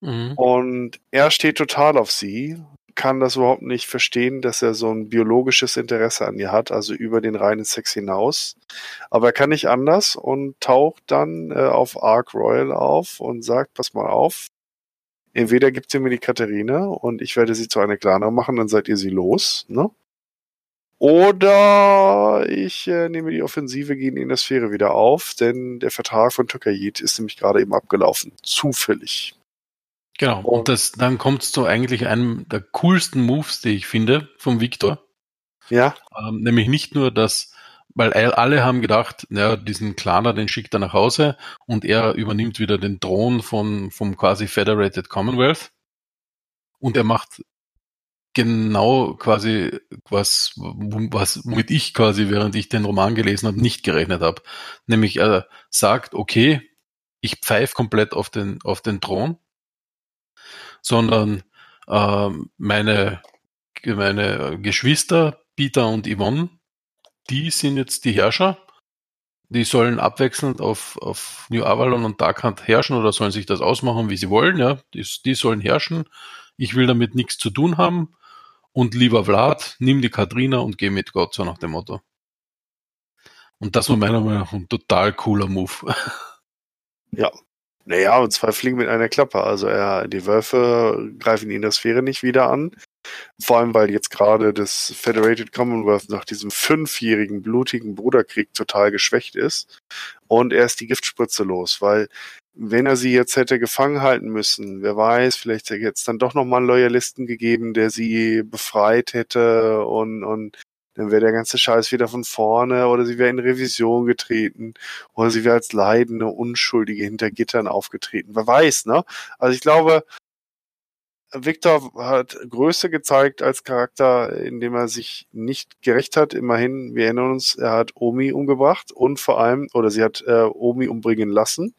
Speaker 3: Mhm.
Speaker 4: Und er steht total auf sie, kann das überhaupt nicht verstehen, dass er so ein biologisches Interesse an ihr hat, also über den reinen Sex hinaus. Aber er kann nicht anders und taucht dann äh, auf Ark Royal auf und sagt, pass mal auf, entweder gibt ihr mir die Katharina und ich werde sie zu einer Klana machen, dann seid ihr sie los, ne? Oder ich äh, nehme die Offensive gegen in der Sphäre wieder auf, denn der Vertrag von Tokayit ist nämlich gerade eben abgelaufen. Zufällig.
Speaker 3: Genau. Und das, dann kommt es zu eigentlich einem der coolsten Moves, die ich finde, vom Victor.
Speaker 4: Ja.
Speaker 3: Ähm, nämlich nicht nur, dass, weil alle haben gedacht, ja, diesen Klaner, den schickt er nach Hause und er übernimmt wieder den Thron von, vom quasi Federated Commonwealth. Und er macht genau quasi was, was, womit ich quasi, während ich den Roman gelesen habe, nicht gerechnet habe. Nämlich er sagt, okay, ich pfeife komplett auf den, auf den Thron sondern äh, meine, meine Geschwister, Peter und Yvonne, die sind jetzt die Herrscher. Die sollen abwechselnd auf, auf New Avalon und Darkhand herrschen oder sollen sich das ausmachen, wie sie wollen. Ja, die, die sollen herrschen. Ich will damit nichts zu tun haben. Und lieber Vlad, nimm die Katrina und geh mit Gott, so nach dem Motto. Und das war meiner Meinung nach ein total cooler Move.
Speaker 4: Ja, naja, und zwei Fliegen mit einer Klappe. Also er, die Wölfe greifen ihn in der Sphäre nicht wieder an. Vor allem, weil jetzt gerade das Federated Commonwealth nach diesem fünfjährigen blutigen Bruderkrieg total geschwächt ist. Und er ist die Giftspritze los, weil wenn er sie jetzt hätte gefangen halten müssen, wer weiß, vielleicht hätte es dann doch nochmal einen Loyalisten gegeben, der sie befreit hätte und, und dann wäre der ganze Scheiß wieder von vorne oder sie wäre in Revision getreten oder sie wäre als leidende Unschuldige hinter Gittern aufgetreten. Wer weiß, ne? Also ich glaube, Victor hat Größe gezeigt als Charakter, indem er sich nicht gerecht hat. Immerhin, wir erinnern uns, er hat Omi umgebracht und vor allem, oder sie hat äh, Omi umbringen lassen.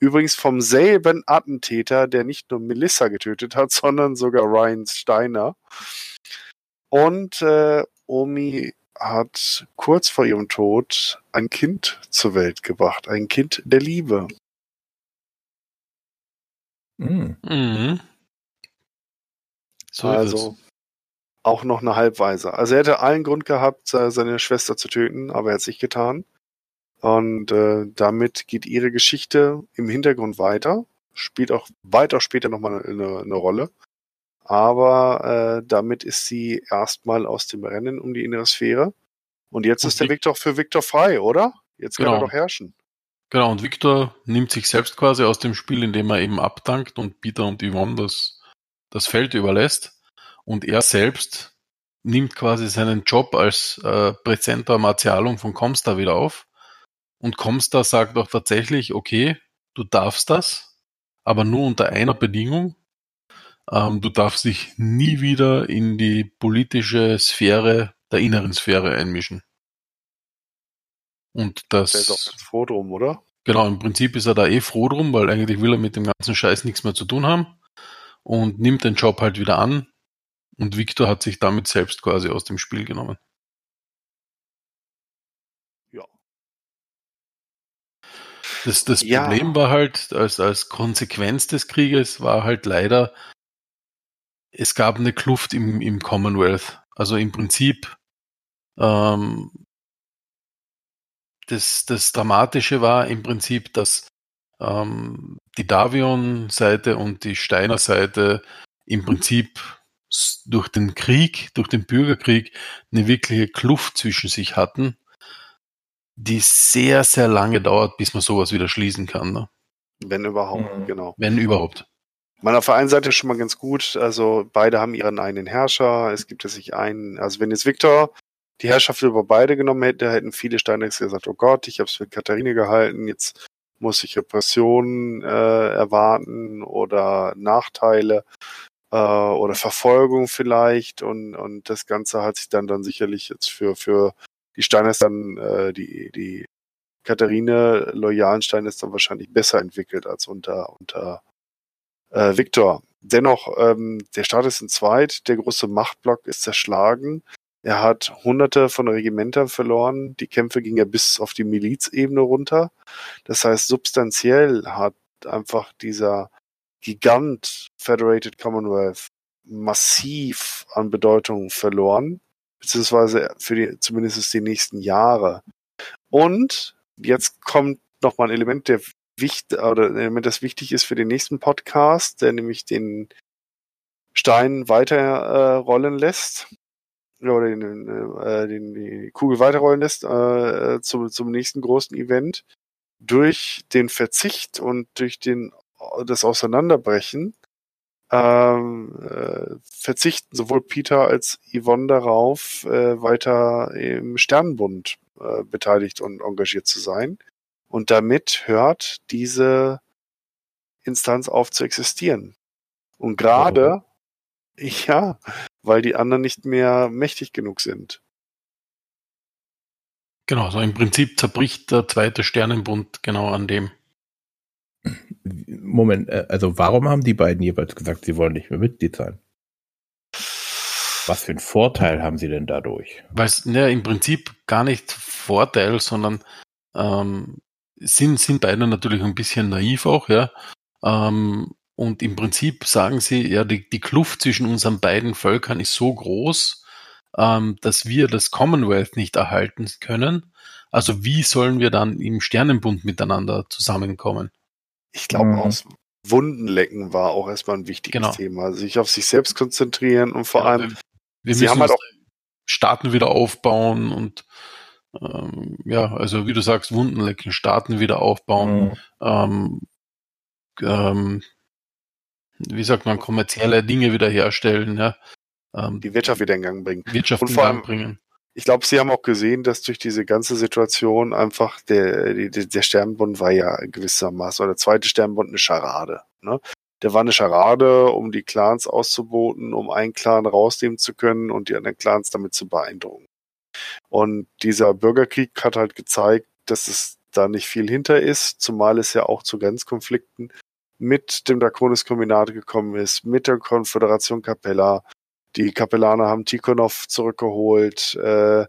Speaker 4: Übrigens vom selben Attentäter, der nicht nur Melissa getötet hat, sondern sogar Ryan Steiner. Und äh, Omi hat kurz vor ihrem Tod ein Kind zur Welt gebracht, ein Kind der Liebe.
Speaker 3: Mhm. Mhm.
Speaker 4: So also auch noch eine Halbweise. Also er hätte allen Grund gehabt, seine Schwester zu töten, aber er hat es nicht getan. Und äh, damit geht ihre Geschichte im Hintergrund weiter, spielt auch weiter später nochmal eine, eine Rolle. Aber äh, damit ist sie erstmal aus dem Rennen um die innere Sphäre. Und jetzt und ist der Weg doch für Victor frei, oder? Jetzt kann genau. er doch herrschen.
Speaker 3: Genau, und Victor nimmt sich selbst quasi aus dem Spiel, indem er eben abdankt und Peter und Yvonne das, das Feld überlässt. Und er selbst nimmt quasi seinen Job als äh, Präsenter Martialum von Comstar wieder auf. Und Comstar sagt auch tatsächlich, okay, du darfst das, aber nur unter einer Bedingung, ähm, du darfst dich nie wieder in die politische Sphäre der inneren Sphäre einmischen. Und das.
Speaker 4: Der ist auch froh drum, oder?
Speaker 3: Genau, im Prinzip ist er da eh froh drum, weil eigentlich will er mit dem ganzen Scheiß nichts mehr zu tun haben und nimmt den Job halt wieder an. Und Victor hat sich damit selbst quasi aus dem Spiel genommen.
Speaker 4: Ja.
Speaker 3: Das, das ja. Problem war halt, als, als Konsequenz des Krieges war halt leider, es gab eine Kluft im, im Commonwealth. Also im Prinzip ähm, das, das Dramatische war im Prinzip, dass ähm, die Davion-Seite und die Steiner-Seite im Prinzip durch den Krieg, durch den Bürgerkrieg eine wirkliche Kluft zwischen sich hatten, die sehr, sehr lange dauert, bis man sowas wieder schließen kann. Ne?
Speaker 4: Wenn überhaupt, mhm. genau.
Speaker 3: Wenn überhaupt.
Speaker 4: Man auf der einen Seite schon mal ganz gut, also beide haben ihren eigenen Herrscher, es gibt ja sich einen, also wenn jetzt Viktor die Herrschaft über beide genommen hätte, hätten viele Steinecks gesagt, oh Gott, ich habe es für Katharine gehalten, jetzt muss ich Repressionen äh, erwarten oder Nachteile äh, oder Verfolgung vielleicht und, und das Ganze hat sich dann dann sicherlich jetzt für, für die Steiners dann, äh, die, die Katharine loyalen Steines dann wahrscheinlich besser entwickelt als unter, unter Äh, Victor, dennoch, ähm, der Staat ist in zweit, der große Machtblock ist zerschlagen. Er hat hunderte von Regimentern verloren. Die Kämpfe gingen ja bis auf die Milizebene runter. Das heißt, substanziell hat einfach dieser Gigant Federated Commonwealth massiv an Bedeutung verloren, beziehungsweise für die, zumindest die nächsten Jahre. Und jetzt kommt nochmal ein Element, der wichtig, oder ein Element, das wichtig ist für den nächsten Podcast, der nämlich den Stein weiter äh, rollen lässt oder den, äh, den, die Kugel weiterrollen lässt äh, zum, zum nächsten großen Event durch den Verzicht und durch den das Auseinanderbrechen ähm, äh, verzichten sowohl Peter als Yvonne darauf, äh, weiter im Sternenbund äh, beteiligt und engagiert zu sein. Und damit hört diese Instanz auf zu existieren. Und gerade, ja, weil die anderen nicht mehr mächtig genug sind.
Speaker 3: Genau, so also im Prinzip zerbricht der zweite Sternenbund genau an dem.
Speaker 2: Moment, äh, also warum haben die beiden jeweils gesagt, sie wollen nicht mehr Mitglied sein? Was für einen Vorteil haben sie denn dadurch?
Speaker 3: Weil es ne, im Prinzip gar nicht Vorteil, sondern ähm, sind, sind beide natürlich ein bisschen naiv auch, ja. Ähm, und im Prinzip sagen sie, ja, die, die Kluft zwischen unseren beiden Völkern ist so groß, ähm, dass wir das Commonwealth nicht erhalten können. Also wie sollen wir dann im Sternenbund miteinander zusammenkommen?
Speaker 4: Ich glaube, mhm. aus Wundenlecken war auch erstmal ein wichtiges genau. Thema. Sich auf sich selbst konzentrieren und vor ja, allem,
Speaker 3: wir sie haben halt auch Staaten wieder aufbauen und ähm, ja, also wie du sagst, Wundenlecken, Staaten wieder aufbauen, mhm. ähm, ähm, wie sagt man, kommerzielle Dinge wiederherstellen, ja.
Speaker 4: Ähm, die Wirtschaft wieder in Gang bringen.
Speaker 3: Wirtschaft und in Gang bringen
Speaker 4: ich glaube, sie haben auch gesehen, dass durch diese ganze Situation einfach der, der, der Sternbund war ja gewissermaßen, oder der zweite Sternbund eine Scharade. Ne? Der war eine Scharade, um die Clans auszuboten, um einen Clan rausnehmen zu können und die anderen Clans damit zu beeindrucken. Und dieser Bürgerkrieg hat halt gezeigt, dass es da nicht viel hinter ist, zumal es ja auch zu Grenzkonflikten mit dem Draconis-Kombinat gekommen ist, mit der Konföderation Capella, die Kapellaner haben Tikhonov zurückgeholt. Äh,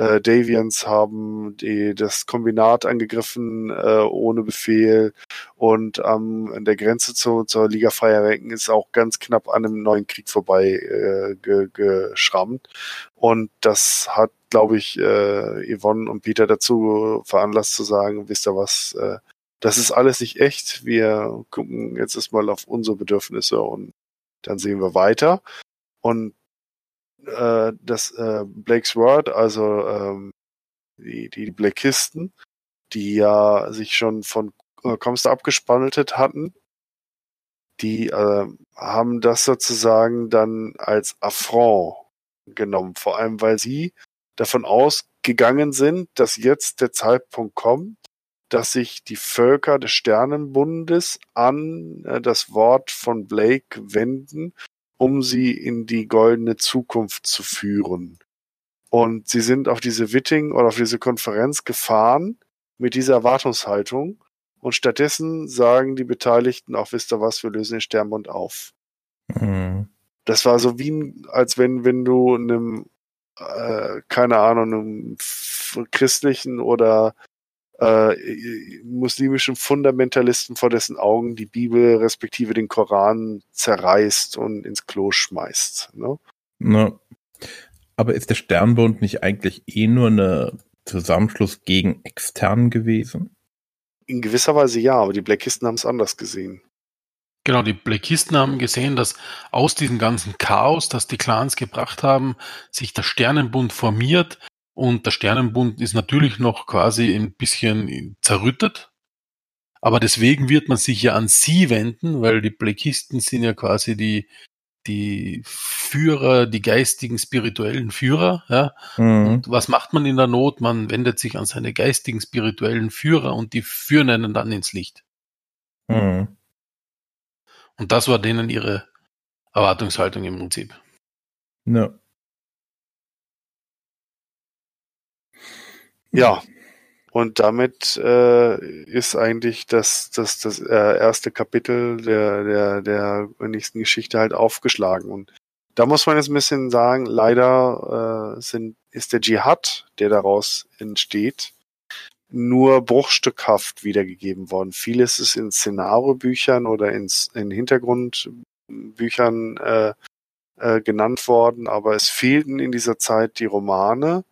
Speaker 4: äh, Davians haben die, das Kombinat angegriffen äh, ohne Befehl und ähm, an der Grenze zu, zur Liga Freier Renken ist auch ganz knapp an einem neuen Krieg vorbei äh, ge, geschrammt. Und das hat, glaube ich, äh, Yvonne und Peter dazu veranlasst zu sagen, wisst ihr was, äh, das ist alles nicht echt. Wir gucken jetzt erstmal auf unsere Bedürfnisse und dann sehen wir weiter. Und äh, das äh, Blake's Word, also ähm, die, die Blakisten, die ja sich schon von äh, Comstar abgespaltet hatten, die äh, haben das sozusagen dann als Affront genommen, vor allem weil sie davon ausgegangen sind, dass jetzt der Zeitpunkt kommt, dass sich die Völker des Sternenbundes an äh, das Wort von Blake wenden um sie in die goldene Zukunft zu führen. Und sie sind auf diese Witting oder auf diese Konferenz gefahren mit dieser Erwartungshaltung. Und stattdessen sagen die Beteiligten auch, wisst ihr was, wir lösen den Sternbund auf. Mhm. Das war so wie, als wenn, wenn du einem, äh, keine Ahnung, einem christlichen oder äh, muslimischen Fundamentalisten, vor dessen Augen die Bibel respektive den Koran zerreißt und ins Klo schmeißt. Ne?
Speaker 2: Na, aber ist der Sternbund nicht eigentlich eh nur eine Zusammenschluss gegen extern gewesen?
Speaker 4: In gewisser Weise ja, aber die Blackisten haben es anders gesehen.
Speaker 3: Genau, die Blackisten haben gesehen, dass aus diesem ganzen Chaos, das die Clans gebracht haben, sich der Sternenbund formiert, und der Sternenbund ist natürlich noch quasi ein bisschen zerrüttet. Aber deswegen wird man sich ja an sie wenden, weil die Blakisten sind ja quasi die, die Führer, die geistigen, spirituellen Führer. Ja? Mhm. Und was macht man in der Not? Man wendet sich an seine geistigen, spirituellen Führer und die führen einen dann ins Licht. Mhm. Und das war denen ihre Erwartungshaltung im Prinzip.
Speaker 4: Ja. Ja. Und damit äh, ist eigentlich das, das, das äh, erste Kapitel der, der, der nächsten Geschichte halt aufgeschlagen. Und da muss man jetzt ein bisschen sagen, leider äh, sind, ist der Dschihad, der daraus entsteht, nur bruchstückhaft wiedergegeben worden. Vieles ist in Szenariobüchern oder in, in Hintergrundbüchern äh, äh, genannt worden, aber es fehlten in dieser Zeit die Romane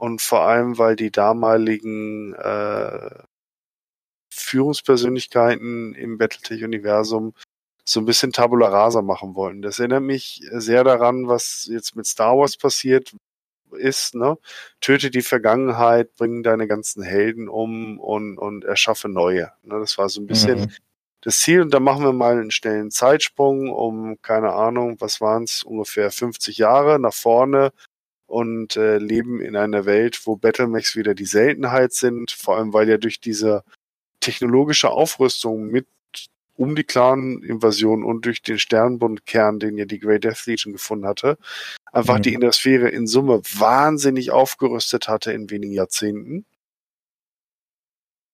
Speaker 4: und vor allem, weil die damaligen äh, Führungspersönlichkeiten im Battletech-Universum so ein bisschen Tabula Rasa machen wollten. Das erinnert mich sehr daran, was jetzt mit Star Wars passiert ist, ne? Töte die Vergangenheit, bring deine ganzen Helden um und, und erschaffe neue. Ne? Das war so ein bisschen mhm. das Ziel. Und da machen wir mal einen schnellen Zeitsprung um, keine Ahnung, was waren es, ungefähr 50 Jahre nach vorne und äh, leben in einer Welt, wo Battlemechs wieder die Seltenheit sind, vor allem weil ja durch diese technologische Aufrüstung mit um die Clan-Invasion und durch den Sternbundkern, den ja die Grey Death Legion gefunden hatte, einfach mhm. die Indosphäre in Summe wahnsinnig aufgerüstet hatte in wenigen Jahrzehnten.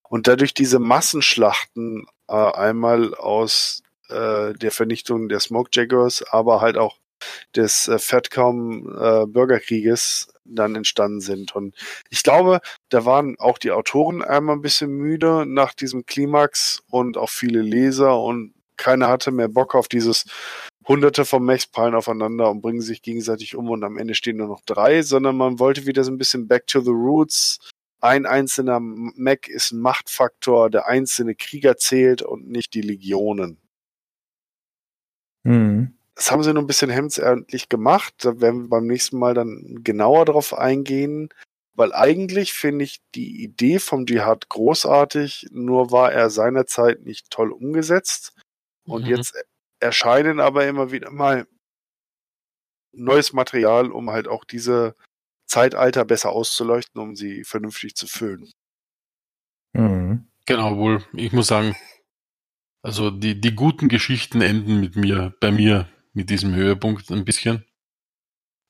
Speaker 4: Und dadurch diese Massenschlachten äh, einmal aus äh, der Vernichtung der Smoke Jaggers, aber halt auch des äh, Fatcom äh, Bürgerkrieges dann entstanden sind. Und ich glaube, da waren auch die Autoren einmal ein bisschen müde nach diesem Klimax und auch viele Leser und keiner hatte mehr Bock auf dieses Hunderte von Mechs prallen aufeinander und bringen sich gegenseitig um und am Ende stehen nur noch drei, sondern man wollte wieder so ein bisschen back to the roots. Ein einzelner Mech ist ein Machtfaktor, der einzelne Krieger zählt und nicht die Legionen. Mhm. Das haben sie nur ein bisschen hemdsärmlich gemacht. Da werden wir beim nächsten Mal dann genauer drauf eingehen. Weil eigentlich finde ich die Idee vom Dschihad großartig, nur war er seinerzeit nicht toll umgesetzt. Und mhm. jetzt erscheinen aber immer wieder mal neues Material, um halt auch diese Zeitalter besser auszuleuchten, um sie vernünftig zu füllen.
Speaker 3: Mhm. Genau, wohl. Ich muss sagen, also die, die guten Geschichten enden mit mir, bei mir mit diesem Höhepunkt ein bisschen.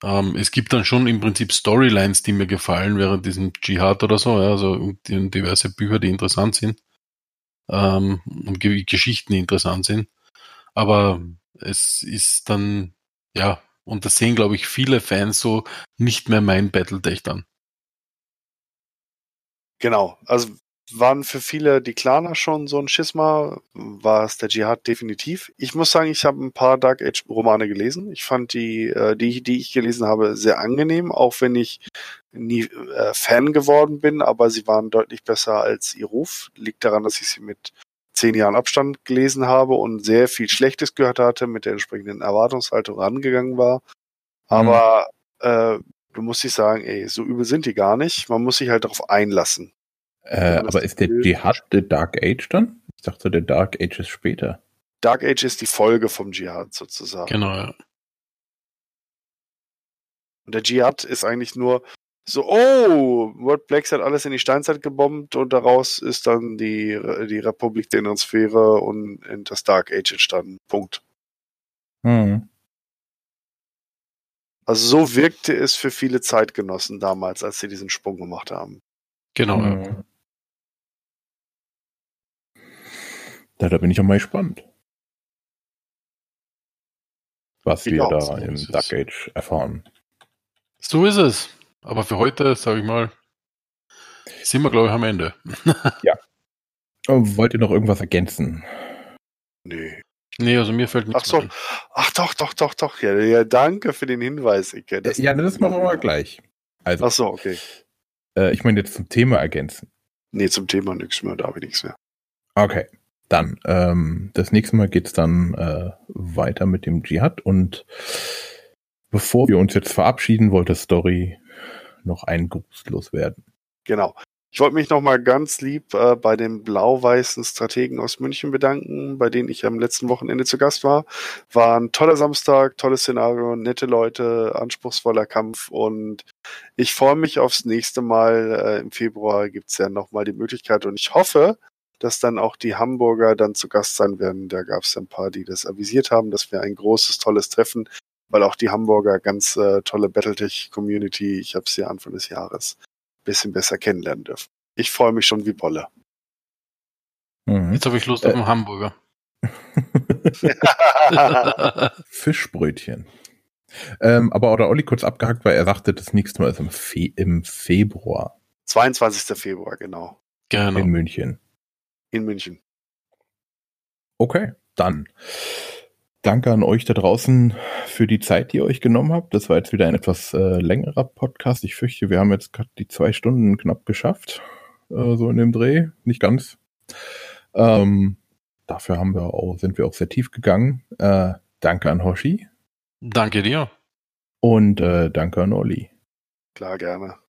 Speaker 3: Ähm, es gibt dann schon im Prinzip Storylines, die mir gefallen während diesem Dschihad oder so, ja, also diverse Bücher, die interessant sind ähm, und Geschichten, die interessant sind. Aber es ist dann, ja, und das sehen, glaube ich, viele Fans so nicht mehr mein Battletech dann.
Speaker 4: Genau, also waren für viele die Klaner schon so ein Schisma, war es der Dschihad definitiv. Ich muss sagen, ich habe ein paar Dark Age Romane gelesen. Ich fand die, äh, die, die ich gelesen habe, sehr angenehm, auch wenn ich nie äh, Fan geworden bin, aber sie waren deutlich besser als ihr Ruf. Liegt daran, dass ich sie mit zehn Jahren Abstand gelesen habe und sehr viel Schlechtes gehört hatte, mit der entsprechenden Erwartungshaltung rangegangen war. Aber mhm. äh, du musst dich sagen, ey, so übel sind die gar nicht. Man muss sich halt darauf einlassen.
Speaker 2: Äh, aber ist der Dschihad der Dark Age dann? Ich dachte, der Dark Age ist später.
Speaker 4: Dark Age ist die Folge vom Dschihad sozusagen.
Speaker 3: Genau, ja.
Speaker 4: Und der Dschihad ist eigentlich nur so, oh, World Blacks hat alles in die Steinzeit gebombt und daraus ist dann die, die Republik der Inneren Sphäre und in das Dark Age entstanden. Punkt. Hm. Also so wirkte es für viele Zeitgenossen damals, als sie diesen Sprung gemacht haben.
Speaker 3: Genau. Hm.
Speaker 2: Ja, da bin ich auch mal gespannt. Was ich wir da so im Dark Age erfahren.
Speaker 3: So ist es. Aber für heute, sage ich mal, sind wir, glaube ich, am Ende.
Speaker 2: ja. Oh, wollt ihr noch irgendwas ergänzen?
Speaker 3: Nee. Nee, also mir fällt
Speaker 4: nichts Ach so. Ach doch, doch, doch, doch. Ja, ja, danke für den Hinweis.
Speaker 2: Ike. Das ja, das machen wir mal gleich.
Speaker 4: Also, Ach so, okay.
Speaker 2: Äh, ich meine jetzt zum Thema ergänzen.
Speaker 4: Nee, zum Thema nichts mehr, da habe ich nichts mehr.
Speaker 2: Okay. Dann, ähm, das nächste Mal geht's dann äh, weiter mit dem Dschihad und bevor wir uns jetzt verabschieden, wollte Story noch ein Gruß loswerden.
Speaker 4: Genau. Ich wollte mich nochmal ganz lieb äh, bei den blau-weißen Strategen aus München bedanken, bei denen ich am letzten Wochenende zu Gast war. War ein toller Samstag, tolles Szenario, nette Leute, anspruchsvoller Kampf und ich freue mich aufs nächste Mal. Äh, Im Februar gibt's ja nochmal die Möglichkeit und ich hoffe, dass dann auch die Hamburger dann zu Gast sein werden. Da gab es ein paar, die das avisiert haben, dass wir ein großes, tolles Treffen, weil auch die Hamburger ganz äh, tolle Battletech-Community, ich habe sie Anfang des Jahres bisschen besser kennenlernen dürfen. Ich freue mich schon wie Bolle.
Speaker 2: Mhm.
Speaker 3: Jetzt habe ich Lust
Speaker 2: Äh.
Speaker 3: auf einen Hamburger.
Speaker 2: Fischbrötchen. Ähm, aber oder Olli kurz abgehackt, weil er sagte, das nächste Mal ist im, Fe im Februar
Speaker 4: 22. Februar, genau.
Speaker 3: Genau.
Speaker 2: in München.
Speaker 4: In München.
Speaker 2: Okay, dann. Danke an euch da draußen für die Zeit, die ihr euch genommen habt. Das war jetzt wieder ein etwas äh, längerer Podcast. Ich fürchte, wir haben jetzt gerade die zwei Stunden knapp geschafft. Äh, so in dem Dreh. Nicht ganz. Ähm, dafür haben wir auch, sind wir auch sehr tief gegangen. Äh, danke an Hoshi
Speaker 3: Danke dir.
Speaker 2: und äh, danke an Olli.
Speaker 4: Klar, gerne.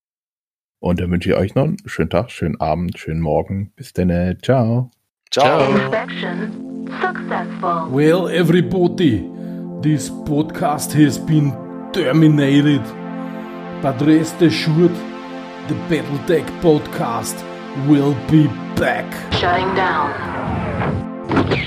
Speaker 2: Und dann wünsche ich euch noch einen schönen Tag, schönen Abend, schönen Morgen. Bis dann. Ciao.
Speaker 4: Ciao.
Speaker 5: Successful.
Speaker 6: Well, everybody, this podcast has been terminated. But rest assured, the Battletech podcast will be back.
Speaker 5: Shutting down.